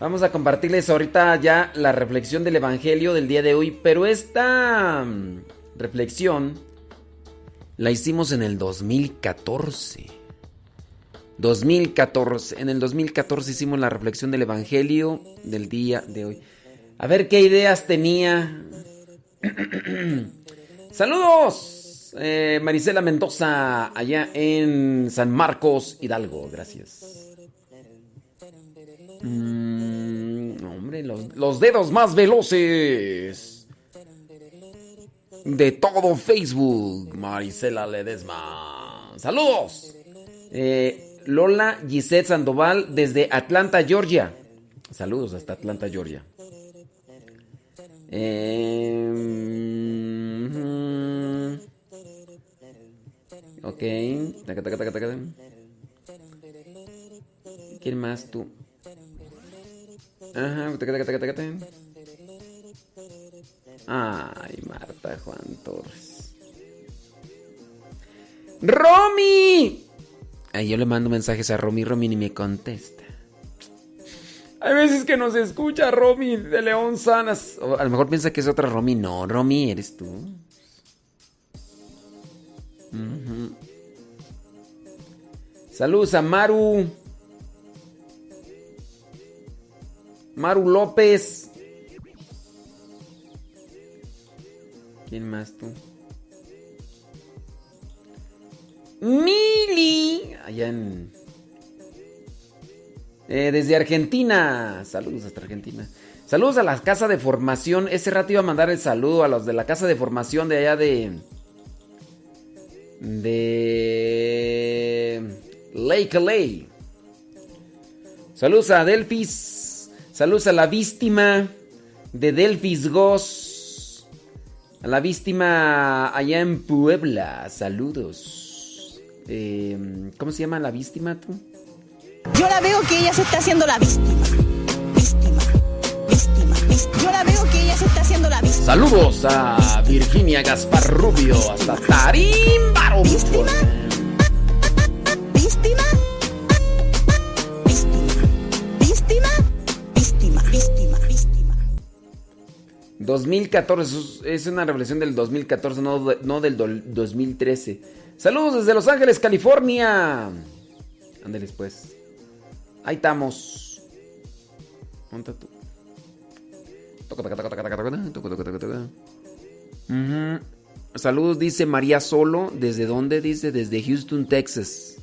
Vamos a compartirles ahorita ya la reflexión del Evangelio del día de hoy, pero esta mm, reflexión la hicimos en el 2014. 2014. En el 2014 hicimos la reflexión del Evangelio del día de hoy. A ver qué ideas tenía. Saludos, eh, Marisela Mendoza, allá en San Marcos, Hidalgo. Gracias. Mm, hombre, los, los dedos más veloces de todo Facebook. Marisela Ledesma. Saludos. Eh, Lola Gisette Sandoval desde Atlanta, Georgia. Saludos hasta Atlanta, Georgia. Eh, ok. ¿Quién más tú? Ajá. Ay, Marta Juan Torres. ¡Romy! Ay, yo le mando mensajes a Romy, Romy ni me contesta. Hay veces que nos escucha Romy de León Sanas. O a lo mejor piensa que es otra Romy. No, Romy, eres tú. Saludos a Maru. Maru López. ¿Quién más tú? Mili. Allá en... Eh, desde Argentina. Saludos hasta Argentina. Saludos a la casa de formación. Ese rato iba a mandar el saludo a los de la casa de formación de allá de. De. Lake Lay. Saludos a Delfis. Saludos a la víctima de Delfis Goss. A la víctima allá en Puebla. Saludos. Eh, ¿Cómo se llama la víctima tú? Yo la veo que ella se está haciendo la víctima. Víctima. Víctima. víctima. Yo la veo que ella se está haciendo la víctima. Saludos a Virginia Gaspar Rubio hasta Tarímbaro. ¿Víctima? Víctima. 2014, es una revelación del 2014, no, no del 2013. Saludos desde Los Ángeles, California. Ándeles pues. Ahí estamos. Monta tú. Saludos, dice María Solo. ¿Desde dónde? Dice, desde Houston, Texas.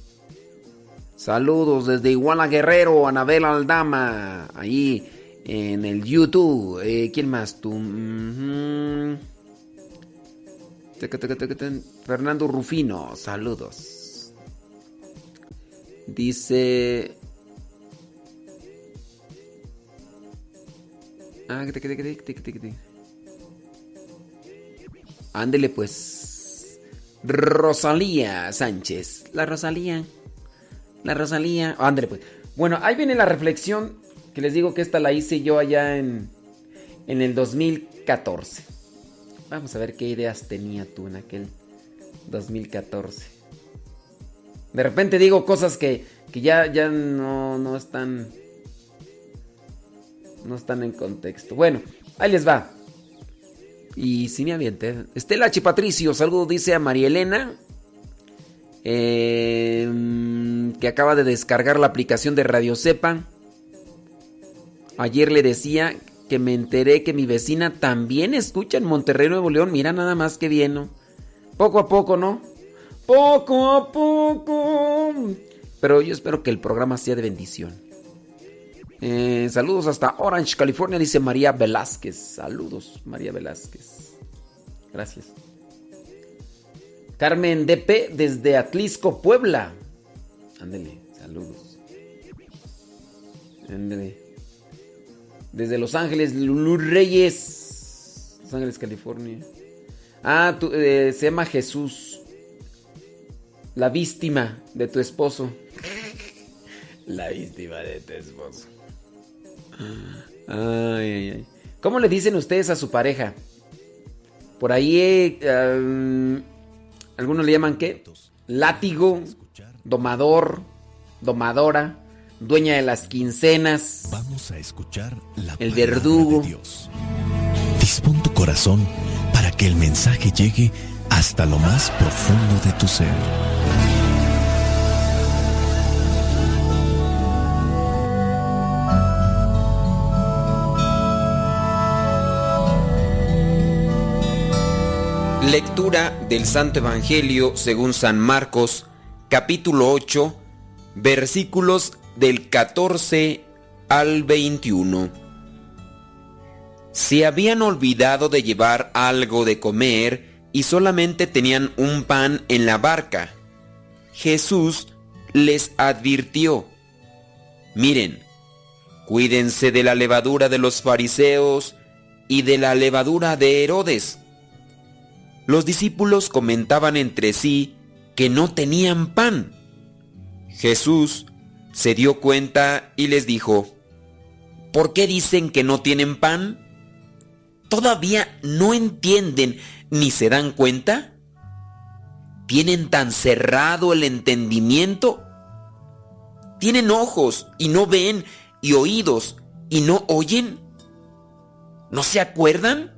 Saludos desde Iguana Guerrero, Anabel Aldama. Ahí en el YouTube. Eh, ¿Quién más? Tú. Tan. Fernando Rufino. Saludos. Dice. Ándele pues. Rosalía Sánchez. La Rosalía. La Rosalía. Ándele pues. Bueno, ahí viene la reflexión que les digo que esta la hice yo allá en, en el 2014. Vamos a ver qué ideas tenía tú en aquel 2014. De repente digo cosas que, que ya, ya no, no están. No están en contexto. Bueno, ahí les va. Y si me aviente. Estela H. Patricio, saludo dice a María Elena. eh, que acaba de descargar la aplicación de Radio Cepa. Ayer le decía que me enteré que mi vecina también escucha en Monterrey, Nuevo León. Mira nada más que bien, ¿no? Poco a poco, ¿no? Poco a poco. Pero yo espero que el programa sea de bendición. Eh, saludos hasta Orange, California, dice María Velázquez. Saludos, María Velázquez. Gracias. Carmen DP desde Atlisco, Puebla. Ándele, saludos. Ándele. Desde Los Ángeles, Lulú Reyes. Los Ángeles, California. Ah, tú, eh, se llama Jesús. La víctima de tu esposo. La víctima de tu esposo. Ay, ay, ay. ¿Cómo le dicen ustedes a su pareja? Por ahí, eh, algunos le llaman qué? Látigo, domador, domadora, dueña de las quincenas. Vamos a escuchar la El verdugo. de Dios. Dispón tu corazón para que el mensaje llegue hasta lo más profundo de tu ser. Lectura del Santo Evangelio según San Marcos, capítulo 8, versículos del 14 al 21. Se habían olvidado de llevar algo de comer y solamente tenían un pan en la barca. Jesús les advirtió, miren, cuídense de la levadura de los fariseos y de la levadura de Herodes. Los discípulos comentaban entre sí que no tenían pan. Jesús se dio cuenta y les dijo, ¿por qué dicen que no tienen pan? ¿Todavía no entienden ni se dan cuenta? ¿Tienen tan cerrado el entendimiento? ¿Tienen ojos y no ven y oídos y no oyen? ¿No se acuerdan?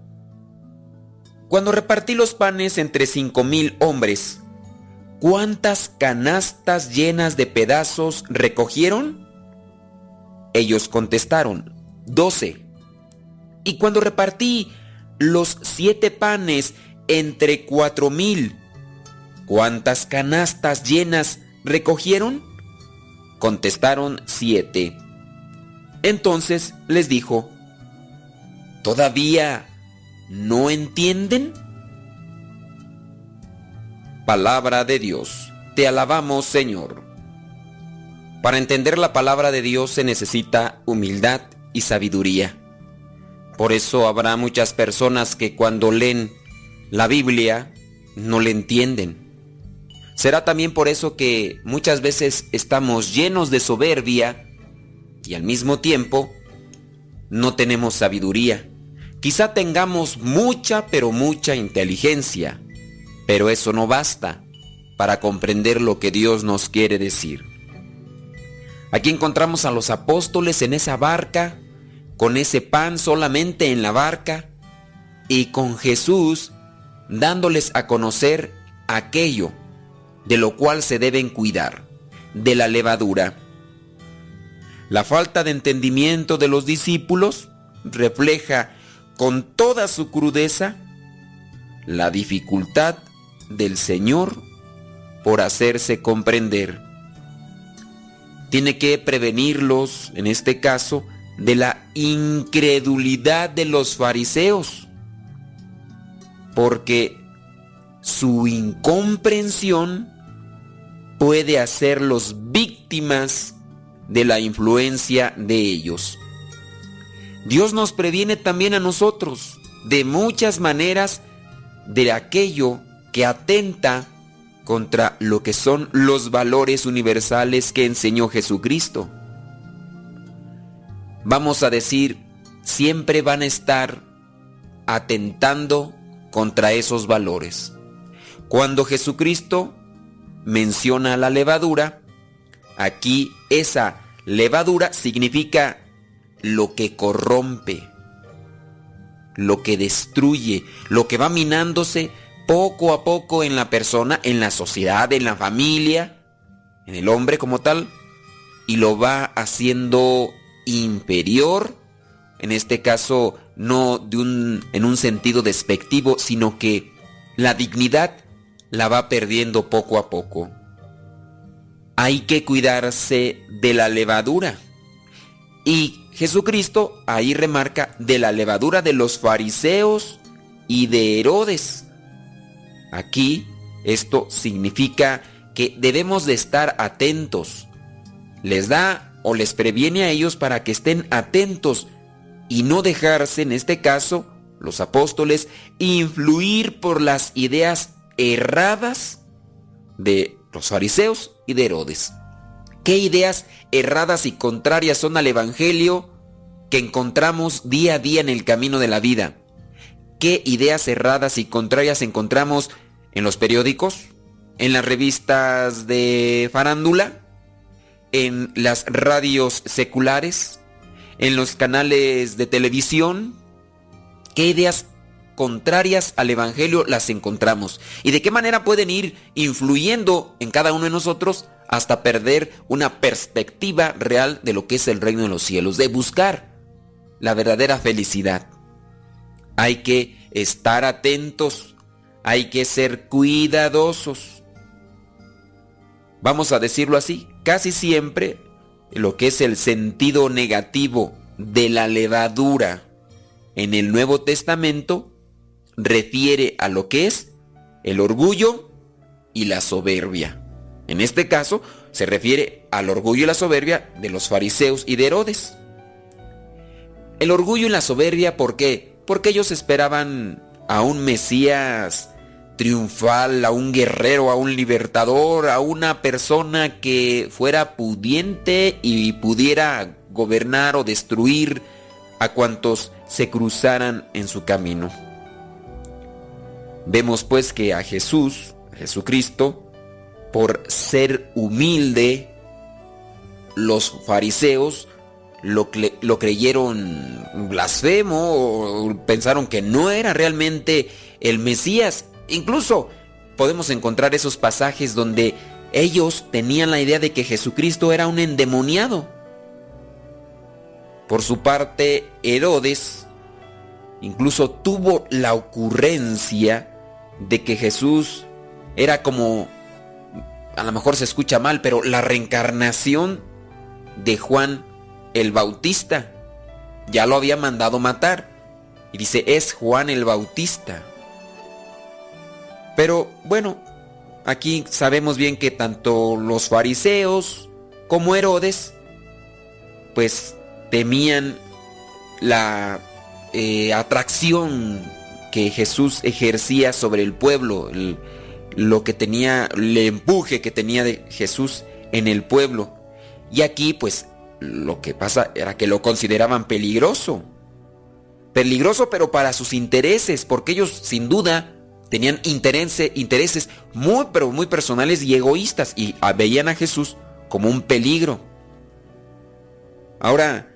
Cuando repartí los panes entre cinco mil hombres, ¿cuántas canastas llenas de pedazos recogieron? Ellos contestaron, doce. Y cuando repartí los siete panes entre cuatro mil, ¿cuántas canastas llenas recogieron? Contestaron siete. Entonces les dijo, ¿todavía no entienden? Palabra de Dios. Te alabamos, Señor. Para entender la palabra de Dios se necesita humildad y sabiduría. Por eso habrá muchas personas que cuando leen la Biblia no le entienden. Será también por eso que muchas veces estamos llenos de soberbia y al mismo tiempo no tenemos sabiduría. Quizá tengamos mucha, pero mucha inteligencia, pero eso no basta para comprender lo que Dios nos quiere decir. Aquí encontramos a los apóstoles en esa barca, con ese pan solamente en la barca, y con Jesús dándoles a conocer aquello de lo cual se deben cuidar, de la levadura. La falta de entendimiento de los discípulos refleja con toda su crudeza la dificultad del Señor por hacerse comprender. Tiene que prevenirlos, en este caso, de la incredulidad de los fariseos, porque su incomprensión puede hacerlos víctimas de la influencia de ellos. Dios nos previene también a nosotros de muchas maneras de aquello que atenta contra lo que son los valores universales que enseñó Jesucristo. Vamos a decir, siempre van a estar atentando contra esos valores. Cuando Jesucristo menciona la levadura, aquí esa levadura significa lo que corrompe, lo que destruye, lo que va minándose poco a poco en la persona, en la sociedad, en la familia, en el hombre como tal, y lo va haciendo inferior en este caso no de un, en un sentido despectivo, sino que la dignidad la va perdiendo poco a poco. Hay que cuidarse de la levadura. Y Jesucristo ahí remarca de la levadura de los fariseos y de Herodes. Aquí esto significa que debemos de estar atentos. Les da o les previene a ellos para que estén atentos y no dejarse, en este caso, los apóstoles, influir por las ideas erradas de los fariseos y de Herodes. ¿Qué ideas erradas y contrarias son al Evangelio que encontramos día a día en el camino de la vida? ¿Qué ideas erradas y contrarias encontramos en los periódicos? ¿En las revistas de farándula? ¿En las radios seculares? ¿En los canales de televisión? ¿Qué ideas contrarias al Evangelio las encontramos? ¿Y de qué manera pueden ir influyendo en cada uno de nosotros hasta perder una perspectiva real de lo que es el reino de los cielos? De buscar la verdadera felicidad. Hay que estar atentos, hay que ser cuidadosos. Vamos a decirlo así, casi siempre lo que es el sentido negativo de la levadura en el Nuevo Testamento refiere a lo que es el orgullo y la soberbia. En este caso se refiere al orgullo y la soberbia de los fariseos y de Herodes. El orgullo y la soberbia, ¿por qué? Porque ellos esperaban a un Mesías triunfal, a un guerrero, a un libertador, a una persona que fuera pudiente y pudiera gobernar o destruir a cuantos se cruzaran en su camino. Vemos pues que a Jesús, Jesucristo, por ser humilde, los fariseos lo, lo creyeron blasfemo o pensaron que no era realmente el Mesías. Incluso podemos encontrar esos pasajes donde ellos tenían la idea de que Jesucristo era un endemoniado. Por su parte, Herodes incluso tuvo la ocurrencia de que Jesús era como, a lo mejor se escucha mal, pero la reencarnación de Juan el Bautista. Ya lo había mandado matar. Y dice, es Juan el Bautista. Pero bueno, aquí sabemos bien que tanto los fariseos como Herodes, pues temían la eh, atracción que Jesús ejercía sobre el pueblo, lo que tenía, el empuje que tenía de Jesús en el pueblo. Y aquí pues lo que pasa era que lo consideraban peligroso. Peligroso pero para sus intereses, porque ellos sin duda tenían interese- intereses muy pero muy personales y egoístas y veían a Jesús como un peligro. Ahora,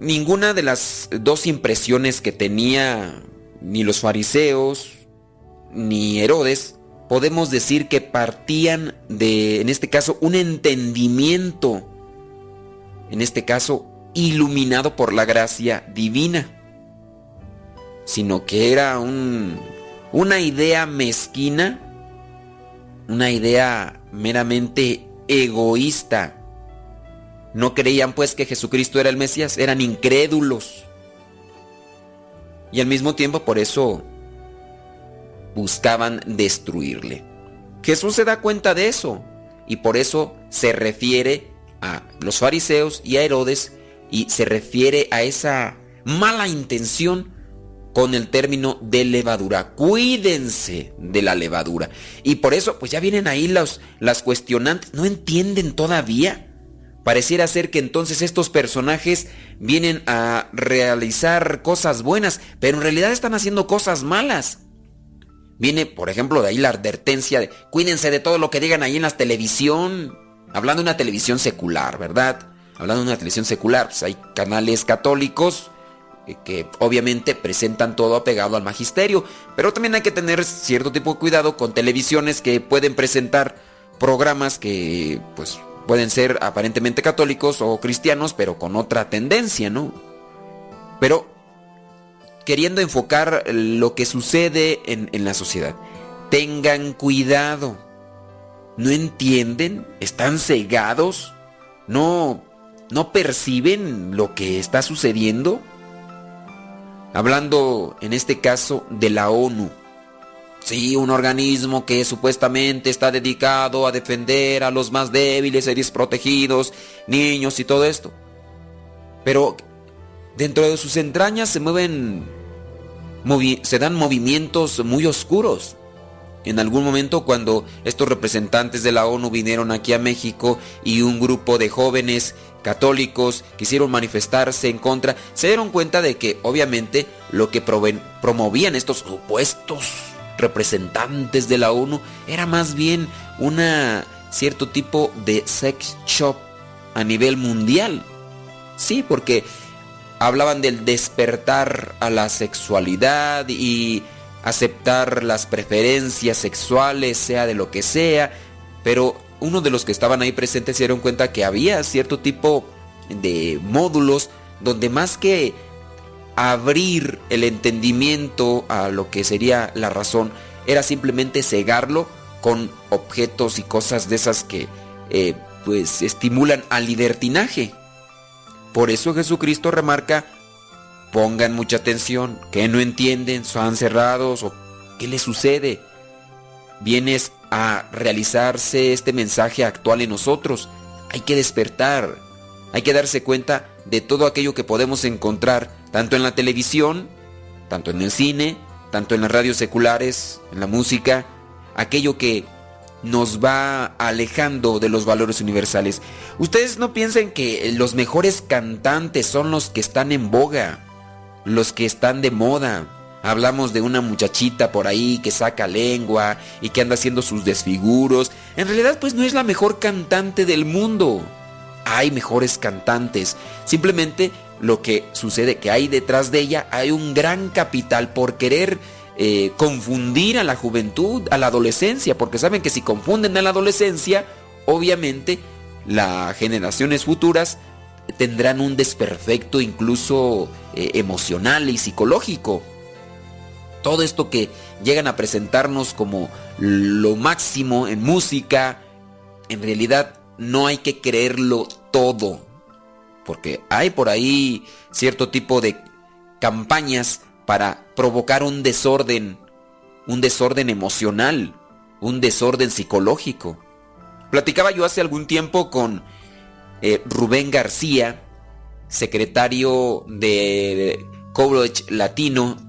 ninguna de las dos impresiones que tenía ni los fariseos ni Herodes podemos decir que partían de, en este caso, un entendimiento, en este caso, iluminado por la gracia divina, sino que era un, una idea mezquina, una idea meramente egoísta. No creían pues que Jesucristo era el Mesías, eran incrédulos. Y al mismo tiempo por eso buscaban destruirle. Jesús se da cuenta de eso y por eso se refiere a los fariseos y a Herodes y se refiere a esa mala intención con el término de levadura. Cuídense de la levadura. Y por eso, pues ya vienen ahí los, las cuestionantes. ¿No entienden todavía? Pareciera ser que entonces estos personajes vienen a realizar cosas buenas, pero en realidad están haciendo cosas malas. Viene, por ejemplo, de ahí la advertencia de cuídense de todo lo que digan ahí en la televisión. Hablando de una televisión secular, ¿verdad? Hablando de una televisión secular, pues hay canales católicos que obviamente presentan todo apegado al magisterio, pero también hay que tener cierto tipo de cuidado con televisiones que pueden presentar programas que pues pueden ser aparentemente católicos o cristianos, pero con otra tendencia, ¿no? pero queriendo enfocar lo que sucede en, en la sociedad. Tengan cuidado. ¿No entienden? ¿Están cegados? ¿No, no perciben lo que está sucediendo? Hablando en este caso de la ONU. Sí, un organismo que supuestamente está dedicado a defender a los más débiles y desprotegidos, niños y todo esto. Pero dentro de sus entrañas se mueven, se dan movimientos muy oscuros. En algún momento cuando estos representantes de la ONU vinieron aquí a México y un grupo de jóvenes católicos quisieron manifestarse en contra, se dieron cuenta de que obviamente lo que promovían estos supuestos representantes de la ONU era más bien una cierto tipo de sex shop a nivel mundial. Sí, porque hablaban del despertar a la sexualidad y aceptar las preferencias sexuales, sea de lo que sea, pero uno de los que estaban ahí presentes se dieron cuenta que había cierto tipo de módulos donde más que abrir el entendimiento a lo que sería la razón, era simplemente cegarlo con objetos y cosas de esas que eh, pues estimulan al libertinaje. Por eso Jesucristo remarca, pongan mucha atención, que no entienden, son cerrados o qué les sucede. Vienes a realizarse este mensaje actual en nosotros. Hay que despertar, hay que darse cuenta de todo aquello que podemos encontrar, tanto en la televisión, tanto en el cine, tanto en las radios seculares, en la música, aquello que nos va alejando de los valores universales. Ustedes no piensen que los mejores cantantes son los que están en boga, los que están de moda. Hablamos de una muchachita por ahí que saca lengua y que anda haciendo sus desfiguros. En realidad pues no es la mejor cantante del mundo. Hay mejores cantantes. Simplemente lo que sucede que hay detrás de ella hay un gran capital por querer eh, confundir a la juventud, a la adolescencia, porque saben que si confunden a la adolescencia, obviamente las generaciones futuras tendrán un desperfecto incluso eh, emocional y psicológico. Todo esto que llegan a presentarnos como lo máximo en música, en realidad no hay que creerlo todo. Porque hay por ahí cierto tipo de campañas para provocar un desorden, un desorden emocional, un desorden psicológico. Platicaba yo hace algún tiempo con eh, Rubén García, secretario de College Latino,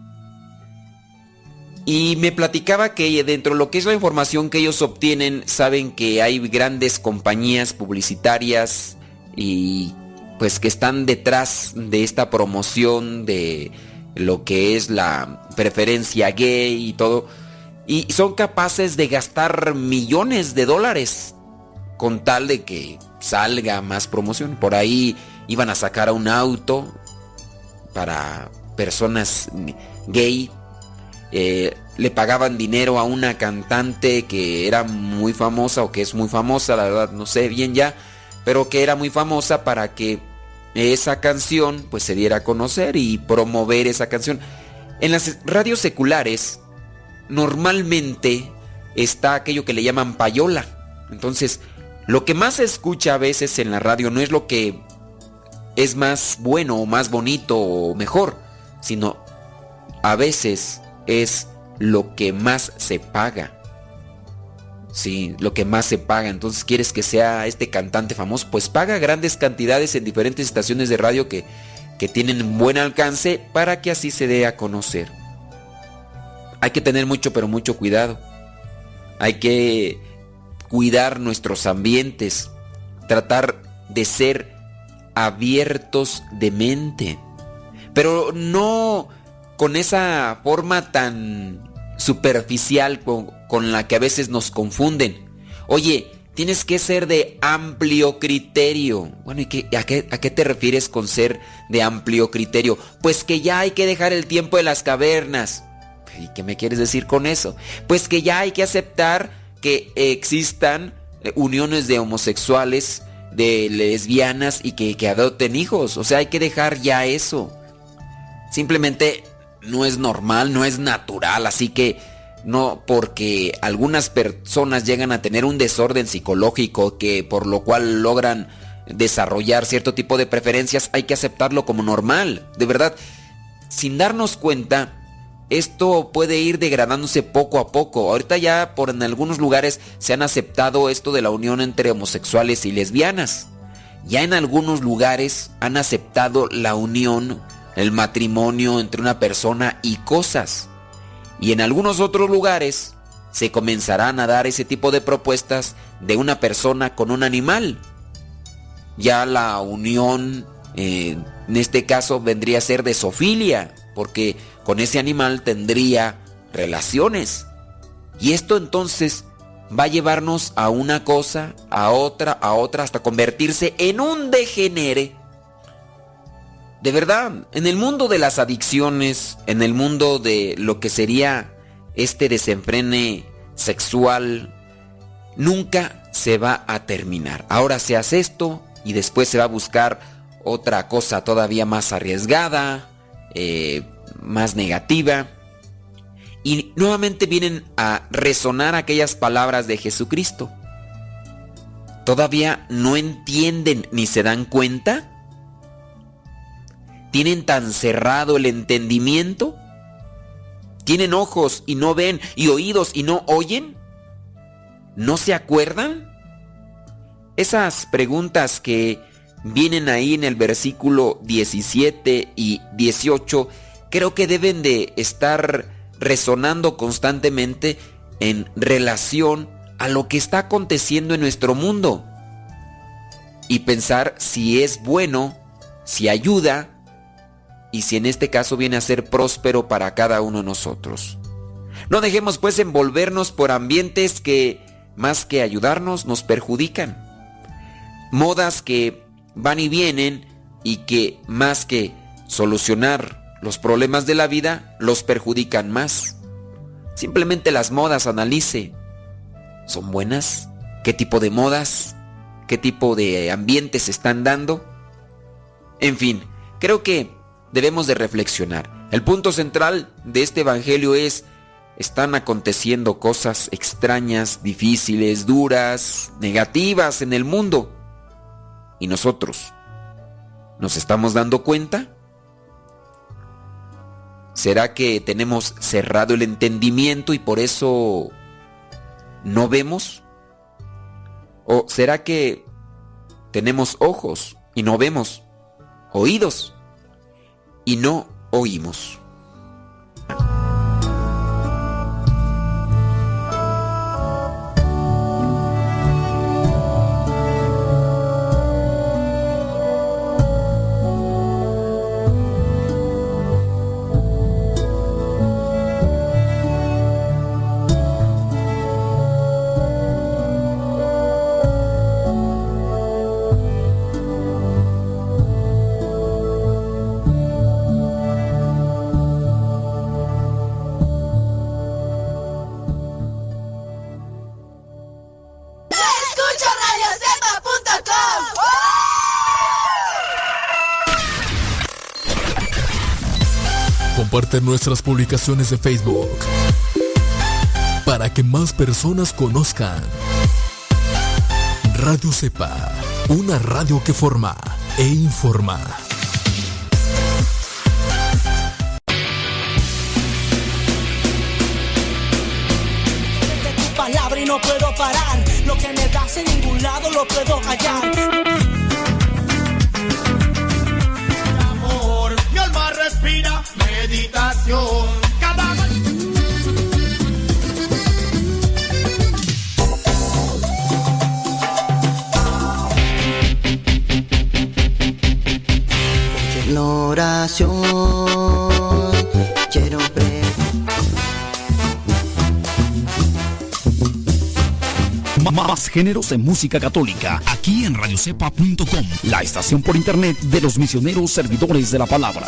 y me platicaba que dentro de lo que es la información que ellos obtienen, saben que hay grandes compañías publicitarias y pues que están detrás de esta promoción de lo que es la preferencia gay y todo. Y son capaces de gastar millones de dólares con tal de que salga más promoción. Por ahí iban a sacar a un auto para personas gay. Eh, le pagaban dinero a una cantante que era muy famosa o que es muy famosa, la verdad no sé bien ya, pero que era muy famosa para que esa canción pues se diera a conocer y promover esa canción. En las radios seculares normalmente está aquello que le llaman payola. Entonces, lo que más se escucha a veces en la radio no es lo que es más bueno o más bonito o mejor, sino a veces es lo que más se paga. Sí, lo que más se paga. Entonces, ¿quieres que sea este cantante famoso? Pues paga grandes cantidades en diferentes estaciones de radio que, que tienen buen alcance para que así se dé a conocer. Hay que tener mucho, pero mucho cuidado. Hay que cuidar nuestros ambientes. Tratar de ser abiertos de mente. Pero no con esa forma tan superficial con, con, la que a veces nos confunden. Oye, tienes que ser de amplio criterio. Bueno, ¿y qué, a, qué, a, qué, te refieres con ser de amplio criterio? Pues que ya hay que dejar el tiempo de las cavernas. ¿Y qué me quieres decir con eso? Pues que ya hay que aceptar que existan uniones de homosexuales, de lesbianas y que, que adopten hijos. O sea, hay que dejar ya eso. Simplemente no es normal, no es natural, así que no porque algunas personas llegan a tener un desorden psicológico que por lo cual logran desarrollar cierto tipo de preferencias, hay que aceptarlo como normal. De verdad, sin darnos cuenta, esto puede ir degradándose poco a poco. Ahorita ya por en algunos lugares se han aceptado esto de la unión entre homosexuales y lesbianas. Ya en algunos lugares han aceptado la unión, el matrimonio entre una persona y cosas. Y en algunos otros lugares se comenzarán a dar ese tipo de propuestas de una persona con un animal. Ya la unión, eh, en este caso, vendría a ser de sofilia, porque con ese animal tendría relaciones. Y esto entonces va a llevarnos a una cosa, a otra, a otra, hasta convertirse en un degenere. De verdad, en el mundo de las adicciones, en el mundo de lo que sería este desenfrene sexual, nunca se va a terminar. Ahora se hace esto y después se va a buscar otra cosa todavía más arriesgada, eh, más negativa. Y nuevamente vienen a resonar aquellas palabras de Jesucristo. ¿Todavía no entienden ni se dan cuenta? ¿Tienen tan cerrado el entendimiento? ¿Tienen ojos y no ven y oídos y no oyen? ¿No se acuerdan? Esas preguntas que vienen ahí en el versículo 17 y 18 creo que deben de estar resonando constantemente en relación a lo que está aconteciendo en nuestro mundo y pensar si es bueno, si ayuda y si en este caso viene a ser próspero para cada uno de nosotros. No dejemos pues envolvernos por ambientes que más que ayudarnos nos perjudican. Modas que van y vienen y que más que solucionar los problemas de la vida los perjudican más. Simplemente las modas analice. ¿Son buenas? ¿Qué tipo de modas? ¿Qué tipo de ambientes están dando? En fin, creo que debemos de reflexionar. El punto central de este Evangelio es, están aconteciendo cosas extrañas, difíciles, duras, negativas en el mundo. ¿Y nosotros? ¿Nos estamos dando cuenta? ¿Será que tenemos cerrado el entendimiento y por eso no vemos? ¿O será que tenemos ojos y no vemos? ¿Oídos y no oímos? Comparte nuestras publicaciones de Facebook para que más personas conozcan. Radio Cepa, una radio que forma e informa. y no puedo parar. Lo que me das en ningún lado lo puedo hallar. Meditación. Cada La oración quiero ver. Más géneros en música católica, aquí en radiocepa.com, la estación por internet de los misioneros servidores de la palabra.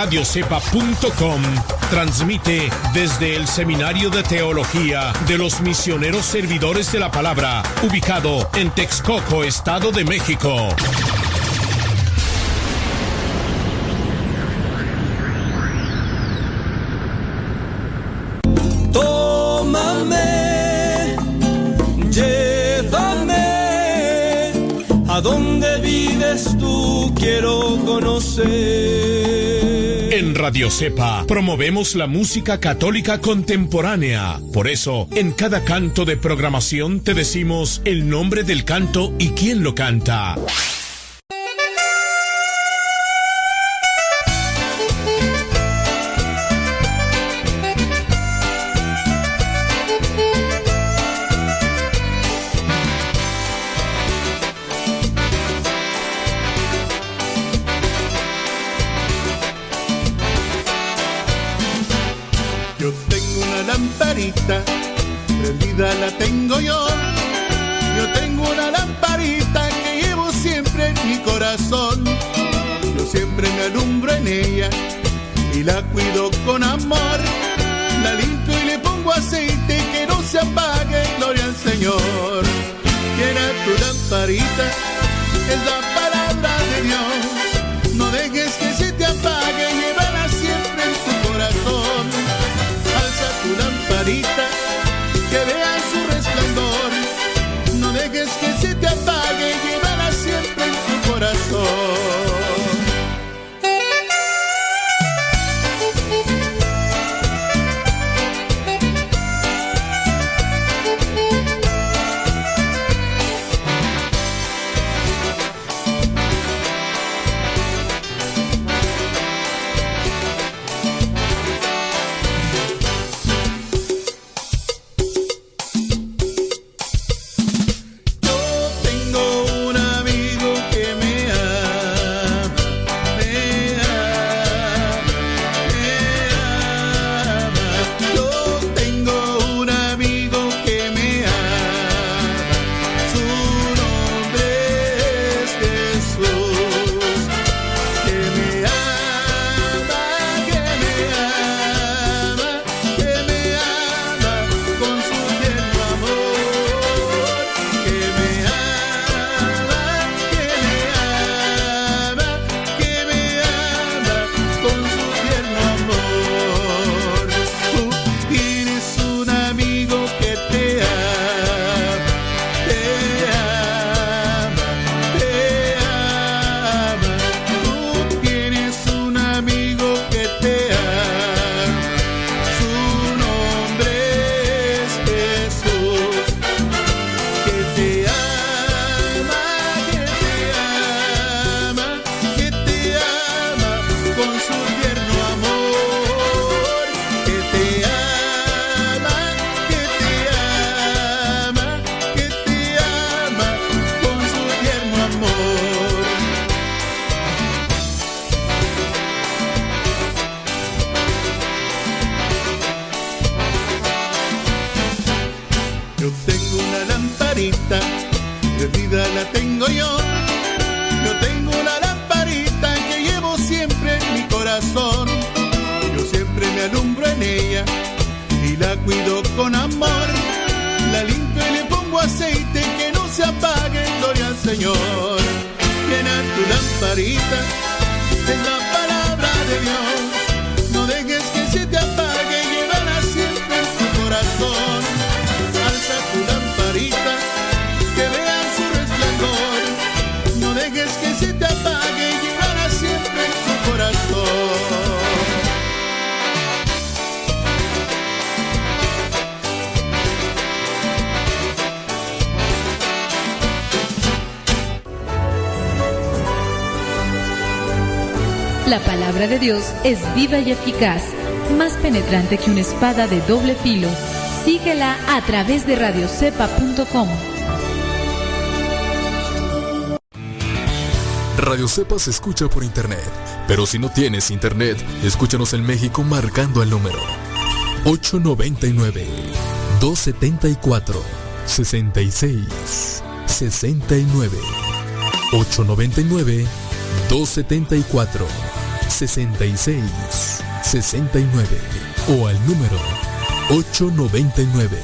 radiocepa.com transmite desde el Seminario de Teología de los Misioneros Servidores de la Palabra, ubicado en Texcoco, Estado de México. Radio Cepa promovemos la música católica contemporánea. Por eso, en cada canto de programación te decimos el nombre del canto y quién lo canta. Palabra de Dios es viva y eficaz, más penetrante que una espada de doble filo. Síguela a través de radiocepa.com. Radio Cepa se escucha por internet, pero si no tienes internet, escúchanos en México marcando el número 899 274 66 69 899 274 66 69 o al número 899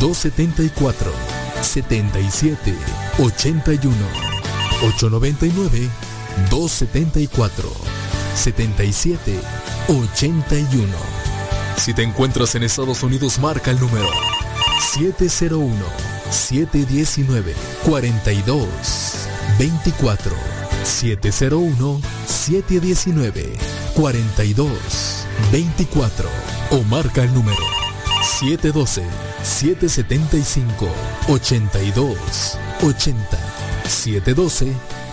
274 77 81 899 274 77 81 Si te encuentras en Estados Unidos marca el número 701 719 42 24 701 719 42 24 o marca el número 712 775 82 80 712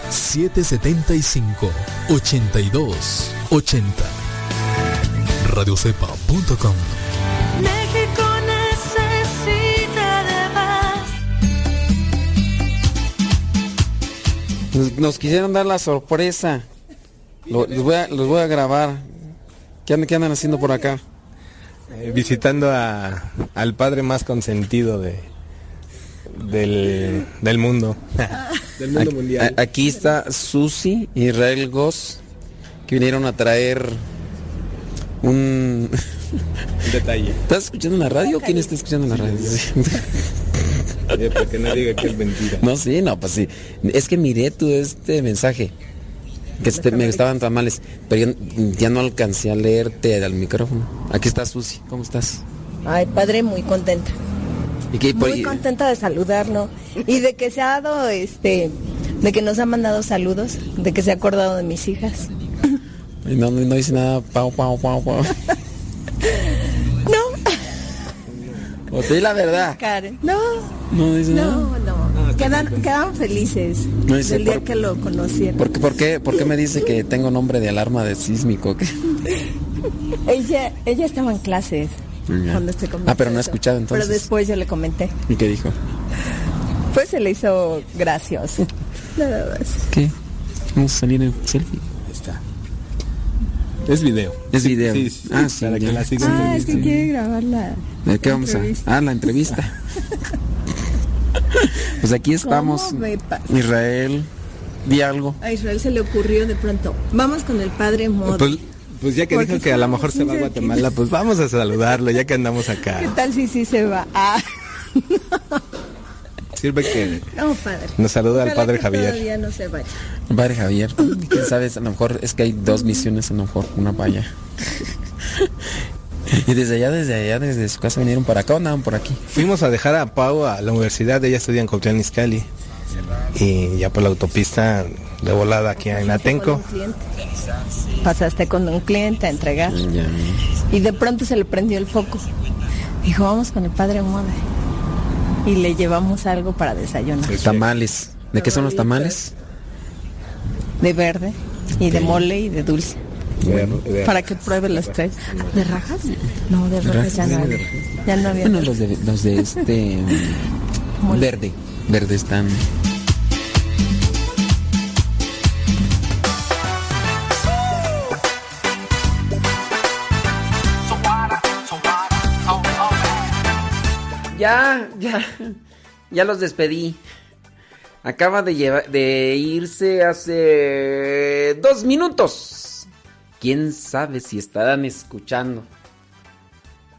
775 82 80 radiocepa.com nos quisieron dar la sorpresa. Lo- los, voy a, los voy a grabar. ¿Qué andan, qué andan haciendo por acá? Eh, visitando a- al padre más consentido de del, del mundo. del mundo Aquí- mundial. a- Aquí está Susi y Israel Goss que vinieron a traer un... detalle. ¿Estás escuchando en la radio? ¿Quién está escuchando en la radio? Para que no diga que es mentira. No, sí, no, pues sí. Es que miré tu este mensaje. Que este- me estaban tamales, pero yo ya no alcancé a leerte al micrófono. Aquí está Susi, ¿cómo estás? Ay, padre, muy contenta. ¿Y qué, por- Muy contenta de saludarlo y de que se ha dado, este, de que nos ha mandado saludos, de que se ha acordado de mis hijas. y no, no dice nada, pau, pau, pau, pau. O te di la verdad. Karen, no, No dice nada. no, no. Quedan, quedan felices No dice del día por- que lo conocieron. ¿Por qué, por, qué, ¿Por qué me dice que tengo nombre de alarma de sísmico? Ella, ella estaba en clases Ya. cuando se comentó Ah, pero no ha eso. escuchado entonces. Pero después yo le comenté. ¿Y qué dijo? Pues se le hizo gracioso. Nada más. ¿Qué? Vamos a salir en selfie. Está. Es video. Es video. Sí, sí, ah, sí. para que la sigan Ah, es que quiere grabar la. ¿De qué vamos entrevista. a...? Ah, la entrevista. pues aquí estamos. Israel, di algo. A Israel se le ocurrió de pronto. Vamos con el padre Modi. Pues, pues ya que Porque dijo que a lo mejor se va a Guatemala, pues vamos a saludarlo ya que andamos ¿Qué acá. tal si sí se va? Ah, Sirve que no, padre. Nos saluda al padre que Javier. Todavía no se vaya. Padre Javier. ¿Quién sabe? A lo mejor es que hay dos misiones, a lo mejor una para allá. Y desde allá, desde allá, desde su casa vinieron para acá o andaban por aquí. fuimos a dejar a Pau a la universidad, ella estudia en Cuautitlán Izcalli. Y ya por la autopista de volada aquí en Atenco. Pasaste con un cliente a entregar. Y de pronto se le prendió el foco. Dijo, vamos con el padre Modi. Y le llevamos algo para desayunar. Tamales. ¿De qué son los tamales? De verde y de mole y de dulce. Para que pruebe los tres. ¿De rajas? No, de ¿De rajas ya no había. Ya no había. Bueno, los de, los de este... verde. Verde están... Ya, ya. ya los despedí. Acaba de irse hace dos minutos. ¿Quién sabe si estarán escuchando?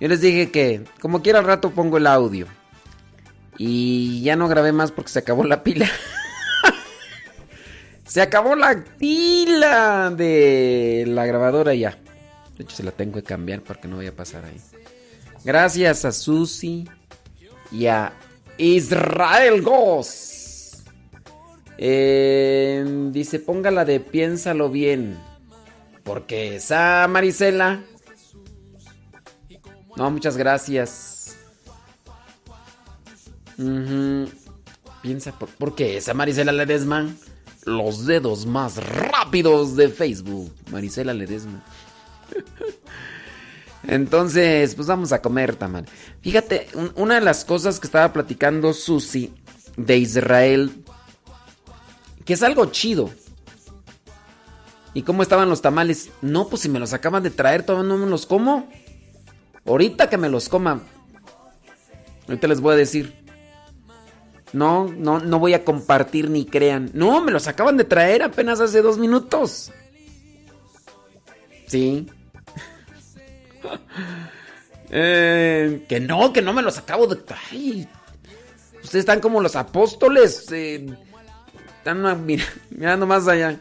Yo les dije que como quiera al rato pongo el audio. Y ya no grabé más porque se acabó la pila. se acabó la pila de la grabadora ya. De hecho se la tengo que cambiar porque no voy a pasar ahí. Gracias a Susi y a Israel Goss. Eh, dice, póngala de piénsalo bien. Porque esa Marisela. No, muchas gracias. Piensa, ¿por, por qué esa Marisela Ledesma? Los dedos más rápidos de Facebook. Marisela Ledesma. Entonces, pues vamos a comer tamal. Fíjate, un- una de las cosas que estaba platicando Susi de Israel, que es algo chido. ¿Y cómo estaban los tamales? No, pues si me los acaban de traer, todavía no me los como. Ahorita que me los coma. Ahorita les voy a decir. No, no, no voy a compartir ni crean. No, me los acaban de traer apenas hace dos minutos. Sí. Eh, que no, que no me los acabo de. Ay, ustedes están como los apóstoles. eh, están mira- mirando más allá.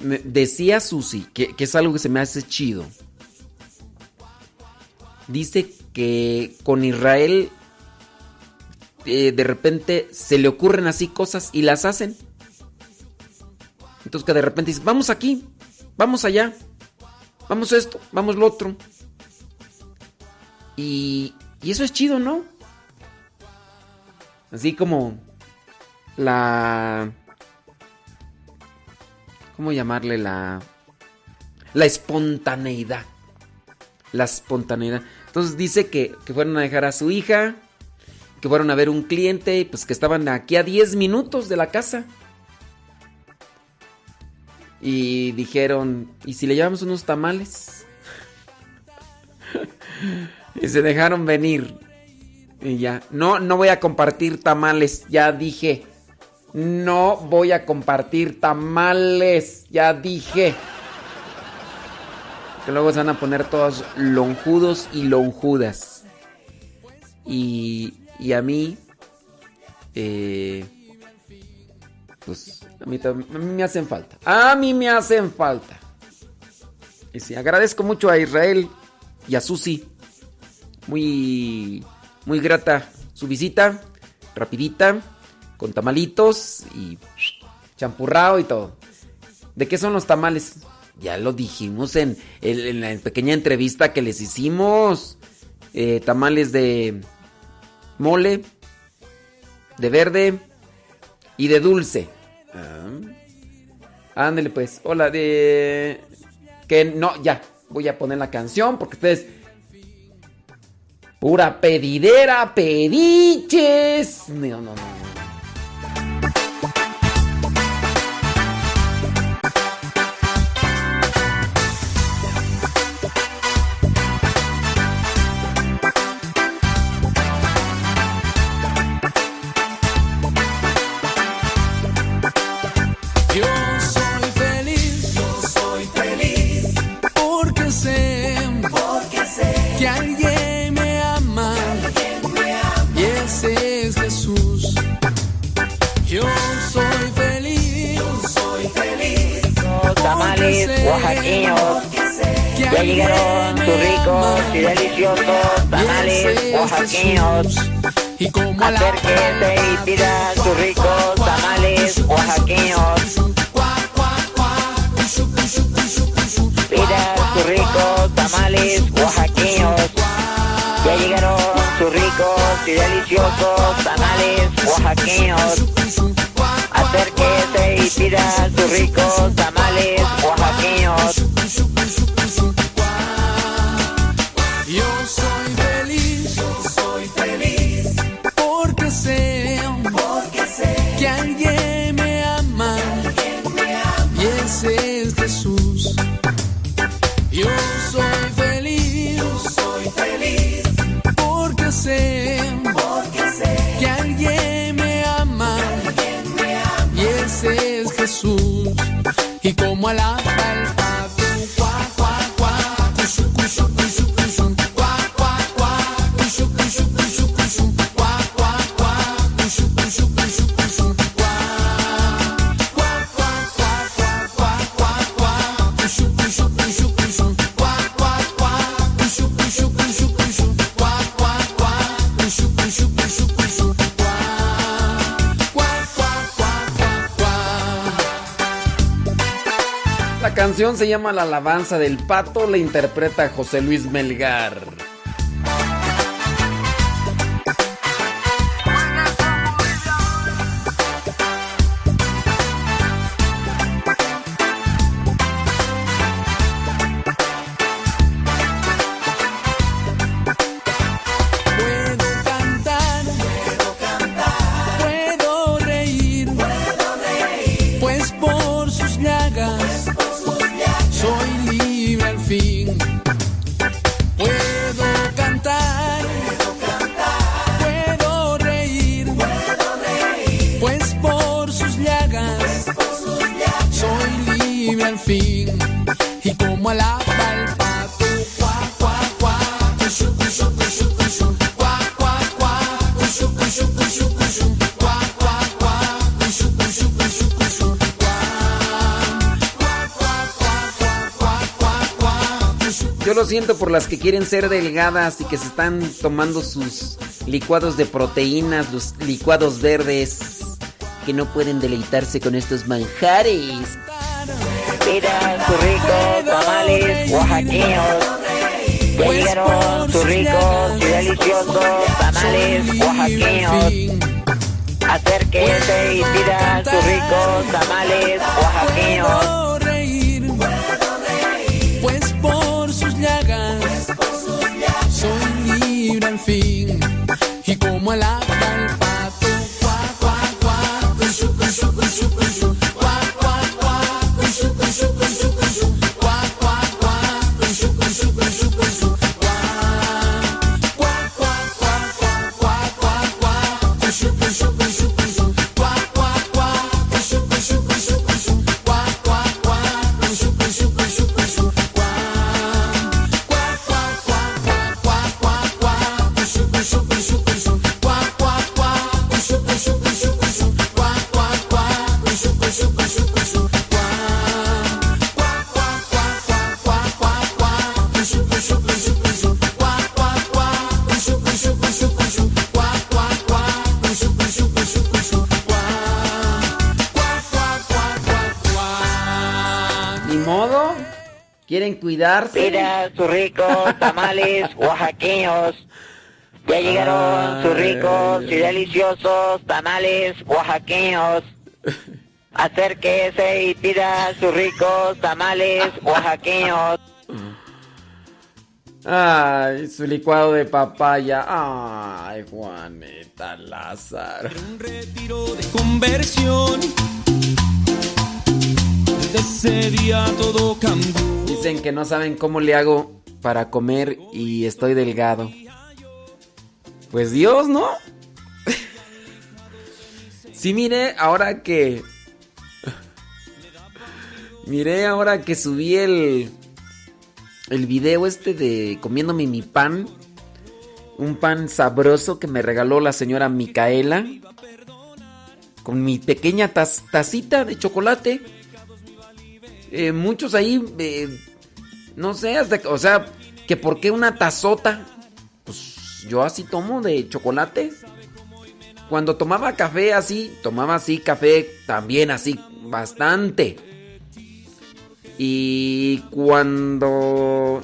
Decía Susi, que, que es algo que se me hace chido. Dice que con Israel eh, de repente se le ocurren así cosas y las hacen. Entonces que de repente dice, vamos aquí, vamos allá, vamos esto, vamos lo otro. Y, y eso es chido, ¿no? Así como la... ¿Cómo llamarle la... La espontaneidad. La espontaneidad. Entonces dice que, que fueron a dejar a su hija, que fueron a ver un cliente, pues que estaban aquí a 10 minutos de la casa. Y dijeron, ¿y si le llevamos unos tamales? y se dejaron venir. Y ya, no, no voy a compartir tamales, ya dije. No voy a compartir tamales, ya dije. Que luego se van a poner todos lonjudos y lonjudas. Y, y a mí, eh, pues a mí, a mí me hacen falta. A mí me hacen falta. Y sí, agradezco mucho a Israel y a Susi. Muy, muy grata su visita. Rapidita. Con tamalitos y champurrado y todo. ¿De qué son los tamales? Ya lo dijimos en, la pequeña entrevista que les hicimos. Eh, tamales de mole, de verde y de dulce. Ah. Ándale pues. Hola, de... Que no, ya. Voy a poner la canción porque ustedes... Pura pedidera, pediches. No, no, no. Oaxaqueños. Ya llegaron tus ricos y deliciosos tamales oaxaqueños. Acérquese y pida sus ricos tamales oaxaqueños. Pida sus ricos tamales oaxaqueños. Ya llegaron sus ricos y deliciosos tamales oaxaqueños. Acérquese y pida sus ricos tamales oaxaqueños. Canción se llama La alabanza del pato, la interpreta José Luis Melgar. Siento por las que quieren ser delgadas y que se están tomando sus licuados de proteínas, los licuados verdes, que no pueden deleitarse con estos manjares. Mira sus ricos tamales oaxaqueños. Ya llegaron sus ricos y deliciosos tamales oaxaqueños. Acérquese y pida sus ricos tamales oaxaqueños. puedo reír, pues fin. Y como el agua Cuidarse. Mira sus ricos tamales oaxaqueños. Ya llegaron sus ricos y deliciosos tamales oaxaqueños. Acérquese y pida sus ricos tamales oaxaqueños. Ay, su licuado de papaya. Ay, Juanita Lázaro. Un retiro de conversión. Cambió. Dicen que no saben cómo le hago para comer y estoy delgado. Pues Dios, ¿no? sí, mire, ahora que... Miré ahora que subí el... El video este de comiéndome mi pan. Un pan sabroso que me regaló la señora Micaela. Con mi pequeña tacita de chocolate. Eh, muchos ahí, eh, no sé, hasta, o sea, que por qué una tazota. Pues yo así tomo de chocolate. Cuando tomaba café así, tomaba así café también así, bastante. Y cuando...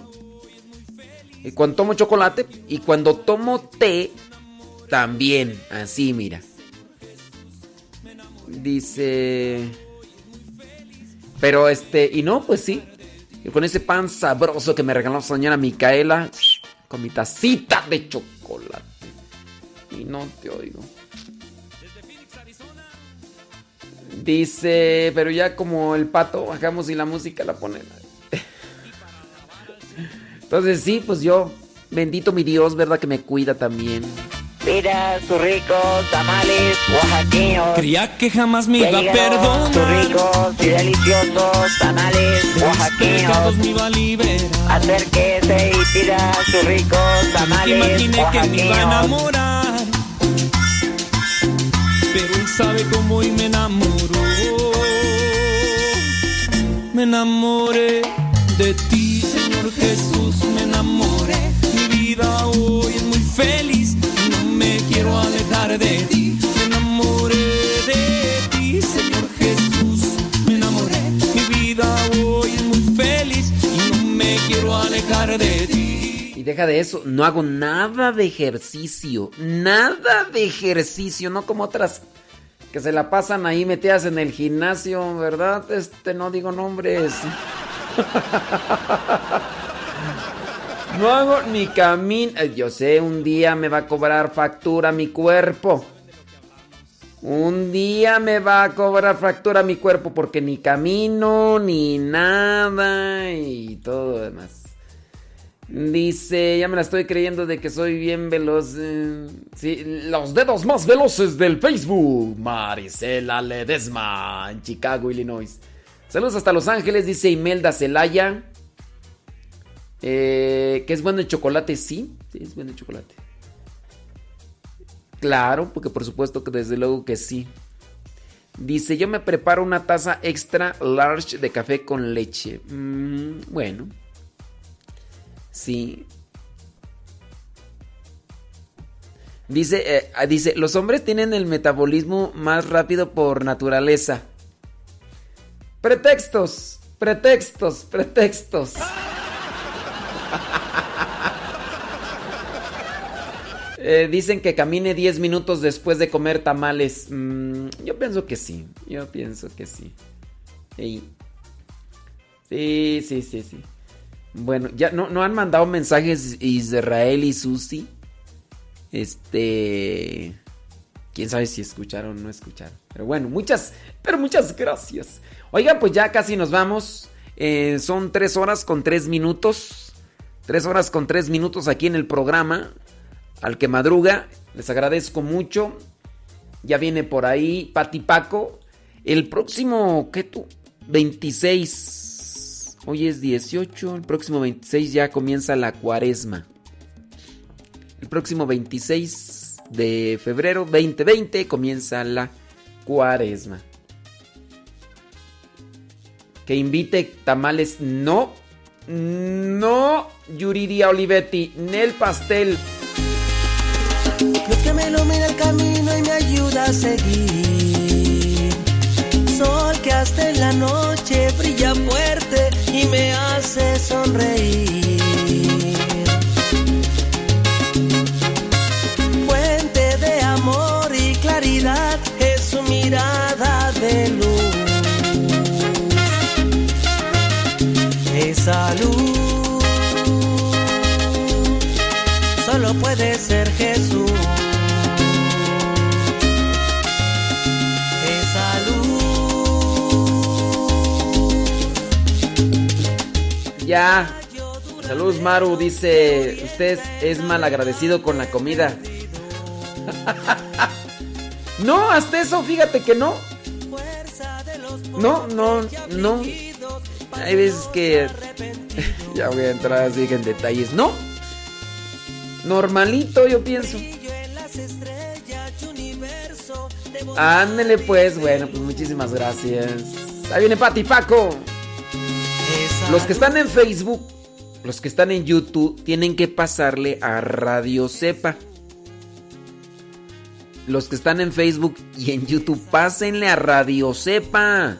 Y cuando tomo chocolate y cuando tomo té, también, así mira. Dice... Pero este, y no, pues sí. Con ese pan sabroso que me regaló la señora Micaela, con mi tacita de chocolate. Y no te oigo. Dice, pero ya como el pato, bajamos y la música la ponen. Entonces sí, pues yo, bendito mi Dios, ¿verdad? Que me cuida también. Mira sus ricos tamales oaxaqueños. Creía que jamás me iba a llegaron sus perdonar. ricos y deliciosos tamales oaxaqueños. me iba a liberar. Acérquese y pida sus ricos tamales imaginé que me iba a enamorar. Pero él sabe cómo y me enamoró. Me enamoré de ti, Señor Jesús, me enamoré. Mi vida hoy es muy feliz quiero alejar de ti. Me enamoré de ti, Señor Jesús, me enamoré. Mi vida hoy es muy olvidar de ti. Y deja de eso, no hago nada de ejercicio, nada de ejercicio, no como otras que se la pasan ahí metidas en el gimnasio, ¿verdad? Este, no digo nombres. No hago ni camino. Yo sé, un día me va a cobrar factura mi cuerpo. Un día me va a cobrar factura mi cuerpo porque ni camino, ni nada y todo lo demás. Dice, ya me la estoy creyendo de que soy bien veloz. eh, sí, los dedos más veloces del Facebook. Marisela Ledesma, en Chicago, Illinois. Saludos hasta Los Ángeles, dice Imelda Celaya. Eh, que es bueno el chocolate, sí. Sí, es bueno el chocolate. Claro, porque por supuesto que desde luego que sí. Dice, yo me preparo una taza extra large de café con leche. Mm, bueno. Sí. Dice, eh, ah, dice, los hombres tienen el metabolismo más rápido por naturaleza. Pretextos, pretextos, pretextos. Eh, dicen que camine 10 minutos después de comer tamales. Mm, yo pienso que sí. Yo pienso que sí. Ey. Sí, sí, sí, sí. Bueno, ya no, no han mandado mensajes Israel y Susi. Este. Quién sabe si escucharon o no escucharon. Pero bueno, muchas, pero muchas gracias. Oigan, pues ya casi nos vamos. Eh, son tres horas con tres minutos. Tres horas con tres minutos aquí en el programa. Al que madruga, les agradezco mucho. Ya viene por ahí Pati Paco. El próximo, ¿qué tú? 26. Hoy es 18. El próximo 26 ya comienza la cuaresma. El próximo 26 de febrero 2020 comienza la cuaresma. Que invite tamales, no. No, Yuridia Olivetti, Nel Pastel. Dios que me ilumina el camino y me ayuda a seguir. Sol que hasta en la noche brilla fuerte y me hace sonreír. Fuente de amor y claridad es su mirada de luz. Esa luz solo puede Saludos Maru, dice, usted es mal agradecido con la comida. no, hasta eso, fíjate que no. No, no, no. Hay veces que... ya voy a entrar así en detalles. No. Normalito, yo pienso. Ándele pues, bueno, pues muchísimas gracias. Ahí viene Pati Paco. Los que están en Facebook, los que están en YouTube, tienen que pasarle a Radio Cepa. Los que están en Facebook y en YouTube, pásenle a Radio Cepa.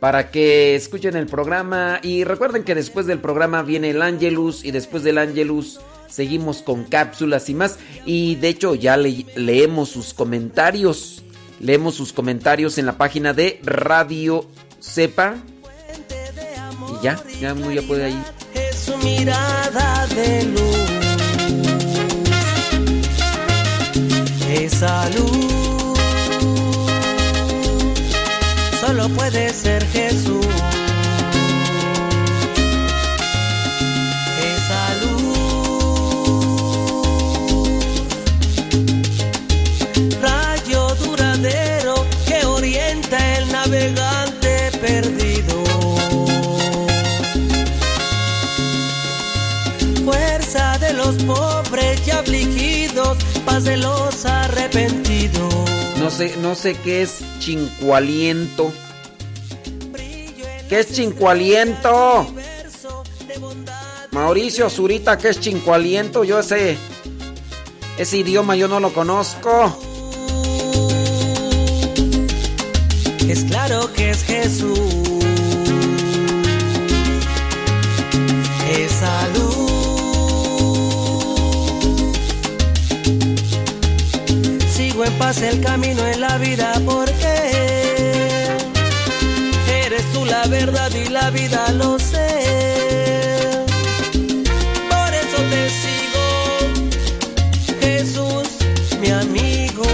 Para que escuchen el programa. Y recuerden que después del programa viene el Angelus. Y después del Angelus seguimos con cápsulas y más. Y de hecho ya le- leemos sus comentarios. Leemos sus comentarios en la página de Radio Cepa. Ya, ya uno ya puede ahí. es su mirada de luz. Esa luz solo puede ser Jesús. Los pobres y afligidos, paz de los arrepentidos. No sé, no sé qué es chincualiento. ¿Qué es chincualiento? Mauricio Zurita, ¿qué es chincualiento? Yo ese, ese idioma yo no lo conozco. Es claro que es Jesús. esa luz. Sigo en paz el camino en la vida porque eres tú la verdad y la vida lo sé. Por eso te sigo, Jesús, mi amigo.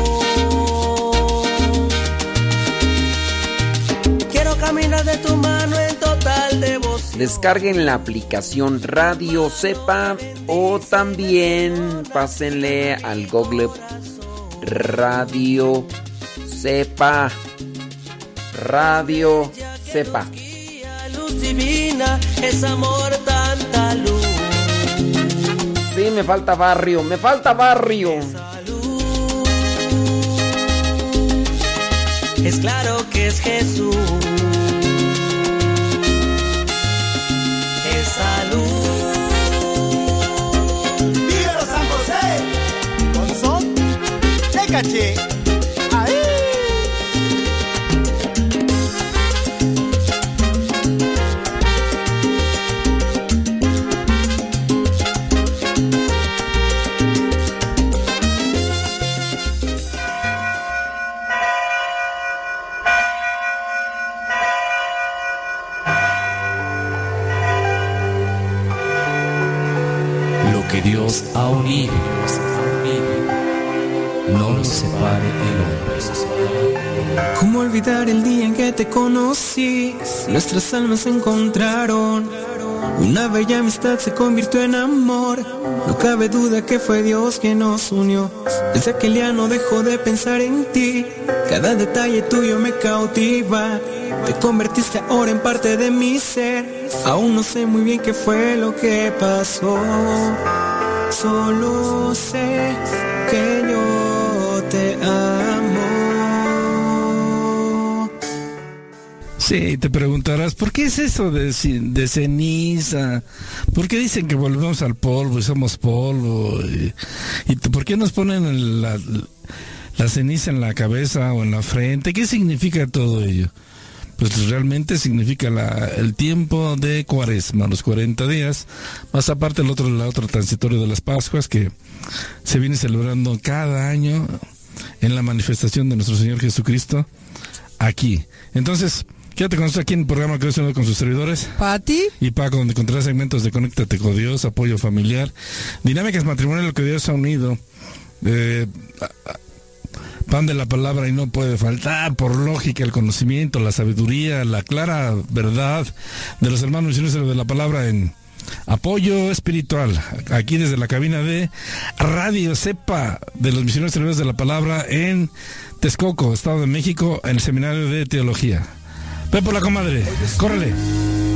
Quiero caminar de tu mano en total devoción. Descarguen la aplicación Radio Cepa o también pásenle al Google Radio Cepa. Radio Cepa. Luz divina, es amor, tanta luz. Sí, me falta barrio, me falta barrio. Es claro que es Jesús. Esa luz. Lo que Dios ha unido, ¿Cómo olvidar el día en que te conocí? Nuestras almas se encontraron. Una bella amistad se convirtió en amor. No cabe duda que fue Dios quien nos unió. Desde aquel día no dejo de pensar en ti. Cada detalle tuyo me cautiva. Te convertiste ahora en parte de mi ser. Aún no sé muy bien qué fue lo que pasó. Solo sé Sí, te preguntarás, ¿por qué es eso de, ceniza? ¿Por qué dicen que volvemos al polvo y somos polvo? ¿Y, por qué nos ponen la, la ceniza en la cabeza o en la frente? ¿Qué significa todo ello? Pues realmente significa la- el tiempo de cuaresma, los 40 días, más aparte el otro, el otro transitorio de las Pascuas que se viene celebrando cada año en la manifestación de nuestro Señor Jesucristo aquí. Entonces, quédate con nosotros aquí en el programa que Unido con sus servidores. Pati. Y Paco, donde encontrarás segmentos de Conéctate con Dios, apoyo familiar, dinámicas matrimoniales, lo que Dios ha unido. eh, pan de la palabra y no puede faltar, por lógica, el conocimiento, la sabiduría, la clara verdad de los hermanos misioneros de la palabra en apoyo espiritual, aquí desde la cabina de Radio Cepa de los misioneros de la palabra en Texcoco, Estado de México, en el seminario de teología. Ve por la comadre, córrele.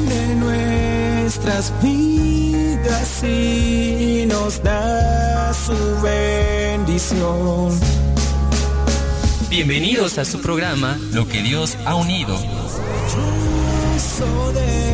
de nuestras vidas y nos da su bendición. Bienvenidos a su programa Lo que Dios ha unido. Eso de